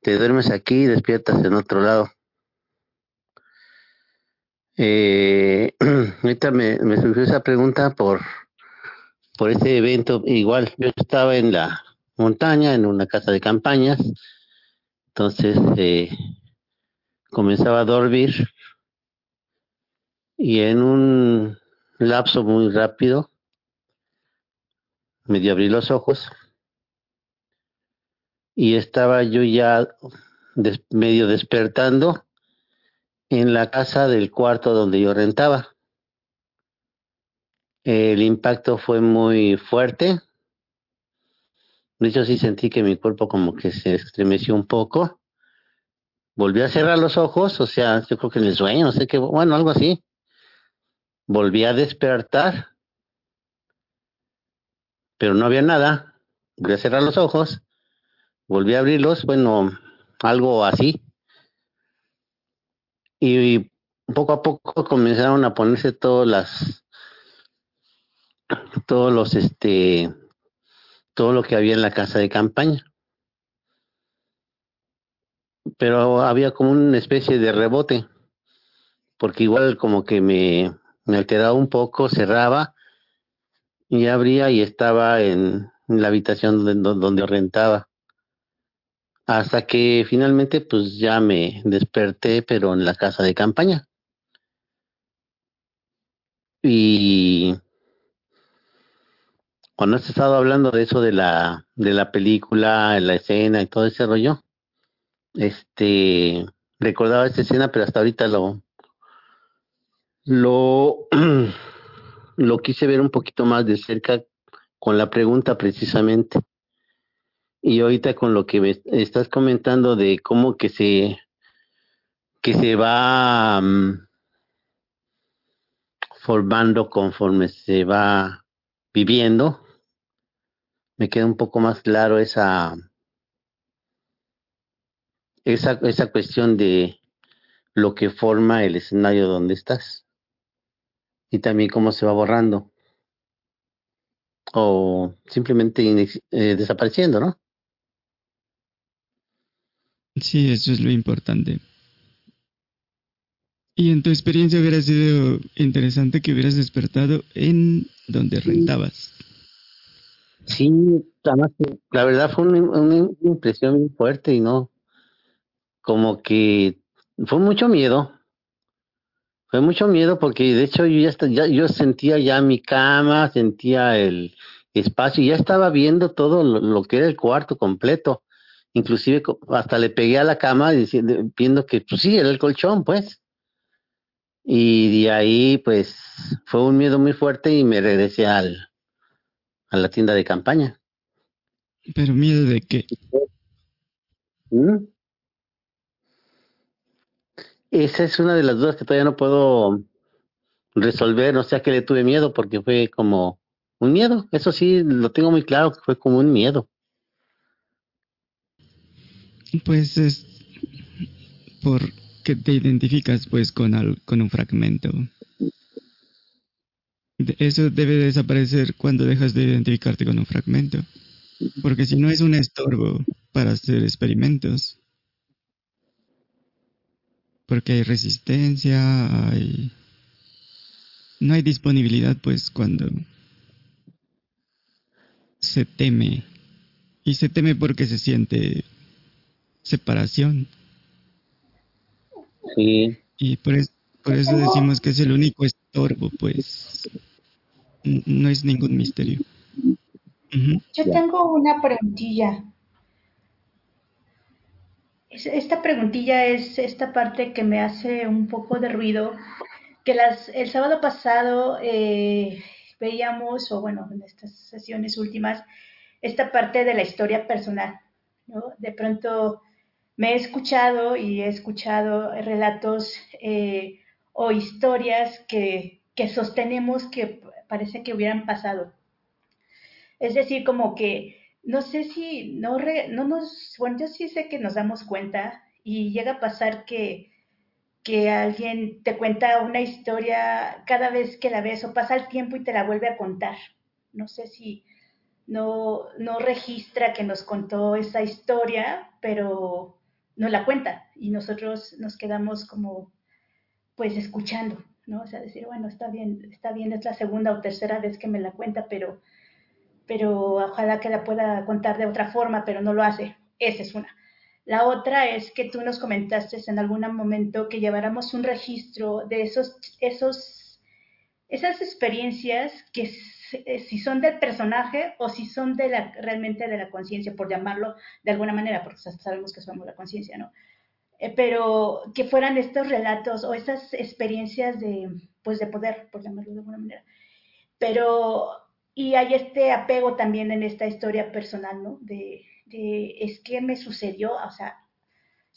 te duermes aquí y despiertas en otro lado. Eh, <clears throat> ahorita me, me, surgió esa pregunta por, por ese evento. Igual, yo estaba en la montaña, en una casa de campañas, entonces eh, comenzaba a dormir y en un lapso muy rápido medio abrí los ojos y estaba yo ya des, medio despertando en la casa del cuarto donde yo rentaba. El impacto fue muy fuerte. De hecho, sí sentí que mi cuerpo como que se estremeció un poco. Volví a cerrar los ojos, o sea, yo creo que en el sueño, no sé qué, bueno, algo así. Volví a despertar, pero no había nada. Volví a cerrar los ojos volví a abrirlos, bueno, algo así. Y poco a poco comenzaron a ponerse todas las, todos los, este, todo lo que había en la casa de campaña. Pero había como una especie de rebote, porque igual como que me, alteraba un poco, cerraba y abría y estaba en, en la habitación donde, donde rentaba hasta que finalmente pues ya me desperté pero en la casa de campaña y cuando has estado hablando de eso de la de la película la escena y todo ese rollo este recordaba esta escena pero hasta ahorita lo lo <clears throat> lo quise ver un poquito más de cerca con la pregunta precisamente. Y ahorita con lo que me estás comentando de cómo que se que se va um, formando conforme se va viviendo me queda un poco más claro esa esa esa cuestión de lo que forma el escenario donde estás y también cómo se va borrando o simplemente eh, desapareciendo, ¿no? Sí, eso es lo importante. Y en tu experiencia hubiera sido interesante que hubieras despertado en donde rentabas. Sí, además, la verdad fue una, impresión muy fuerte y no, como que fue mucho miedo. Fue mucho miedo porque de hecho yo ya, ya yo sentía ya mi cama, sentía el espacio, y ya estaba viendo todo lo, lo que era el cuarto completo. Inclusive hasta le pegué a la cama diciendo, viendo que pues sí, era el colchón, pues. Y de ahí pues fue un miedo muy fuerte y me regresé al, a la tienda de campaña. Pero miedo de que ¿Mm? Esa es una de las dudas que todavía no puedo resolver, no sé a qué le tuve miedo, porque fue como un miedo, eso sí, lo tengo muy claro, que fue como un miedo. pues es porque te identificas pues con, al- con un fragmento. Eso debe desaparecer cuando dejas de identificarte con un fragmento. Porque si no es un estorbo para hacer experimentos. Porque hay resistencia, hay... No hay disponibilidad pues cuando se teme. Y se teme porque se siente separación. Sí, Y por, es- por eso decimos que es el único estorbo, pues. No es ningún misterio. Yo tengo una preguntilla. Es- Esta preguntilla es esta parte que me hace un poco de ruido, que las, el sábado pasado eh, veíamos, o bueno, en estas sesiones últimas, esta parte de la historia personal, ¿no? De pronto me he escuchado y he escuchado relatos eh, o historias que, que sostenemos que parece que hubieran pasado. Es decir, como que no sé si no, no nos, bueno, yo sí sé que nos damos cuenta y llega a pasar que, que alguien te cuenta una historia cada vez que la ves o pasa el tiempo y te la vuelve a contar. No sé si no, no registra que nos contó esa historia, pero nos la cuenta y nosotros nos quedamos como pues escuchando, ¿no? O sea, decir, bueno, está bien, está bien, es la segunda o tercera vez que me la cuenta, pero pero ojalá que la pueda contar de otra forma, pero no lo hace. Esa es una. La otra es que tú nos comentaste en algún momento que lleváramos un registro de esos, esos, esas experiencias que s- si son del personaje o si son de la, realmente de la conciencia, por llamarlo de alguna manera, porque sabemos que somos la conciencia, ¿no? Eh, pero que fueran estos relatos o esas experiencias de, pues de poder, por llamarlo de alguna manera pero y hay este apego también en esta historia personal, ¿no? De, de es que me sucedió, o sea,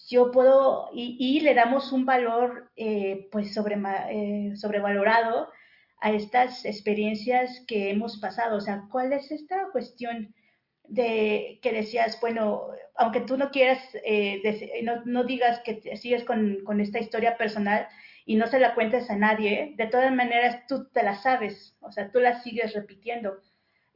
yo puedo, y, y le damos un valor eh, pues sobrema- eh, sobrevalorado a estas experiencias que hemos pasado, o sea, ¿cuál es esta cuestión de que decías, bueno, aunque tú no quieras, eh, dec- no, no digas que sigues con, con esta historia personal y no se la cuentes a nadie, de todas maneras tú te la sabes, o sea, tú la sigues repitiendo.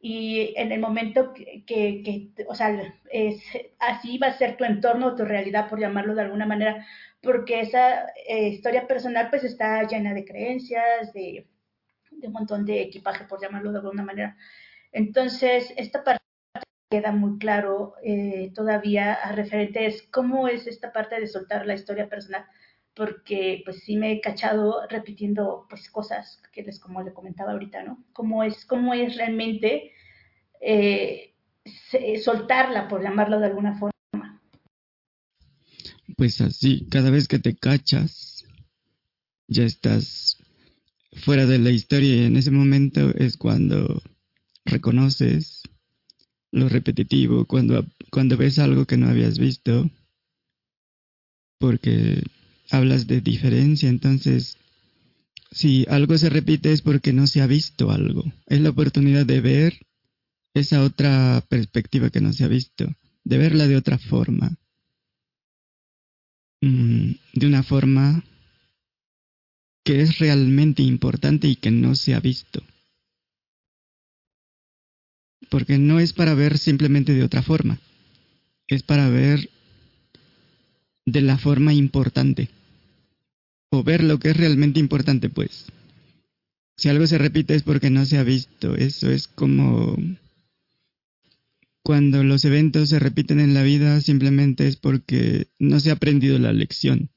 Y en el momento que, que, o sea, es, así va a ser tu entorno, tu realidad, por llamarlo de alguna manera, porque esa eh, historia personal pues está llena de creencias, de, de un montón de equipaje, por llamarlo de alguna manera. Entonces, esta parte queda muy claro eh, todavía a referente es cómo es esta parte de soltar la historia personal, porque pues sí me he cachado repitiendo pues cosas que les como le comentaba ahorita, ¿no? Cómo es, cómo es realmente eh, soltarla, por llamarlo de alguna forma. Pues así, cada vez que te cachas, ya estás fuera de la historia y en ese momento es cuando reconoces lo repetitivo, cuando, cuando ves algo que no habías visto, porque hablas de diferencia, entonces si algo se repite es porque no se ha visto algo. Es la oportunidad de ver esa otra perspectiva que no se ha visto, de verla de otra forma. Mm, de una forma que es realmente importante y que no se ha visto. Porque no es para ver simplemente de otra forma, es para ver de la forma importante. o ver lo que es realmente importante, pues. Si algo se repite es porque no se ha visto. Eso es como cuando los eventos se repiten en la vida, simplemente es porque no se ha aprendido la lección.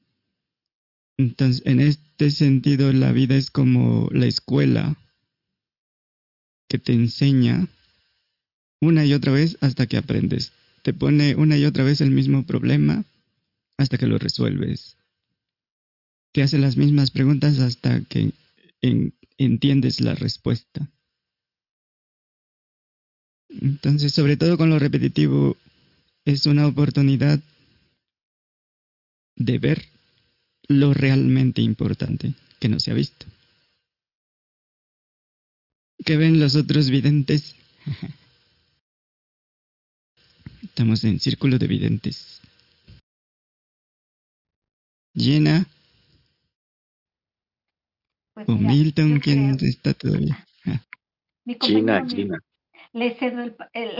Entonces, en este sentido, la vida es como la escuela que te enseña una y otra vez hasta que aprendes. Te pone una y otra vez el mismo problema hasta que lo resuelves. Te hace las mismas preguntas hasta que entiendes la respuesta. Entonces, sobre todo con lo repetitivo, es una oportunidad de ver lo realmente importante que no se ha visto. ¿Qué ven los otros videntes? <laughs> Estamos en círculo de videntes. Llena. Pues o mira, Milton, ¿quién creo- está todavía? <laughs> Ah, mi China, China. le cedo el,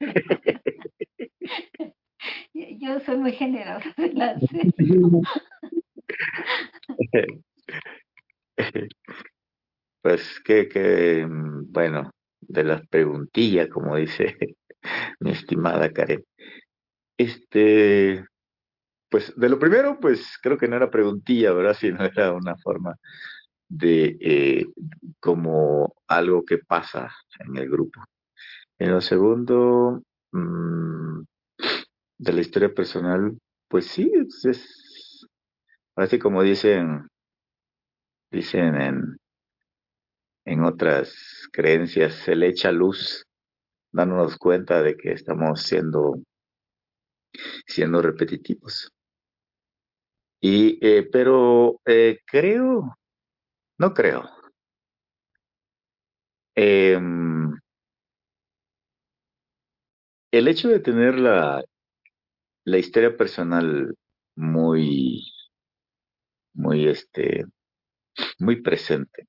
<laughs> yo soy muy generosa la. <laughs> Pues que, que, mm, bueno, de las preguntillas, como dice <laughs> mi estimada Karen. Este, pues de lo primero, pues creo que no era preguntilla, ¿verdad? <laughs> Sino era una forma de eh, como algo que pasa en el grupo. En lo segundo, mm, de la historia personal, pues sí, es, es así como dicen, dicen en, en otras creencias, se le echa luz, dándonos cuenta de que estamos siendo, siendo repetitivos. Y, eh, pero eh, creo, no creo. Em, el hecho de tener la, la historia personal muy, muy, este, muy presente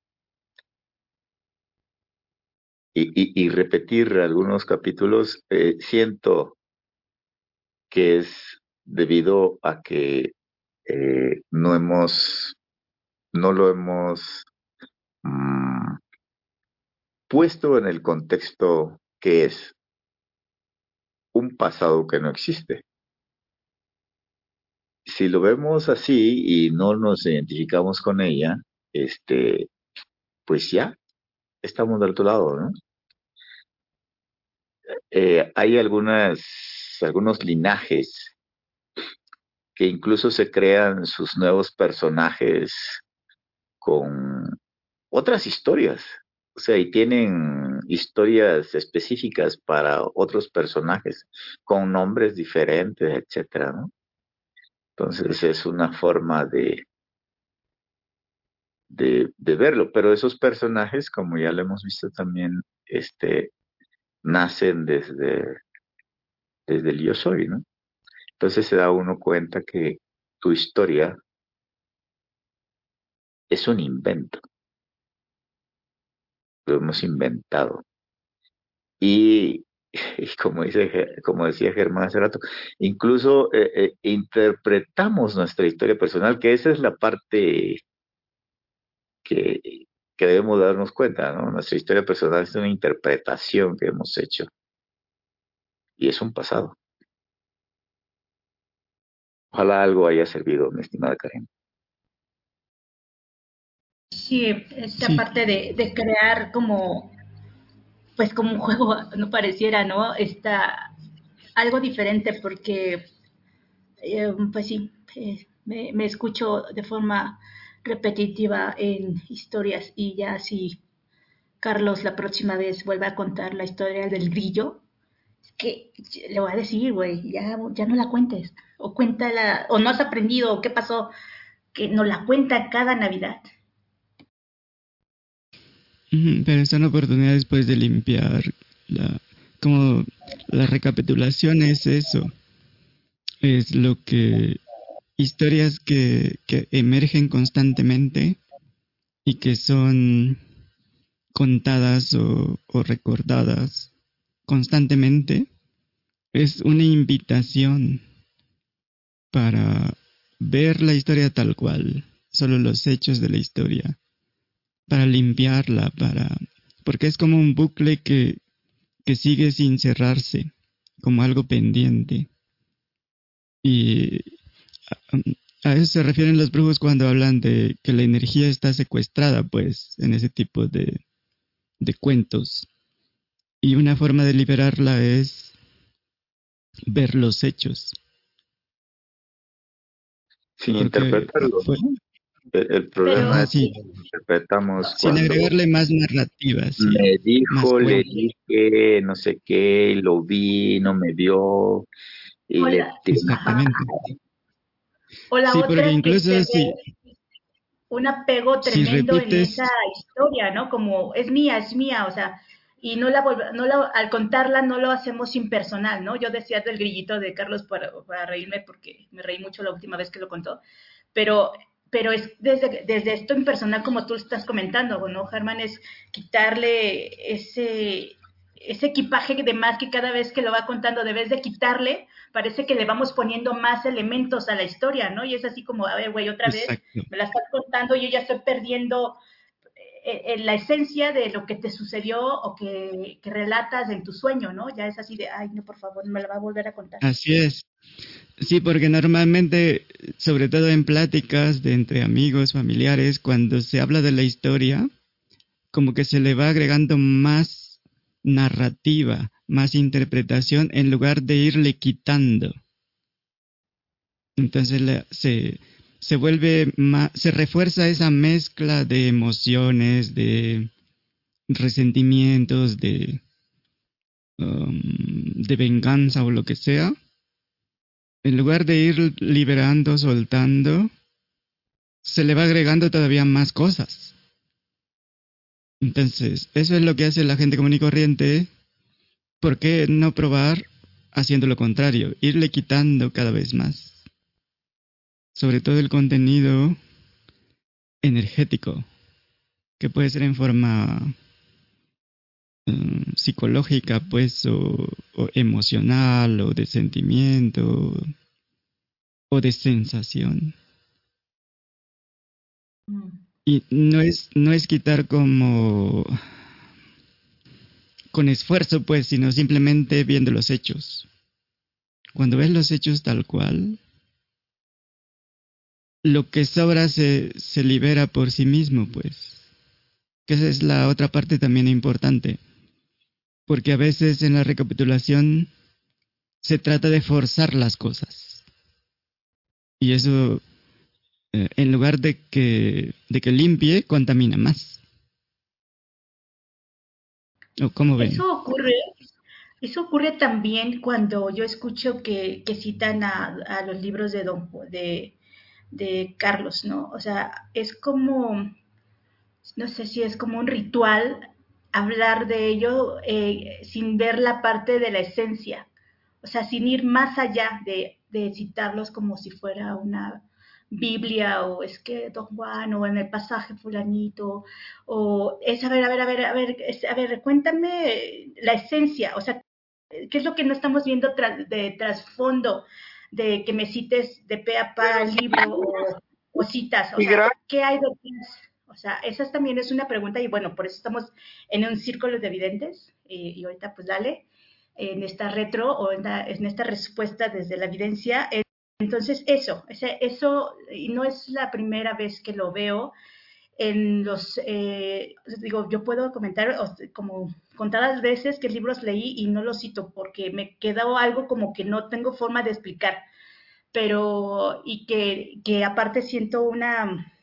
y, y, repetir algunos capítulos, eh, siento que es debido a que eh, no hemos, no lo hemos mm, puesto en el contexto que es un pasado que no existe. Si lo vemos así y no nos identificamos con ella, este, pues ya estamos del otro lado, ¿no? Eh, hay algunos linajes que incluso se crean sus nuevos personajes con otras historias. O sea, y tienen historias específicas para otros personajes con nombres diferentes, etcétera. Entonces es una forma de, de, de verlo. Pero esos personajes, como ya lo hemos visto también, este, nacen desde, desde el yo soy, ¿no? Entonces se da uno cuenta que tu historia es un invento. Lo hemos inventado. Y, <laughs> como, dice, como decía Germán hace rato, incluso eh, eh, interpretamos nuestra historia personal, que esa es la parte que, que debemos darnos cuenta, ¿no? Nuestra historia personal es una interpretación que hemos hecho. Y es un pasado. Ojalá algo haya servido, mi estimada Karen. Sí, esta Sí. parte de, de crear como, pues como un juego, no pareciera, ¿no? Está algo diferente porque, eh, pues sí, eh, me, me escucho de forma repetitiva en historias y ya si Carlos la próxima vez vuelve a contar la historia del grillo, que le voy a decir, güey, ya, ya no la cuentes, o cuéntala, o no has aprendido, o qué pasó, que no la cuenta cada Navidad. Pero son oportunidades pues de limpiar la como la recapitulación es eso. Es lo que historias que, emergen constantemente y que son contadas o, o recordadas constantemente es una invitación para ver la historia tal cual, solo los hechos de la historia, para limpiarla, para porque es como un bucle que, que sigue sin cerrarse, como algo pendiente. Y a, eso se refieren los brujos cuando hablan de que la energía está secuestrada, pues, en ese tipo de, de cuentos. Y una forma de liberarla es ver los hechos. Sin Porque interpretarlo. fue- El, el problema Ah, es sí. que interpretamos sin cuando agregarle más narrativa, sí. me dijo, le dije, no sé qué, lo vi, no me vio, y le Hola. Exactamente. O la Sí, otra porque es que incluso si, un apego si tremendo en repites, esa historia, ¿no? Como es mía, es mía, o sea, y no la no la, al contarla no lo hacemos impersonal, ¿no? Yo decía del grillito de Carlos para, para reírme porque me reí mucho la última vez que lo contó, pero pero es desde, desde esto impersonal como tú estás comentando, ¿no, Germán? Es quitarle ese, ese equipaje de más que cada vez que lo va contando, debes de quitarle, parece que le vamos poniendo más elementos a la historia, ¿no? Y es así como, a ver, güey, otra vez me la estás contando y yo ya estoy perdiendo eh, eh, la esencia de lo que te sucedió o que, que relatas en tu sueño, ¿no? Ya es así de, ay, no, por favor, me la va a volver a contar. Así es. Sí, porque normalmente, sobre todo en pláticas de entre amigos, familiares, cuando se habla de la historia, como que se le va agregando más narrativa, más interpretación, en lugar de irle quitando. Entonces se, se vuelve más, se refuerza esa mezcla de emociones, de resentimientos, de, um, de venganza o lo que sea. En lugar de ir liberando, soltando, se le va agregando todavía más cosas. Entonces, eso es lo que hace la gente común y corriente. ¿Por qué no probar haciendo lo contrario? Irle quitando cada vez más. Sobre todo el contenido energético, que puede ser en forma eh, psicológica, pues, o, o emocional, o de sentimiento, o de sensación. Mm. Y no es, no es quitar como con esfuerzo, pues, sino simplemente viendo los hechos. Cuando ves los hechos tal cual, lo que sobra se, se libera por sí mismo, pues. Que esa es la otra parte también importante. Porque a veces en la recapitulación se trata de forzar las cosas. Y eso, eh, en lugar de que, de que limpie, contamina más. ¿O cómo ven? Eso ocurre, eso ocurre también cuando yo escucho que, que citan a, a los libros de Don de, de Carlos, ¿no? O sea, es como, no sé si es como un ritual hablar de ello eh, sin ver la parte de la esencia, o sea, sin ir más allá de, de citarlos como si fuera una Biblia o es que Don Juan o en el pasaje fulanito o es a ver, a ver, a ver, a ver, es- a ver, cuéntame la esencia, o sea, ¿qué es lo que no estamos viendo tras, de trasfondo de que me cites de pe a pa libro o, o citas? O sea, ¿qué hay detrás? O sea, esa también es una pregunta y bueno, por eso estamos en un círculo de evidentes y, y ahorita pues dale en esta retro o en, la- en esta respuesta desde la evidencia. Entonces, eso, eso, no es la primera vez que lo veo en los, eh, digo, yo puedo comentar como contadas veces que libros leí y no los cito porque me quedó algo como que no tengo forma de explicar, pero, y que, que aparte siento una,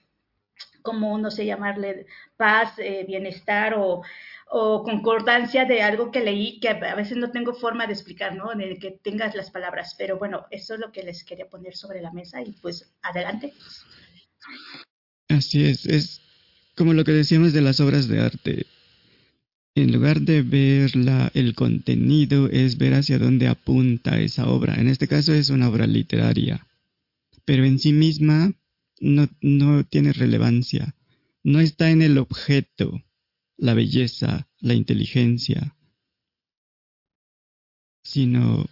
como no sé llamarle, paz, eh, bienestar o, o concordancia de algo que leí que a veces no tengo forma de explicar, ¿no? De que tengas las palabras. Pero bueno, eso es lo que les quería poner sobre la mesa y pues adelante. Así es, es como lo que decíamos de las obras de arte. En lugar de ver la, el contenido, es ver hacia dónde apunta esa obra. En este caso es una obra literaria, pero en sí misma no, no tiene relevancia. No está en el objeto, la belleza, la inteligencia, sino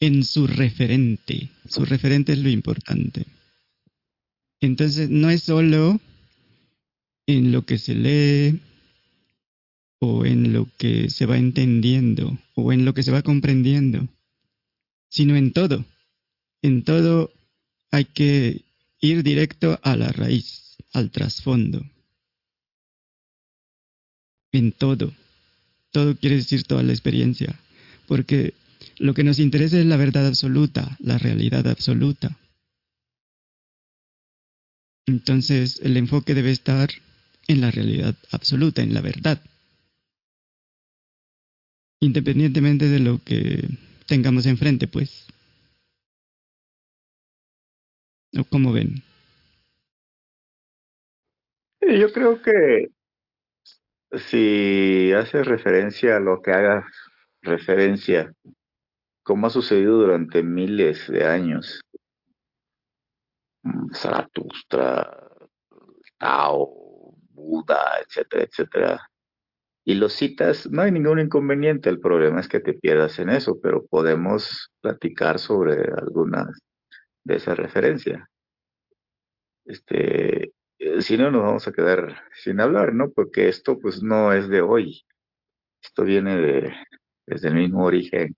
en su referente. Su referente es lo importante. Entonces no es solo en lo que se lee o en lo que se va entendiendo o en lo que se va comprendiendo, sino en todo. En todo hay que ir directo a la raíz, al trasfondo. En todo. Todo quiere decir toda la experiencia, porque lo que nos interesa es la verdad absoluta, la realidad absoluta. Entonces el enfoque debe estar en la realidad absoluta, en la verdad. Independientemente de lo que tengamos enfrente, pues. ¿O cómo ven? Yo creo que si hace referencia a lo que haga referencia, como ha sucedido durante miles de años, mm, Zaratustra, Tao, Buda, etcétera, etcétera, y lo citas, no hay ningún inconveniente, el problema es que te pierdas en eso, pero podemos platicar sobre algunas de esas referencias. Este, si no nos vamos a quedar sin hablar, ¿no? Porque esto pues no es de hoy. Esto viene de, desde el mismo origen